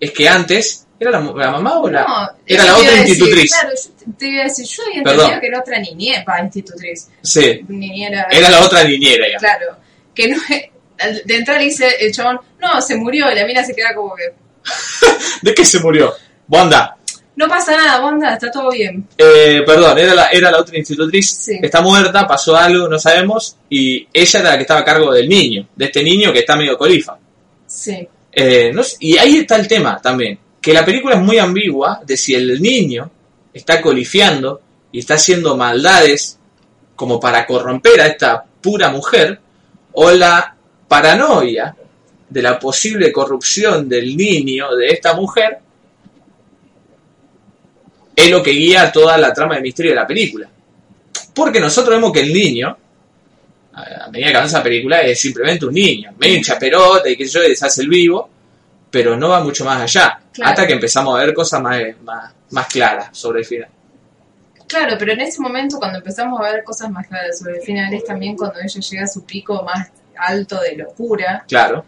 es que antes, ¿era la, la mamá o la...? No, era la otra decir, institutriz. Claro, yo te iba a decir, yo había Perdón. entendido que era otra niñera, institutriz. Sí, Niñera. era la otra niñera ya. Claro. Que no de entrada le dice el chabón, no, se murió, y la mina se queda como que, *laughs* ¿De qué se murió? Bonda, No pasa nada, Wanda, está todo bien. Eh, perdón, era la, era la otra institutriz. Sí. Está muerta, pasó algo, no sabemos. Y ella era la que estaba a cargo del niño, de este niño que está medio colifa. Sí. Eh, no sé- y ahí está el tema también. Que la película es muy ambigua de si el niño está colifiando y está haciendo maldades como para corromper a esta pura mujer o la paranoia de la posible corrupción del niño de esta mujer es lo que guía toda la trama de misterio de la película. Porque nosotros vemos que el niño, a a medida que avanza la película, es simplemente un niño, medio chaperota y que yo, y se hace el vivo, pero no va mucho más allá. Claro. Hasta que empezamos a ver cosas más, más, más claras sobre el final. Claro, pero en ese momento cuando empezamos a ver cosas más claras sobre el final es también cuando ella llega a su pico más alto de locura, Claro.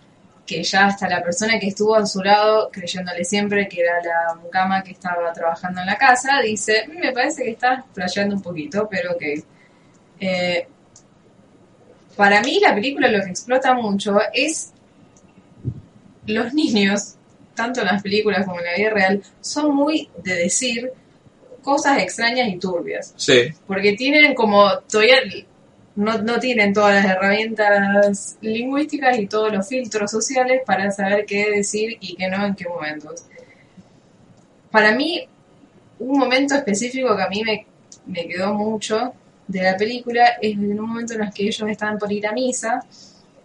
que ya hasta la persona que estuvo a su lado, creyéndole siempre que era la mucama que estaba trabajando en la casa, dice, "Mm, me parece que estás flasheando un poquito, pero que... Eh, para mí la película lo que explota mucho es los niños, tanto en las películas como en la vida real, son muy de decir cosas extrañas y turbias Sí. porque tienen como todavía no, no tienen todas las herramientas lingüísticas y todos los filtros sociales para saber qué decir y qué no en qué momentos. Para mí, un momento específico que a mí me, me quedó mucho de la película es en un momento en el que ellos estaban por ir a misa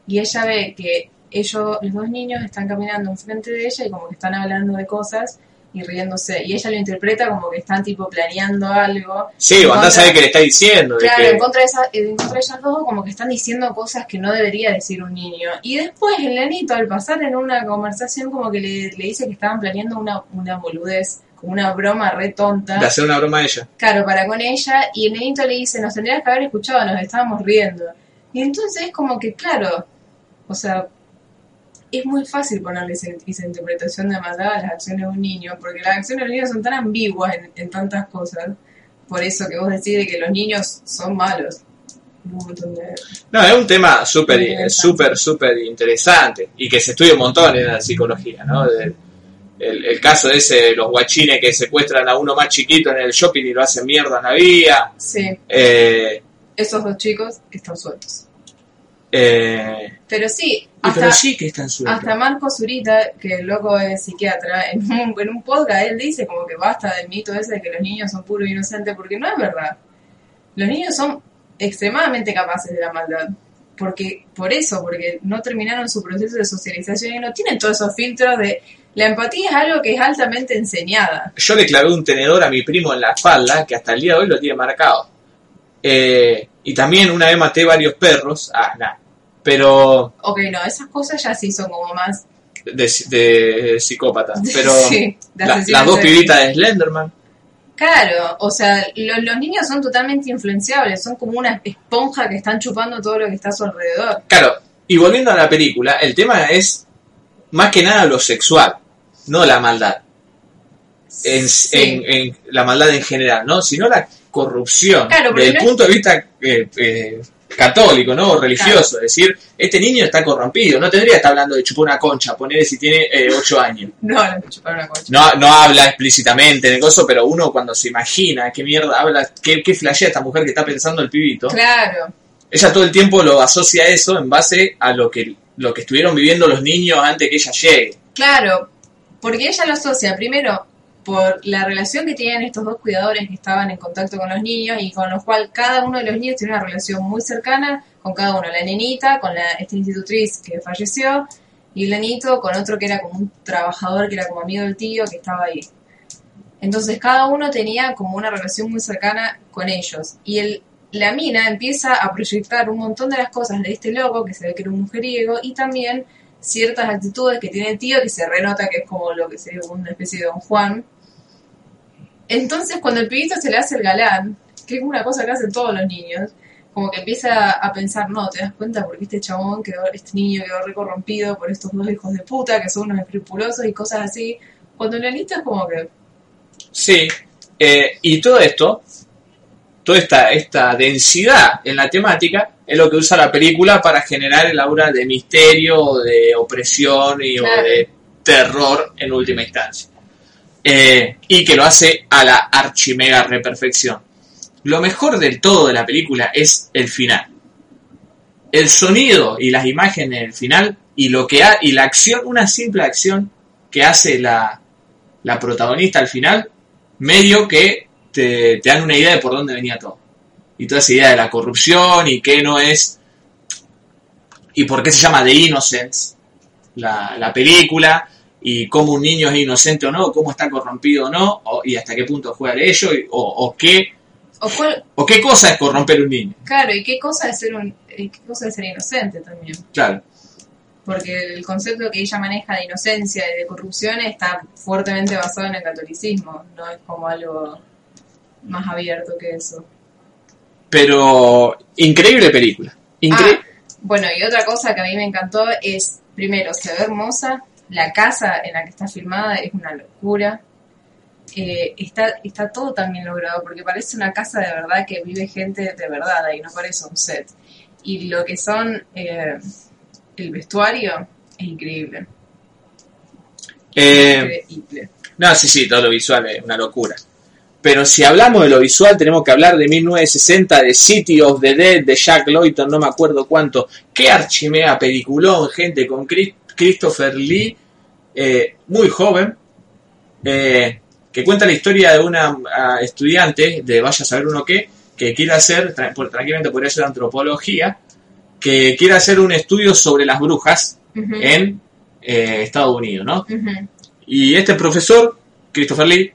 y ella ve que ellos, los dos niños, están caminando enfrente de ella y como que están hablando de cosas y riéndose. Y ella lo interpreta como que están tipo planeando algo. Sí, Wanda contra- sabe que le está diciendo. de Claro, que- en contra, de esa, en contra de ellas dos, como que están diciendo cosas que no debería decir un niño. Y después el nenito, al pasar en una conversación, como que le, le dice que estaban planeando una, una boludez, como una broma re tonta. de hacer una broma a ella. Claro, para con ella. Y el nenito le dice, nos tendrías que haber escuchado, nos estábamos riendo. Y entonces es como que, claro, o sea, es muy fácil ponerle esa, esa interpretación de maldad a las acciones de un niño, porque las acciones de los niños son tan ambiguas en, en tantas cosas. Por eso que vos decís de que los niños son malos. No, es un tema súper, súper, súper interesante y que se estudia un montón en la psicología, ¿no? El caso de ese, los guachines que secuestran a uno más chiquito en el shopping y lo hacen mierda en la vía. Sí, Eh, esos dos chicos están sueltos. Eh, Pero sí, hasta, pero sí que están sueltos. hasta Marco Zurita, que el loco es psiquiatra, en un, en un podcast él dice como que basta del mito ese de que los niños son puros e inocentes, porque no es verdad. Los niños son extremadamente capaces de la maldad. Porque, por eso, porque no terminaron su proceso de socialización y no tienen todos esos filtros de... La empatía es algo que es altamente enseñada. Yo le clavé un tenedor a mi primo en la espalda, que hasta el día de hoy lo tiene marcado. Eh, y también una vez maté varios perros. Ah, nada. Pero Ok, no, esas cosas ya sí son como más... de, de psicópata. *laughs* Pero Sí, de la- las dos pibitas de Slenderman. Claro, o sea, lo- los niños son totalmente influenciables, son como una esponja que están chupando todo lo que está a su alrededor. Claro, y volviendo a la película, el tema es más que nada lo sexual, no la maldad. En, Sí. en- en la maldad en general, ¿no? Sino la corrupción. Claro, desde el no es- punto de vista eh, eh, católico, ¿no? O religioso. Es decir, este niño está corrompido. No tendría que estar hablando de chupar una concha, ponerle si tiene 8 *laughs* años. No, no es chupar una concha. No, no habla explícitamente en el coso, pero uno cuando se imagina qué mierda habla, qué, qué flashea esta mujer que está pensando el pibito. Claro, ella todo el tiempo lo asocia a eso en base a lo que, lo que estuvieron viviendo los niños antes que ella llegue. claro, porque ella lo asocia primero por la relación que tenían estos dos cuidadores que estaban en contacto con los niños y con los cual cada uno de los niños tiene una relación muy cercana con cada uno, la nenita, con la, esta institutriz que falleció y el nenito con otro que era como un trabajador que era como amigo del tío que estaba ahí. Entonces cada uno tenía como una relación muy cercana con ellos. Y el, la mina empieza a proyectar un montón de las cosas de este loco, que se ve que era un mujeriego, y también ciertas actitudes que tiene el tío, que se renota que es como lo que sería como una especie de don Juan. Entonces cuando el pibito se le hace el galán, que es una cosa que hacen todos los niños, como que empieza a pensar, no, te das cuenta porque este chabón quedó, este niño quedó recorrompido por estos dos hijos de puta que son unos escrupulosos y cosas así. Cuando el es como que, Sí, eh, y todo esto, toda esta, esta densidad en la temática, es lo que usa la película para generar el aura de misterio, de opresión y, Claro. o de terror en última instancia. Eh, y que lo hace a la archimega reperfección. Lo mejor del todo de la película es el final. El sonido y las imágenes del final y lo que ha, y la acción, una simple acción que hace la, la protagonista al final, medio que te, te dan una idea de por dónde venía todo. Y toda esa idea de la corrupción y qué no es. Y por qué se llama The Innocence, la, la película, y cómo un niño es inocente o no, cómo está corrompido o no, o- y hasta qué punto juega de ello, y- o, o qué, O cuál- o qué cosa es corromper un niño. claro, y qué cosa es ser un, qué cosa es ser inocente también. Claro. Porque el concepto que ella maneja de inocencia y de corrupción está fuertemente basado en el catolicismo, no es como algo más abierto que eso. Pero increíble película. Incre- Ah, bueno, y otra cosa que a mí me encantó es, primero, se ve hermosa, la casa en la que está filmada es una locura. Eh, está, está todo tan bien logrado porque parece una casa de verdad que vive gente de verdad ahí, no parece un set. Y lo que son eh, el vestuario es increíble. Eh, increíble. no, sí, sí, todo lo visual es una locura. Pero si hablamos de lo visual, tenemos que hablar de 1960, de City of the Dead, de Jack Lawton, no me acuerdo cuánto. Qué archimea peliculón, gente, con Chris- Christopher Lee, eh, muy joven, eh, que cuenta la historia de una ah, estudiante, de vaya a saber uno qué, que quiere hacer, tra- tranquilamente podría ser antropología, que quiere hacer un estudio sobre las brujas en eh, Estados Unidos, ¿no? Y este profesor, Christopher Lee,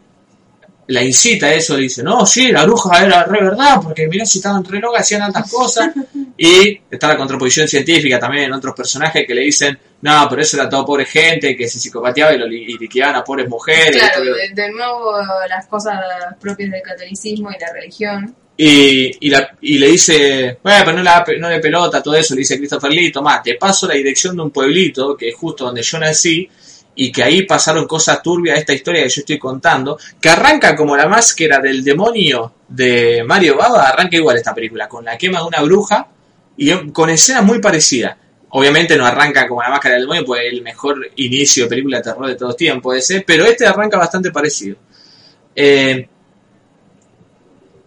la incita a eso, le dice, no, sí, la bruja era re verdad, porque mirá si estaban re locas, hacían altas cosas. *laughs* y está la contraposición científica también en otros personajes que le dicen, no, pero eso era todo pobre gente, que se psicopateaba y, lo y liquidaban a pobres mujeres. Claro, de, de nuevo las cosas propias del catolicismo y la religión. Y, y, la- y le dice, bueno, pero no, la, no le pelota todo eso, le dice Christopher Lee, tomá, te paso la dirección de un pueblito, que es justo donde yo nací, y que ahí pasaron cosas turbias, esta historia que yo estoy contando, que arranca como la máscara del demonio de Mario Baba, arranca igual esta película, con la quema de una bruja, y con escenas muy parecidas. Obviamente no arranca como la máscara del demonio, pues es el mejor inicio de película de terror de todos tiempos, ese, pero este arranca bastante parecido. Eh,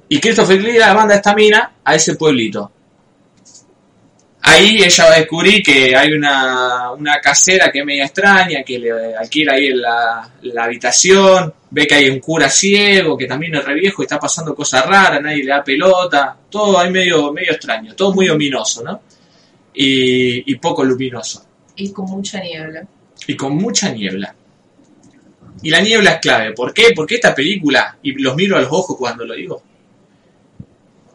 y Christopher Lee la manda esta mina a ese pueblito. Ahí ella va a descubrir que hay una, una casera que es media extraña, que le alquila ahí en la, la habitación, ve que hay un cura ciego, que también es re viejo y está pasando cosas raras, nadie le da pelota, todo ahí medio, medio extraño, todo muy ominoso, ¿no? Y, y poco luminoso. Y con mucha niebla. Y con mucha niebla. Y la niebla es clave. ¿Por qué? Porque esta película, y los miro a los ojos cuando lo digo,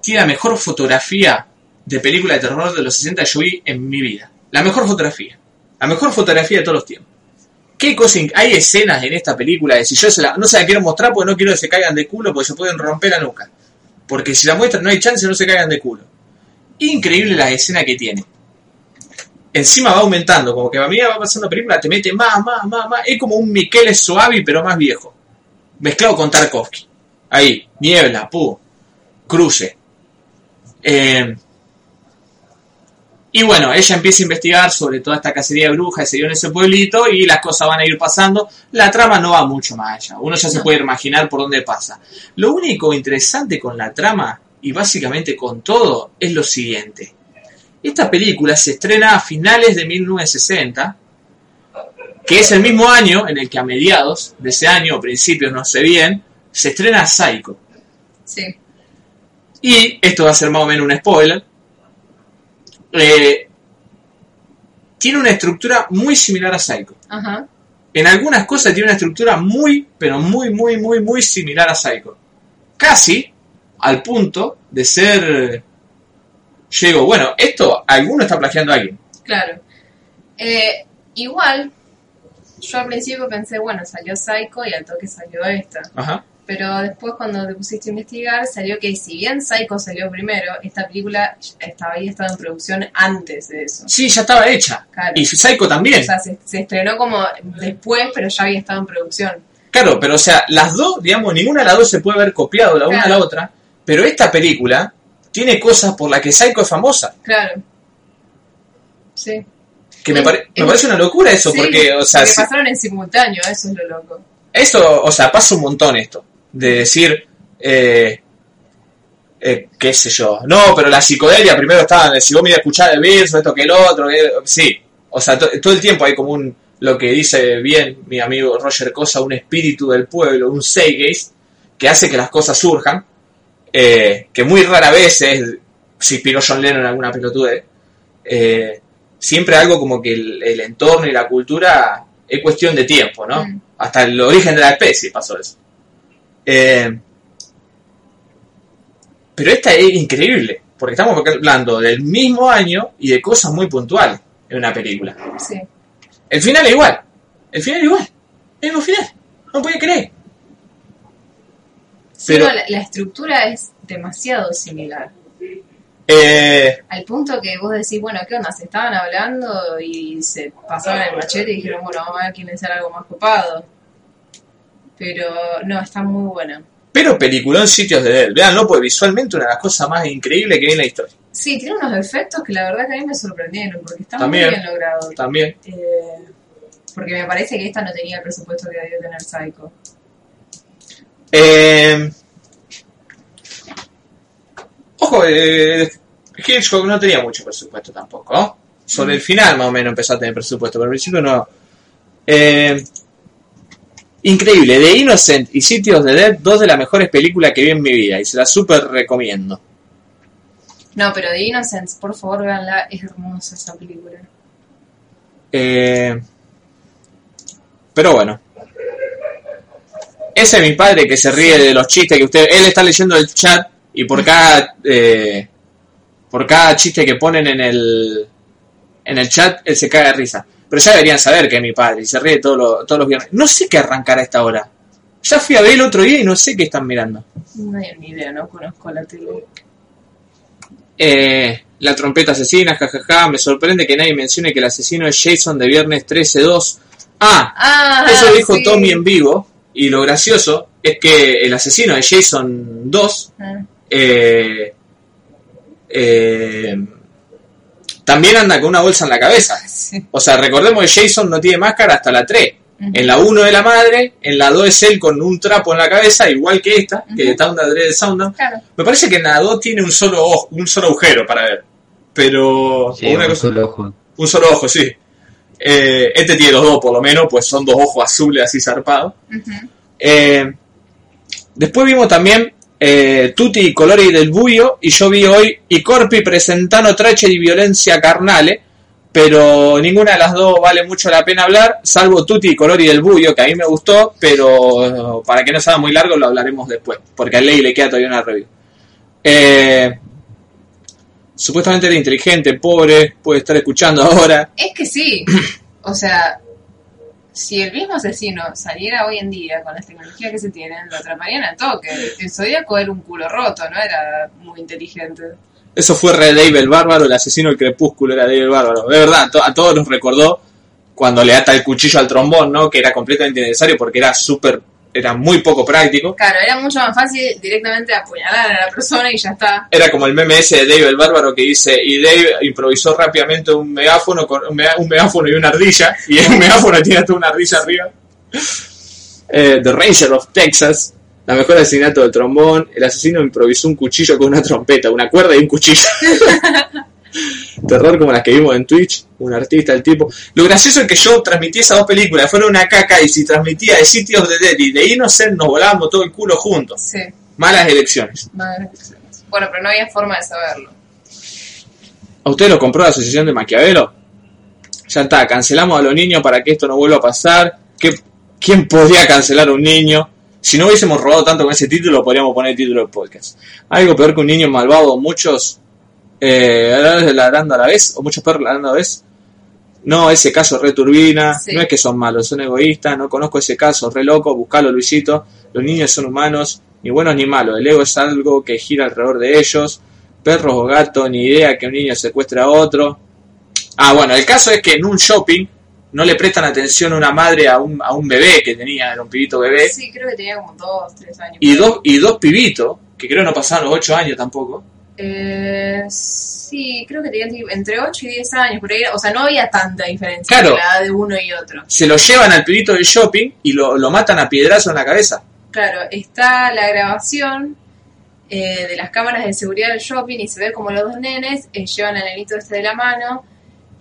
tiene la mejor fotografía de película de terror de los 60 que yo vi en mi vida. La mejor fotografía. La mejor fotografía de todos los tiempos. ¿Qué cosa Hay escenas en esta película de si yo se la- no se la quiero mostrar porque no quiero que se caigan de culo porque se pueden romper la nuca. Porque si la muestran no hay chance no se caigan de culo. Increíble las escenas que tiene. Encima va aumentando, como que a medida va pasando la película te mete más, más, más, más. Es como un Michele Soavi pero más viejo. Mezclado con Tarkovsky. Ahí, niebla, pu, cruce. Eh, y bueno, ella empieza a investigar sobre toda esta cacería de brujas que se dio en ese pueblito y las cosas van a ir pasando. La trama no va mucho más allá. Uno ya se puede imaginar por dónde pasa. Lo único interesante con la trama y básicamente con todo es lo siguiente. Esta película se estrena a finales de 1960, que es el mismo año en el que a mediados de ese año, o principios, no sé bien, se estrena Psycho. Sí. Y esto va a ser más o menos un spoiler. Eh, tiene una estructura muy similar a Psycho. Ajá. En algunas cosas tiene una estructura muy, pero muy, muy, muy, muy similar a Psycho. Casi al punto de ser... Llego, bueno, esto alguno está plagiando a alguien. Claro. Eh, igual, yo al principio pensé, bueno, salió Psycho y al toque salió esta. Ajá. Pero después cuando te pusiste a investigar, salió que si bien Psycho salió primero, esta película estaba ahí, estaba en producción antes de eso. Sí, ya estaba hecha. Claro. Y Psycho también. O sea, se, se estrenó como después, pero ya había estado en producción. Claro, pero o sea, las dos, digamos, ninguna de las dos se puede haber copiado la una a la otra. Pero esta película tiene cosas por las que Psycho es famosa. Claro. Sí. Que me, pare- parece una locura eso, Sí, porque, o sea, si- pasaron en simultáneo, eso es lo loco. Esto, o sea, pasa un montón esto. De decir, eh, eh, qué sé yo. No, pero la psicodelia primero estaba, si vos me escuchar el Beatles, esto que el otro, eh, sí. O sea, to- todo el tiempo hay como un, lo que dice bien mi amigo Roger Cosa, un espíritu del pueblo, un zeitgeist, que hace que las cosas surjan, eh, que muy rara vez es, se inspiró John Lennon en alguna pelotude, eh, siempre algo como que el, el entorno y la cultura es cuestión de tiempo, ¿no? Mm. Hasta el origen de la especie pasó eso. Eh, pero esta es increíble, porque estamos hablando del mismo año y de cosas muy puntuales en una película. Sí. El final es igual, el final es igual, el mismo final, no puede creer. Sí, Pero- no, la, la estructura es demasiado similar. Eh, Al punto que vos decís, bueno, ¿qué onda? Se estaban hablando y se pasaron el machete y dijeron, bueno, vamos a ver quién es algo más copado. Pero no, está muy buena. pero peliculón Sitios de Dead, veanlo, porque visualmente una de las cosas más increíbles que hay en la historia. Sí, tiene unos efectos que la verdad que a mí me sorprendieron, porque está También. muy bien logrado. También. Eh, porque me parece que esta no tenía el presupuesto que debió tener Psycho. Eh, ojo, eh, Hitchcock no tenía mucho presupuesto tampoco, ¿no? Sobre el final más o menos empezó a tener presupuesto, pero al principio no. Eh, increíble, The Innocent y Sitios de Dead, dos de las mejores películas que vi en mi vida y se las súper recomiendo. No, pero The Innocents, por favor, véanla, es hermosa esa película. Eh, pero bueno. Ese es mi padre que se ríe de los chistes que usted. Él está leyendo el chat y por cada. eh, por cada chiste que ponen en el. En el chat, él se caga de risa. Pero ya deberían saber que es mi padre y se ríe todos los, todos los viernes. No sé qué arrancar a esta hora. Ya fui a ver el otro día y no sé qué están mirando. No hay ni idea, no conozco la tele. Eh, la trompeta asesina, jajaja. Me sorprende que nadie mencione que el asesino es Jason de Viernes 13-2. Ah, Ah, Eso dijo sí. Tommy en vivo. Y lo gracioso es que el asesino de Jason 2 Ah, eh, eh, también anda con una bolsa en la cabeza. *laughs* sí. O sea, recordemos que Jason no tiene máscara hasta la 3. Ujú. En la 1 de la madre, en la 2 es él con un trapo en la cabeza, igual que esta, que está una de Sound. Claro. Me parece que en la 2 tiene un solo ojo, un solo agujero para ver. Pero Sí, una un cosa- solo ojo. un solo ojo, sí. Eh, este tiene los dos por lo menos, pues son dos ojos azules así zarpados. Eh, después vimos también eh, Tutti i colori del buio y yo vi hoy I corpi presentano tracce di violencia carnale, pero ninguna de las dos vale mucho la pena hablar, salvo Tutti i colori del buio, que a mí me gustó, pero para que no sea muy largo lo hablaremos después, porque a Ley le queda todavía una review. Eh, supuestamente era inteligente, pobre, puede estar escuchando *laughs* ahora. Es que sí. O sea, si el mismo asesino saliera hoy en día con las tecnologías que se tienen, lo atraparían al toque. El Zodíaco era un culo roto, no era muy inteligente. Eso fue Red Dave el Bárbaro, el asesino del crepúsculo era Dave el Bárbaro. De verdad, a a todos nos recordó cuando le ata el cuchillo al trombón, ¿no? Que era completamente innecesario porque era súper, era muy poco práctico. Claro, era mucho más fácil directamente apuñalar a la persona y ya está. Era como el meme ese de Dave el Bárbaro que dice, y Dave improvisó rápidamente un megáfono, con, un, megáfono y una ardilla, y el megáfono tiene hasta una ardilla arriba. Eh, The Ranger of Texas, la mejor asesinato del trombón, el asesino improvisó un cuchillo con una trompeta, una cuerda y un cuchillo. *laughs* Terror como las que vimos en Twitch, un artista, el tipo. Lo gracioso es que yo transmití esas dos películas, fueron una caca, y si transmitía de Sitios de Dead y de Innocent, nos volábamos todo el culo juntos. Sí, Malas elecciones. madre Bueno, pero no había forma de saberlo. ¿A usted lo compró la Asociación de Maquiavelo? Ya está, cancelamos a los niños para que esto no vuelva a pasar. ¿Qué, ¿Quién podía cancelar a un niño? Si no hubiésemos robado tanto con ese título, podríamos poner el título del podcast. Algo peor que un niño malvado, muchos eh, ladrando a la vez, o muchos perros ladrando a la vez. No, ese caso es re turbina, Sí. no es que son malos, son egoístas, no conozco ese caso, re loco, buscalo Luisito, los niños son humanos, ni buenos ni malos, el ego es algo que gira alrededor de ellos, perros o gatos, ni idea que un niño secuestre a otro. Ah, bueno, el caso es que en un shopping no le prestan atención a una madre a un, a un bebé que tenía, era un pibito bebé, Sí, creo que tenía como dos, tres años. y dos, y dos pibitos, que creo no pasaban los ocho años tampoco, Eh, sí, creo que tenían entre 8 y 10 años, por ahí, o sea, no había tanta diferencia Claro. entre la edad de uno y otro. Se lo llevan al pibito del shopping y lo, lo matan a piedrazo en la cabeza. Claro, está la grabación eh, de las cámaras de seguridad del shopping y se ve como los dos nenes eh, llevan al nenito este de la mano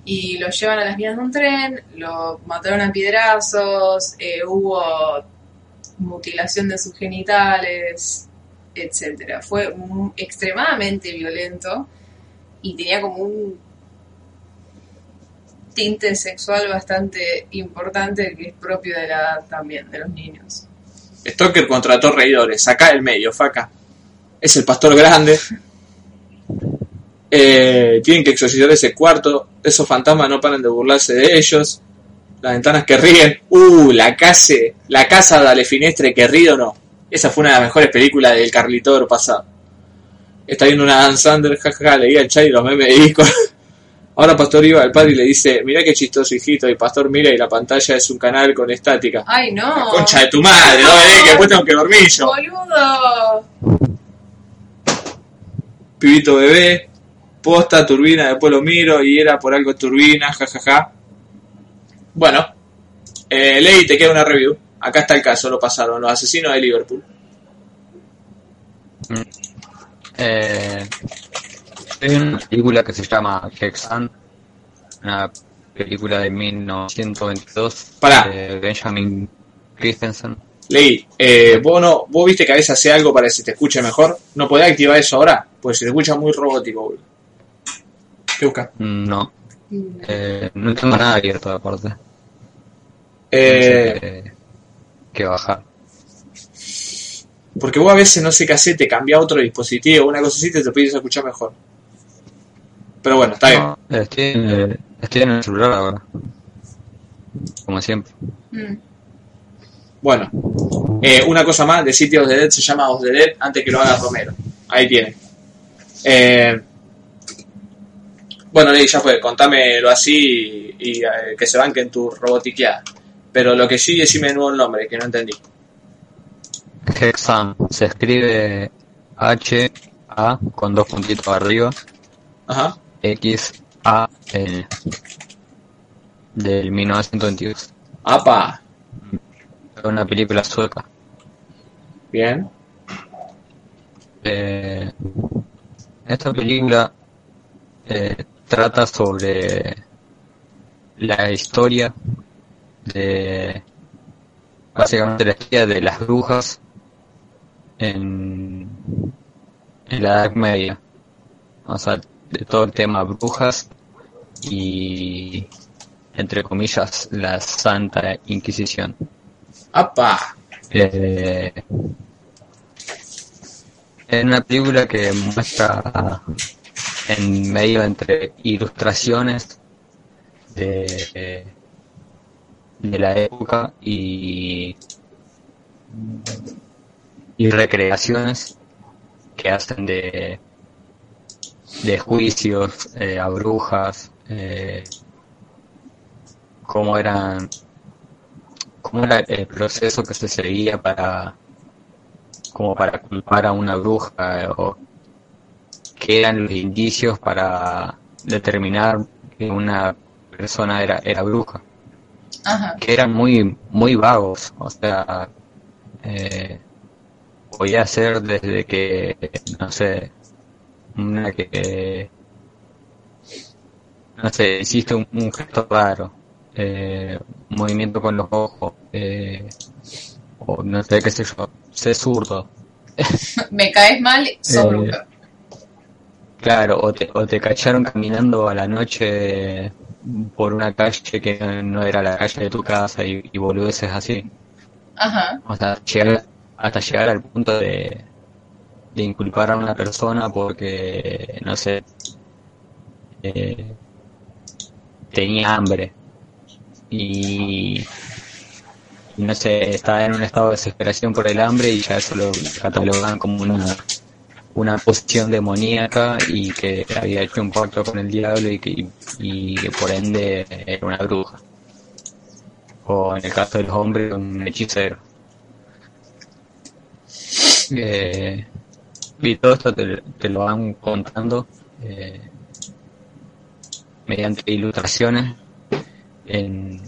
y lo llevan a las vías de un tren, lo mataron a piedrazos, eh, hubo mutilación de sus genitales, etcétera. Fue extremadamente violento y tenía como un tinte sexual bastante importante que es propio de la edad también de los niños. Stoker contrató reidores. Acá el medio, faca. Es el pastor grande. Eh, tienen que exorcizar ese cuarto. Esos fantasmas no paran de burlarse de ellos. Las ventanas que ríen. Uh, la casa, la casa dalle finestre que ríe o no. Esa fue una de las mejores películas del Carlitor pasado. Está viendo una Dan Sander, jajaja, leía el chat y los memes de disco. *laughs* Ahora Pastor iba al padre y le dice, mirá qué chistoso hijito. Y Pastor mira y la pantalla es un canal con estática. ¡Ay, no! Concha de tu madre, no eh, que después tengo que dormir yo. ¡Boludo! Pibito bebé, posta, turbina, después lo miro y era por algo turbina, jajaja. Bueno, eh, Ley, te queda una review. Acá está el caso, lo pasaron, los asesinos de Liverpool. Eh, hay una película que se llama Hexan, una película de 1922 Pará. de Benjamin Christensen. Ley, eh, vos, no, vos viste que a veces hace algo para que se te escuche mejor. ¿No podés activar eso ahora? Pues se te escucha muy robótico, boludo. ¿Qué busca? No, eh, no tengo nada abierto aparte. No Eh, sé qué bajar. porque vos a veces no sé qué hacer, te cambia otro dispositivo, una cosa así, te, te puedes escuchar mejor. Pero bueno, está bien. No, estoy, en- estoy en el celular ahora. Como siempre. Mm. Bueno, eh, una cosa más, de of the Dead se llama Of the Dead antes que lo haga Romero. Ahí tiene. Eh, bueno, Ley, ya fue, contámelo así y, y, eh, que se banquen tu robotiqueada. Pero lo que sí, decime de nuevo el nombre, que no entendí. Hexan se escribe H A con dos puntitos arriba Ajá. X A N del 1922. Apa, una película sueca. bien. Eh, esta película eh, trata sobre la historia de básicamente la historia de las brujas en, en la Edad Media. O sea, de todo el tema brujas y entre comillas la Santa Inquisición. Apa, Eh, es una película que muestra en medio entre ilustraciones de, de la época y, y recreaciones que hacen de, de juicios eh, a brujas, eh, cómo eran cómo era el proceso que se seguía para como para culpar a una bruja eh, o qué eran los indicios para determinar que una persona era era bruja Ajá. que eran muy muy vagos o sea eh, podía ser desde que no sé una que no sé hiciste un, un gesto raro eh, movimiento con los ojos eh, o no sé qué sé yo sé zurdo *laughs* Me caes mal, sos Eh, bruja. claro o te, o te cacharon caminando a la noche por una calle que no era la calle de tu casa y, y boludeces así. Ajá. sea, llegar, hasta llegar al punto de, de inculpar a una persona porque, no sé, eh, tenía hambre. Y, y no sé, estaba en un estado de desesperación por el hambre y ya eso lo catalogan como una, una posición demoníaca y que había hecho un pacto con el diablo y que, y que por ende era una bruja. O en el caso de los hombres, un hechicero. Eh, Y todo esto te, te lo van contando eh, mediante ilustraciones en,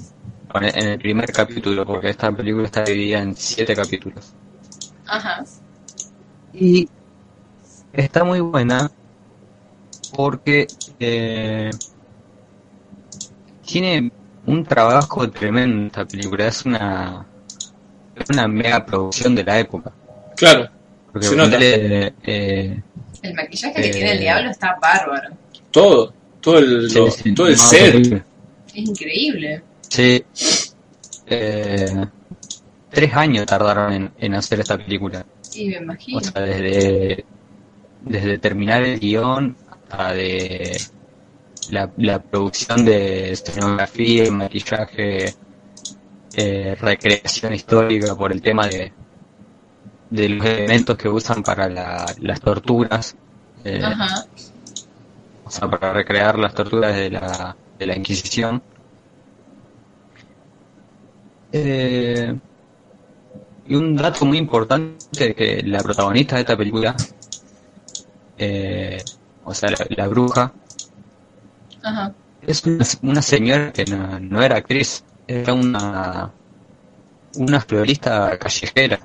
en el primer capítulo, porque esta película está dividida en siete capítulos. Ajá. Y está muy buena porque eh, tiene un trabajo tremendo esta película. Es una, es una mega producción de la época. Claro, Porque Se nota. ponele, eh, El maquillaje que Eh, tiene el diablo está bárbaro. todo, todo el, sí, lo- sí, todo el no, set. Es increíble. Sí. Eh, tres años tardaron en, en hacer esta película. Y me imagino. O sea, desde, desde terminar el guion hasta de la, la producción de escenografía, maquillaje, eh, recreación histórica por el tema de, de los elementos que usan para la- las torturas. eh, Ajá. o sea, para recrear las torturas de la, de la Inquisición. Eh, y un dato muy importante que la protagonista de esta película, eh, o sea, la, la bruja, Ajá. es una, una señora que no, no era actriz, era una, una florista callejera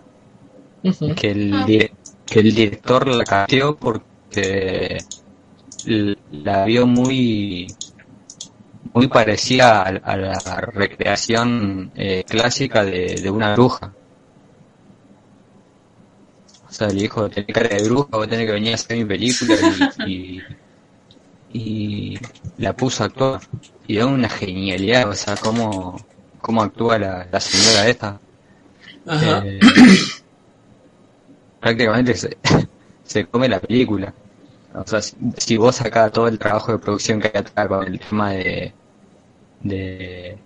que el, Ah. que el director la casteó porque la vio muy muy parecida a, a la recreación eh, clásica de, de una bruja. O sea, le dijo, tenés cara de bruja, vos tenés que venir a hacer mi película y, y, y la puso a actuar. Y es una genialidad, o sea, cómo, cómo actúa la, la señora esta. Ajá. Eh, prácticamente se, *laughs* se come la película. O sea, si, si vos sacás todo el trabajo de producción que hay atrás con el tema de de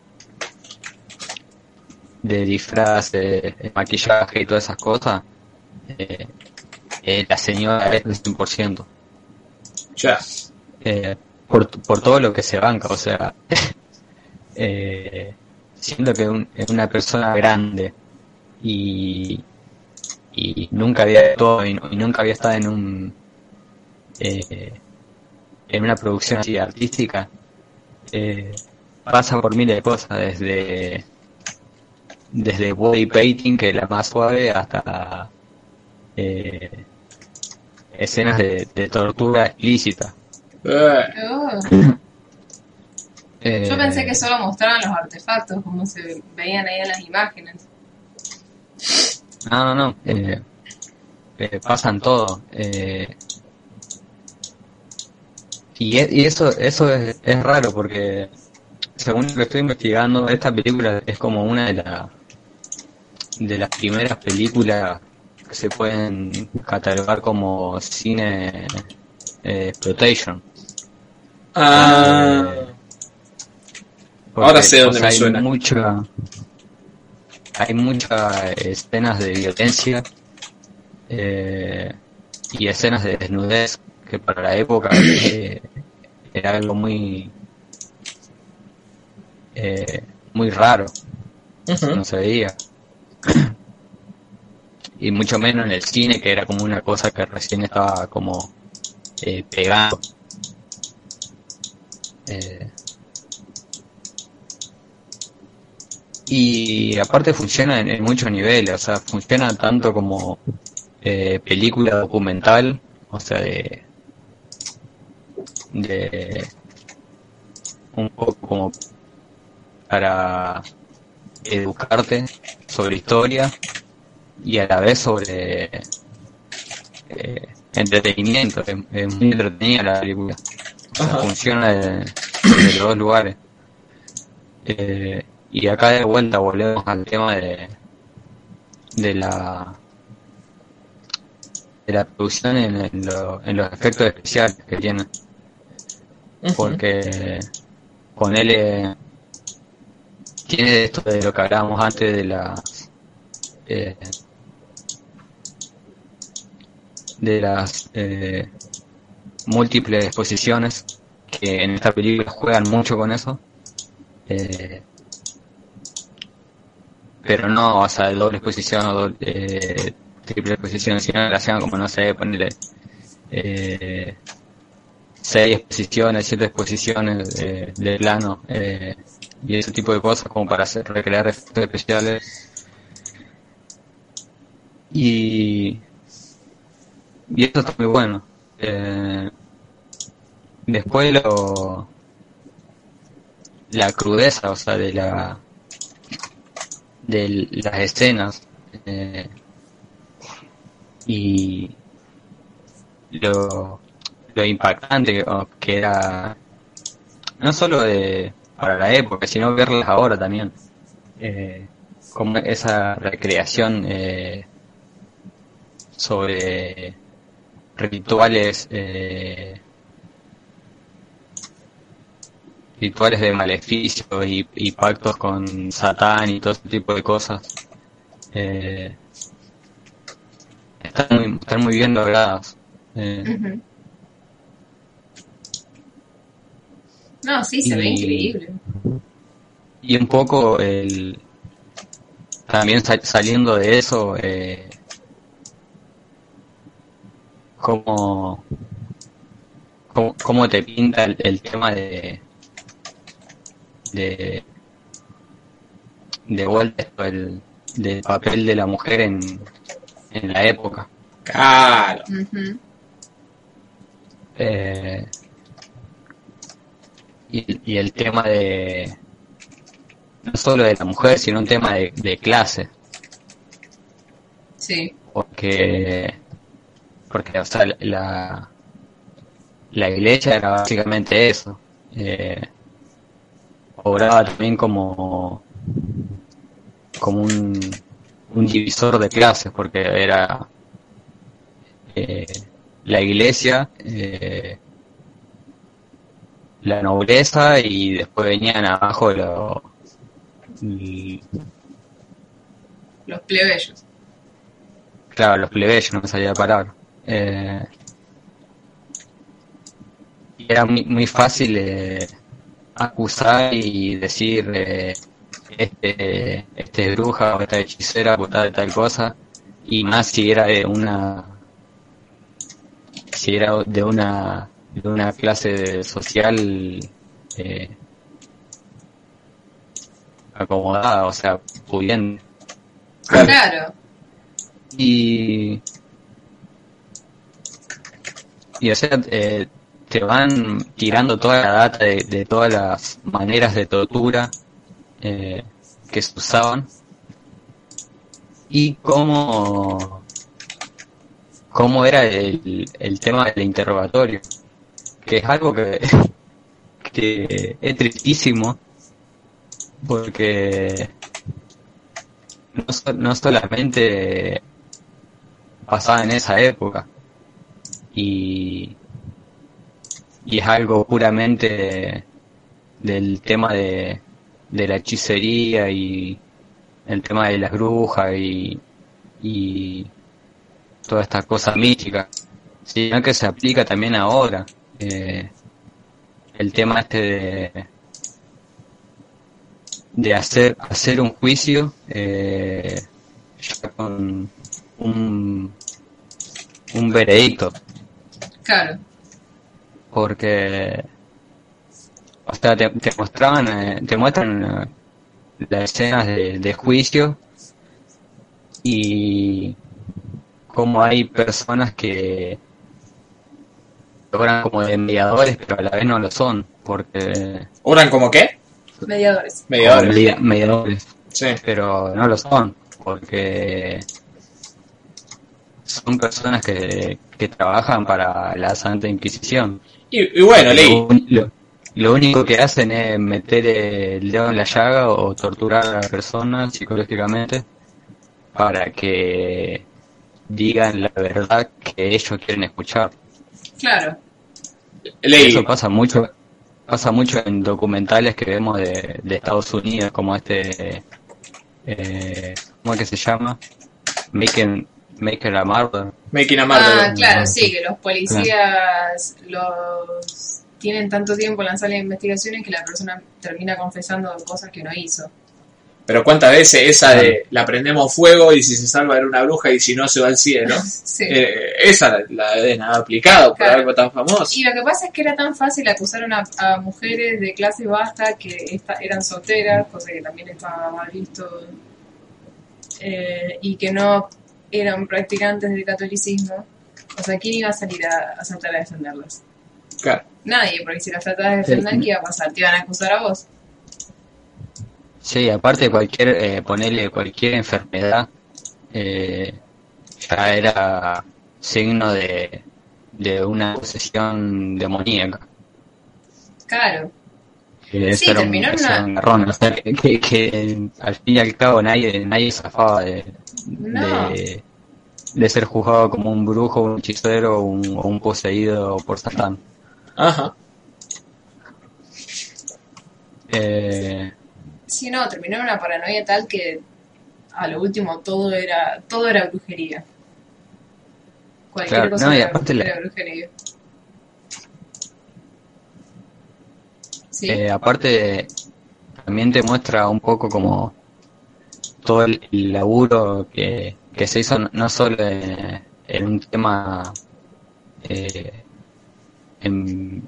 de disfraz, de, de maquillaje y todas esas cosas, eh, eh, la señora es del 100%. Ya. Eh, por, por todo lo que se banca, o sea, *laughs* siendo que un- es una persona grande y, y nunca había actuado y, y nunca había estado en un en una producción así artística, eh, pasa por miles de cosas, desde desde body painting, que es la más suave, hasta eh, escenas de, de tortura explícita. Eh. Eh, Yo pensé que solo mostraban los artefactos, como se veían ahí en las imágenes. No, no, no. eh, eh, pasan todo. eh, y, e- y eso eso es, es raro porque, según lo que estoy investigando, esta película es como una de, la, de las primeras películas que se pueden catalogar como cine eh, exploitation. ah, Porque, Ahora sé o dónde sea, me hay suena. Mucha, hay muchas escenas de violencia eh, y escenas de desnudez que para la época eh, era algo muy eh, muy raro, no se veía. Y mucho menos en el cine, que era como una cosa que recién estaba como eh, pegando. Eh, y aparte funciona en, en muchos niveles, o sea, funciona tanto como eh, película documental, o sea, de, de un poco como para educarte sobre historia y a la vez sobre eh, entretenimiento. Es, es muy entretenida la película. O sea, Ajá. funciona de, de los dos lugares. Eh, y acá de vuelta volvemos al tema de, de la de la producción en, en lo- en los efectos especiales que tiene porque con él eh, tiene esto de lo que hablábamos antes de las eh, de las eh, múltiples exposiciones que en esta película juegan mucho con eso eh, pero no o sea doble exposición o doble- eh, triple exposición sino que la hacían como no sé ponerle eh, seis exposiciones, siete exposiciones eh, de plano eh, y ese tipo de cosas como para hacer recrear efectos especiales. Y, y eso está muy bueno. Eh, después lo la crudeza, o sea, de la de las escenas eh, y lo, lo impactante que, o- que era no solo de para la época sino verlas ahora también eh, como esa recreación eh, sobre rituales eh, rituales de maleficio y, y pactos con Satán y todo ese tipo de cosas. Eh, están, muy, están muy bien logradas. Eh. No, sí, se ve increíble. y un poco el también sa- saliendo de eso eh, cómo, cómo cómo te pinta el, el tema de de de vuelta esto del, papel de la mujer en, en la época. Claro. Eh, y, y el tema de no solo de la mujer sino un tema de, de clase. Sí, porque porque o sea la la iglesia era básicamente eso eh, obraba también como como un, un divisor de clases porque era eh, la iglesia eh, la nobleza y después venían abajo los los plebeyos. Claro, los plebeyos no me salía a parar. Eh, y era muy, muy fácil eh, acusar y decir eh, este, este es bruja o esta hechicera o tal, tal cosa. Y más si era de una si era de una de una clase social eh, acomodada, o sea, pudiente. Claro. Y. Y o sea, eh, te van tirando toda la data de, todas las maneras de tortura eh, que se usaban y cómo, cómo era el, el tema del interrogatorio, que es algo que, *laughs* que es tristísimo porque no, no solamente pasaba en esa época y, y es algo puramente del tema de, de la hechicería y el tema de las brujas y, y toda esta cosa mística, sino que se aplica también ahora. eh, el tema este de, de hacer hacer un juicio eh, ya con un un veredicto Claro. porque o sea te, te mostraban eh, te muestran eh, las escenas de, de juicio y cómo hay personas que logran como de mediadores pero a la vez no lo son porque ¿Oran como qué? Mediadores. como Mediadores. media- mediadores Sí. pero no lo son, porque son personas que, que trabajan para la Santa Inquisición. Y, y bueno, Leí. lo- lo único que hacen es meter el dedo en la llaga o torturar a la persona psicológicamente para que digan la verdad que ellos quieren escuchar. Claro. Leí. Eso pasa mucho pasa mucho en documentales que vemos de, de Estados Unidos, como este, eh, ¿cómo es que se llama? Making, Making a Murder. Making a Murder. Ah, claro, sí, que los policías los tienen tanto tiempo en la sala de investigaciones que la persona termina confesando cosas que no hizo. Pero cuántas veces esa de la prendemos fuego y si se salva era una bruja y si no se va al cielo. *laughs* Sí. Eh, esa la, deben haber aplicado por Claro. algo tan famoso. Y lo que pasa es que era tan fácil acusar a, una- a mujeres de clase baja que esta- eran solteras, cosa que también estaba mal visto, eh, y que no eran practicantes del catolicismo. O sea, ¿quién iba a salir a, a saltar a defenderlas? Claro. Nadie, porque si las tratabas de defender, Sí. ¿qué iba a pasar? ¿Te iban a acusar a vos? Sí, aparte de cualquier, eh, ponerle cualquier enfermedad, eh, ya era signo de, de una posesión demoníaca. Claro. Que Sí, terminó en una- o sea, que, que- que al fin y al cabo nadie, nadie zafaba de, No. de, de ser juzgado como un brujo, un hechicero o un, o un poseído por Satán. Ajá. Eh, Sí, no, terminó en una paranoia tal que a lo último todo era todo era brujería. Cualquier Claro, cosa no, y era, aparte la- era brujería. Sí, Eh, aparte, también te muestra un poco como todo el el laburo que, que se hizo no- solo en, en un tema eh, en,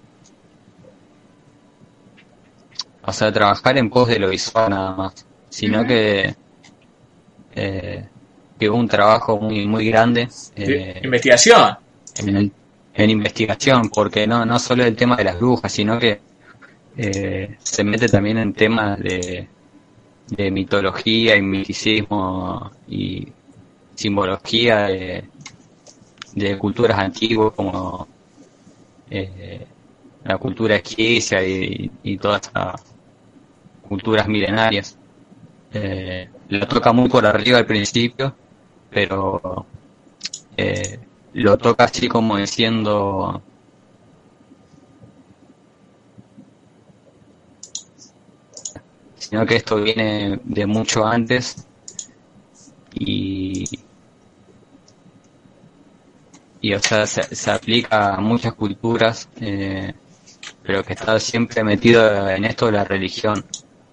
o sea, trabajar en pos de lo visual nada más, sino que eh, que hubo un trabajo muy muy grande eh, Investigación. en, el- en investigación, porque no, no solo el tema de las brujas, sino que eh, se mete también en temas de, de mitología y misticismo y simbología de, de culturas antiguas como eh, la cultura egipcia y, y todas estas culturas milenarias. Eh, lo toca muy por arriba al principio, pero eh, lo toca así como diciendo sino que esto viene de mucho antes y y o sea se, se aplica a muchas culturas eh, pero que está siempre metido en esto de la religión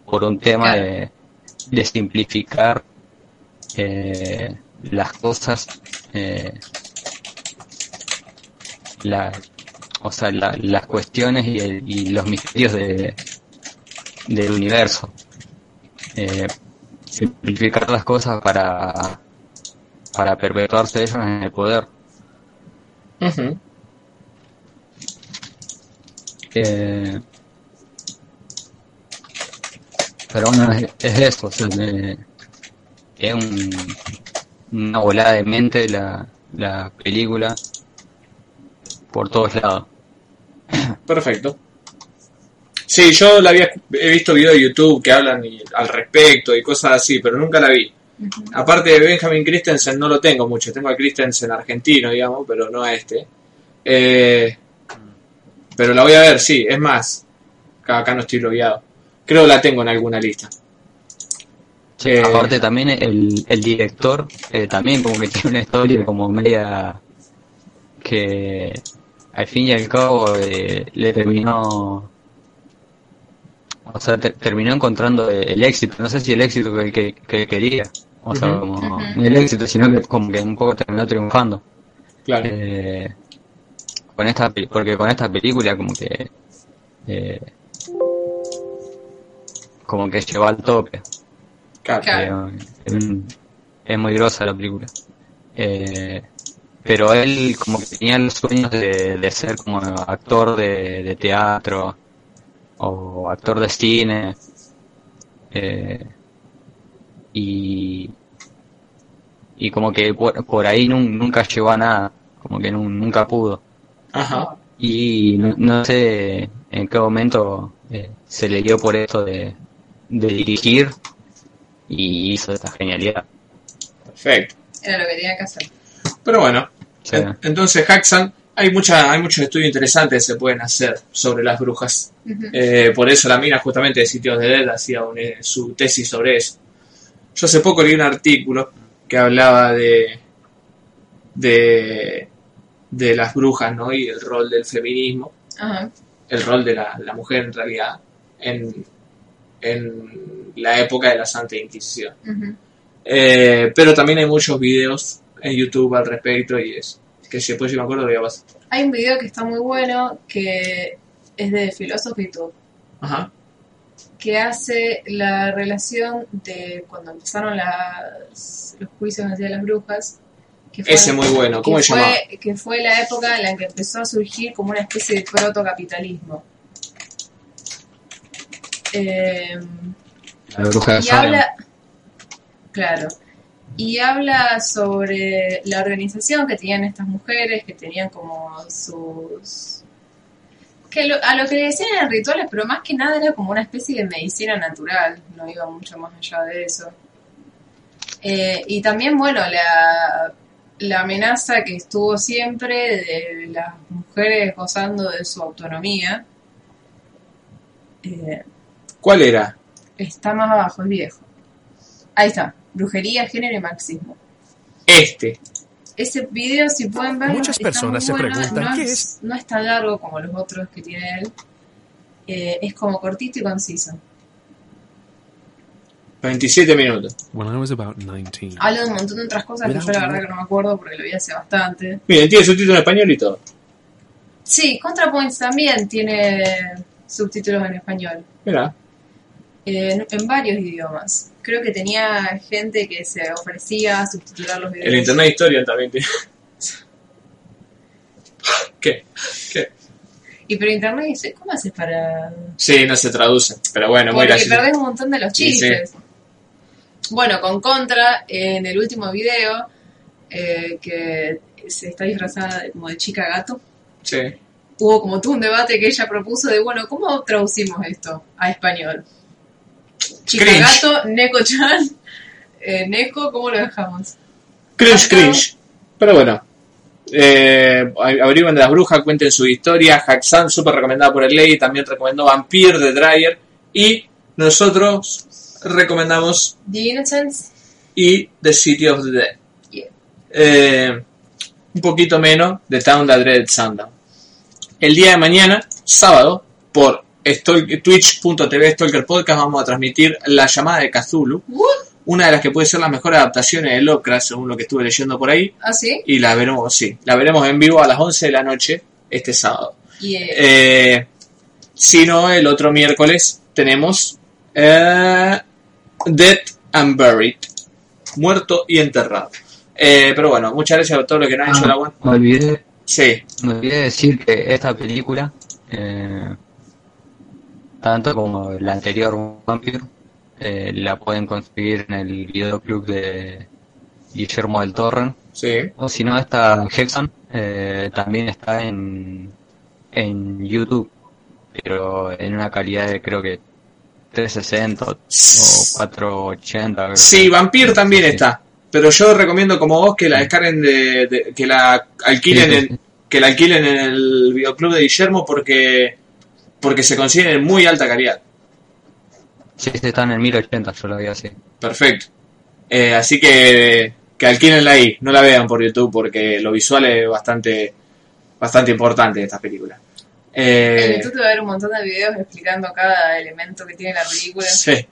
por un tema de, de simplificar eh, las cosas eh, la, o sea, la- las cuestiones y, el- y los misterios de, del universo. Eh, simplificar las cosas para, para perpetuarse ellos en el poder. Eh, pero bueno, es, es eso, o sea, es un, una volada de mente la, la película por todos lados. Perfecto. Sí, yo la había, he visto videos de YouTube que hablan y- al respecto y cosas así, pero nunca la vi. Aparte de Benjamin Christensen no lo tengo mucho, tengo a Christensen argentino, digamos, pero no a este. Eh, pero la voy a ver, sí, es más, acá, acá no estoy logueado. Creo que la tengo en alguna lista. Sí, Eh, aparte también el, el director eh, también como que *laughs* tiene una historia como media que al fin y al cabo eh, le terminó o sea te- terminó encontrando el éxito no sé si el éxito que, que, que quería o sea como el éxito sino que como que un poco terminó triunfando Claro. eh, con esta porque con esta película como que eh, como que llegó al tope claro. Claro. eh, es, es muy grosa la película. Eh, pero él como que tenía los sueños de, de ser como actor de, de teatro o actor de cine. eh, y, y como que por, por ahí nun- nunca llegó a nada, como que nun- nunca pudo. Ajá. Y no, no sé en qué momento eh, se le dio por esto de, de dirigir y hizo esta genialidad. Perfecto. Era lo que tenía que hacer. Pero bueno, Sí. en- entonces Haxan, hay mucha, hay muchos estudios interesantes que se pueden hacer sobre las brujas. Eh, por eso la mina justamente de Sitios de Dead hacía un- eh, su tesis sobre eso. Yo hace poco leí un artículo que hablaba de, de, de las brujas, ¿no? Y el rol del feminismo, el rol de la, la mujer en realidad, en, en la época de la Santa Inquisición. Eh, pero también hay muchos videos en YouTube al respecto y es que si después yo me acuerdo lo voy a pasar. Hay un video que está muy bueno que es de Philosophy Tube, Ajá. que hace la relación de cuando empezaron las, los juicios hacia las brujas. Que Ese muy bueno. ¿Cómo que se fue, llamaba? Que fue la época en la que empezó a surgir como una especie de protocapitalismo. Eh, La bruja de y habla, claro, y habla sobre la organización que tenían estas mujeres, que tenían como sus... Que lo- a lo que le decían eran rituales, pero más que nada era como una especie de medicina natural, no iba mucho más allá de eso. Eh, y también, bueno, la, la amenaza que estuvo siempre de las mujeres gozando de su autonomía. Eh, ¿Cuál era? Está más abajo, es viejo. Ahí está. Brujería, género y marxismo. Este. Ese video, si pueden verlo, Muchas está personas muy se bueno. preguntan, no ¿qué es? No es tan largo como los otros que tiene él. Eh, es como cortito y conciso. 27 minutos. When I was about 19, Habla de un montón de otras cosas que yo la verdad que no me acuerdo porque lo vi hace bastante. Miren, tiene subtítulo en español y todo. Sí, ContraPoints también tiene subtítulos en español. Mira. eh, en, en varios idiomas. Creo que tenía gente que se ofrecía a subtitular los videos. El Internet Historia también tiene. ¿Qué? ¿Qué? Y pero internet dice, ¿cómo haces para...? Sí, no se traduce. Pero bueno, muy Porque gracioso. perdés un montón de los Sí, chistes. Bueno, con Contra, en el último video, eh, que se está disfrazada de- como de chica gato, Sí. hubo como todo un debate que ella propuso de, bueno, ¿cómo traducimos esto a español? Chica Neko-chan, eh, Neko, ¿cómo lo dejamos? Cringe, cringe. Pero bueno. Eh, averigüen de las brujas, cuenten su historia. Haxan, súper recomendada por el Ley. También recomendó Vampire de Dreyer. Y nosotros recomendamos The Innocents, y The City of the Dead. Yeah. Eh, un poquito menos de Town That Dread Sundown. El día de mañana, sábado, por twitch.tv Stalker Podcast vamos a transmitir La llamada de Cthulhu, una de las que puede ser las mejores adaptaciones de Lovecraft según lo que estuve leyendo por ahí ¿ah, sí? y la veremos, sí, la veremos en vivo a las 11 de la noche este sábado. Y, eh, si no, el otro miércoles tenemos eh, Dead and Buried, muerto y enterrado. Eh, pero bueno, muchas gracias a todos los que nos han hecho la buena. me olvidé, Sí, me olvidé decir que esta película, eh, tanto como la anterior Vampire, eh, la pueden conseguir en el videoclub de Guillermo del Torre. sí. O si no, esta Hexon eh, también está en, en YouTube, pero en una calidad de creo que 360 o 480. creo Sí, que. Vampire también Sí. está. Pero yo recomiendo como vos que la descarguen de, de- que la alquilen Sí, sí, en, que la alquilen en el videoclub de Guillermo porque porque se consiguen en muy alta calidad. Sí, están en 1080, yo lo vi así. Perfecto. Eh, así que que alquílenla ahí, no la vean por YouTube porque lo visual es bastante bastante importante de esta película. en Eh, YouTube te va a ver un montón de videos explicando cada elemento que tiene la película. sí.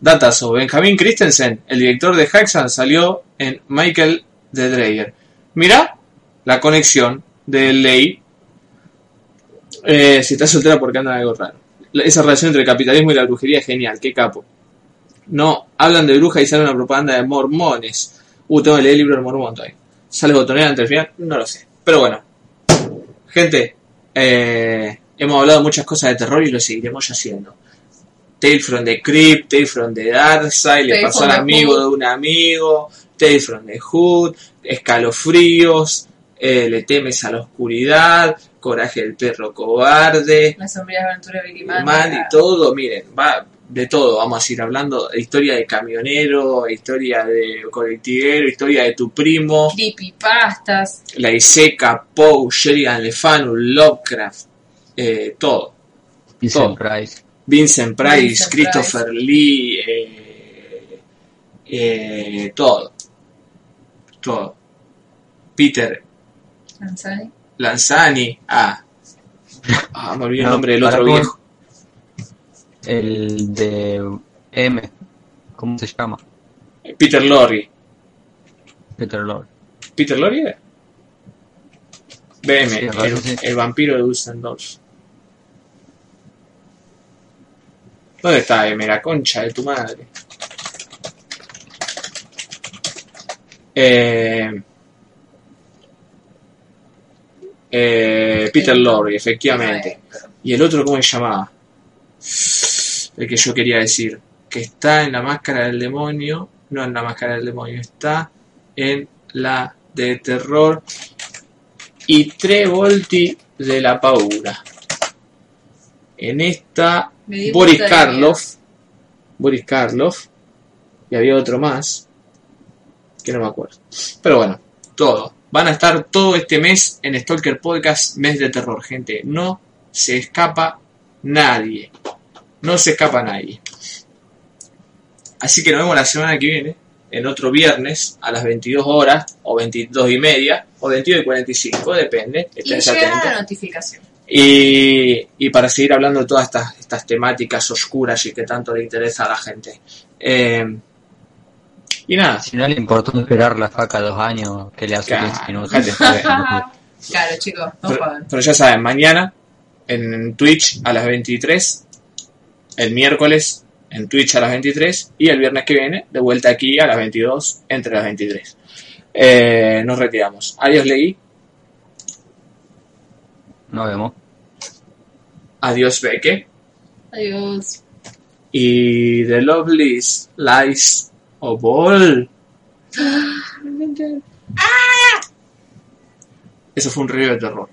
Datazo, Benjamin Christensen, el director de Haxan, salió en Michael de Dreyer. Mira la conexión de Ley. Eh, si está soltera porque anda algo raro. Esa relación entre el capitalismo y la brujería es genial, qué capo. No, hablan de bruja y sale una propaganda de mormones. Uh, tengo que leer el libro del mormón todavía. ¿Sale botonera ante el final? No lo sé. Pero bueno. Gente, eh, hemos hablado muchas cosas de terror y lo seguiremos haciendo. Tale from the Crypt, Tale from the Darkside, le pasó al amigo de un amigo, Tale from the Hood, escalofríos, eh, le temes a la oscuridad, coraje del perro cobarde, Las sombrías aventuras de. Man y todo, miren, va de todo, vamos a ir hablando historia de camionero, historia de colectivero, historia de tu primo, Creepypastas. la Iseca, Poe, Sheridan Le Fanu, Lovecraft, eh, todo. Vincent Todo. Price. Vincent Price, Vincent Christopher Lee, eh, eh, todo. Todo. Peter Lanzani. Lanzani, ah. Ah, me olvidé el No, nombre del otro viejo. El de M. ¿Cómo se llama? Peter Lorre. Peter Lord. ¿Peter Lorre era? BM, Sí, el, parece sí. el vampiro de Dusseldorf. ¿Dónde está M? La concha de tu madre. Eh, eh, Peter Lorre, efectivamente. ¿Y el otro cómo se llamaba? El que yo quería decir. Que está en la máscara del demonio. No en la máscara del demonio. Está en la de terror. Y tre volti de la paura. En esta, Boris Karloff. Boris Karloff. Y había otro más. Que no me acuerdo. Pero bueno, todo. Van a estar todo este mes en Stalker Podcast, mes de terror, gente. No se escapa nadie. No se escapa nadie. Así que nos vemos la semana que viene, en otro viernes, a las 22 horas, o 22 y media, o 22 y 45, depende. Y atentos. la notificación. Y, y para seguir hablando de todas estas, estas temáticas oscuras y que tanto le interesa a la gente. Eh, y nada, Si no le importó esperar la faca dos años, que le hace Claro, 15 minutos. *laughs* Claro, chicos, no pero, jodan. pero ya saben, mañana en Twitch a las 23, el miércoles en Twitch a las 23 y el viernes que viene de vuelta aquí a las 22 entre las 23. Eh, nos retiramos. Adiós, Leí. Nos vemos. Adiós, Beque. Adiós. Y The Lovelies Lies of *gasps* All. Eso fue un río de terror.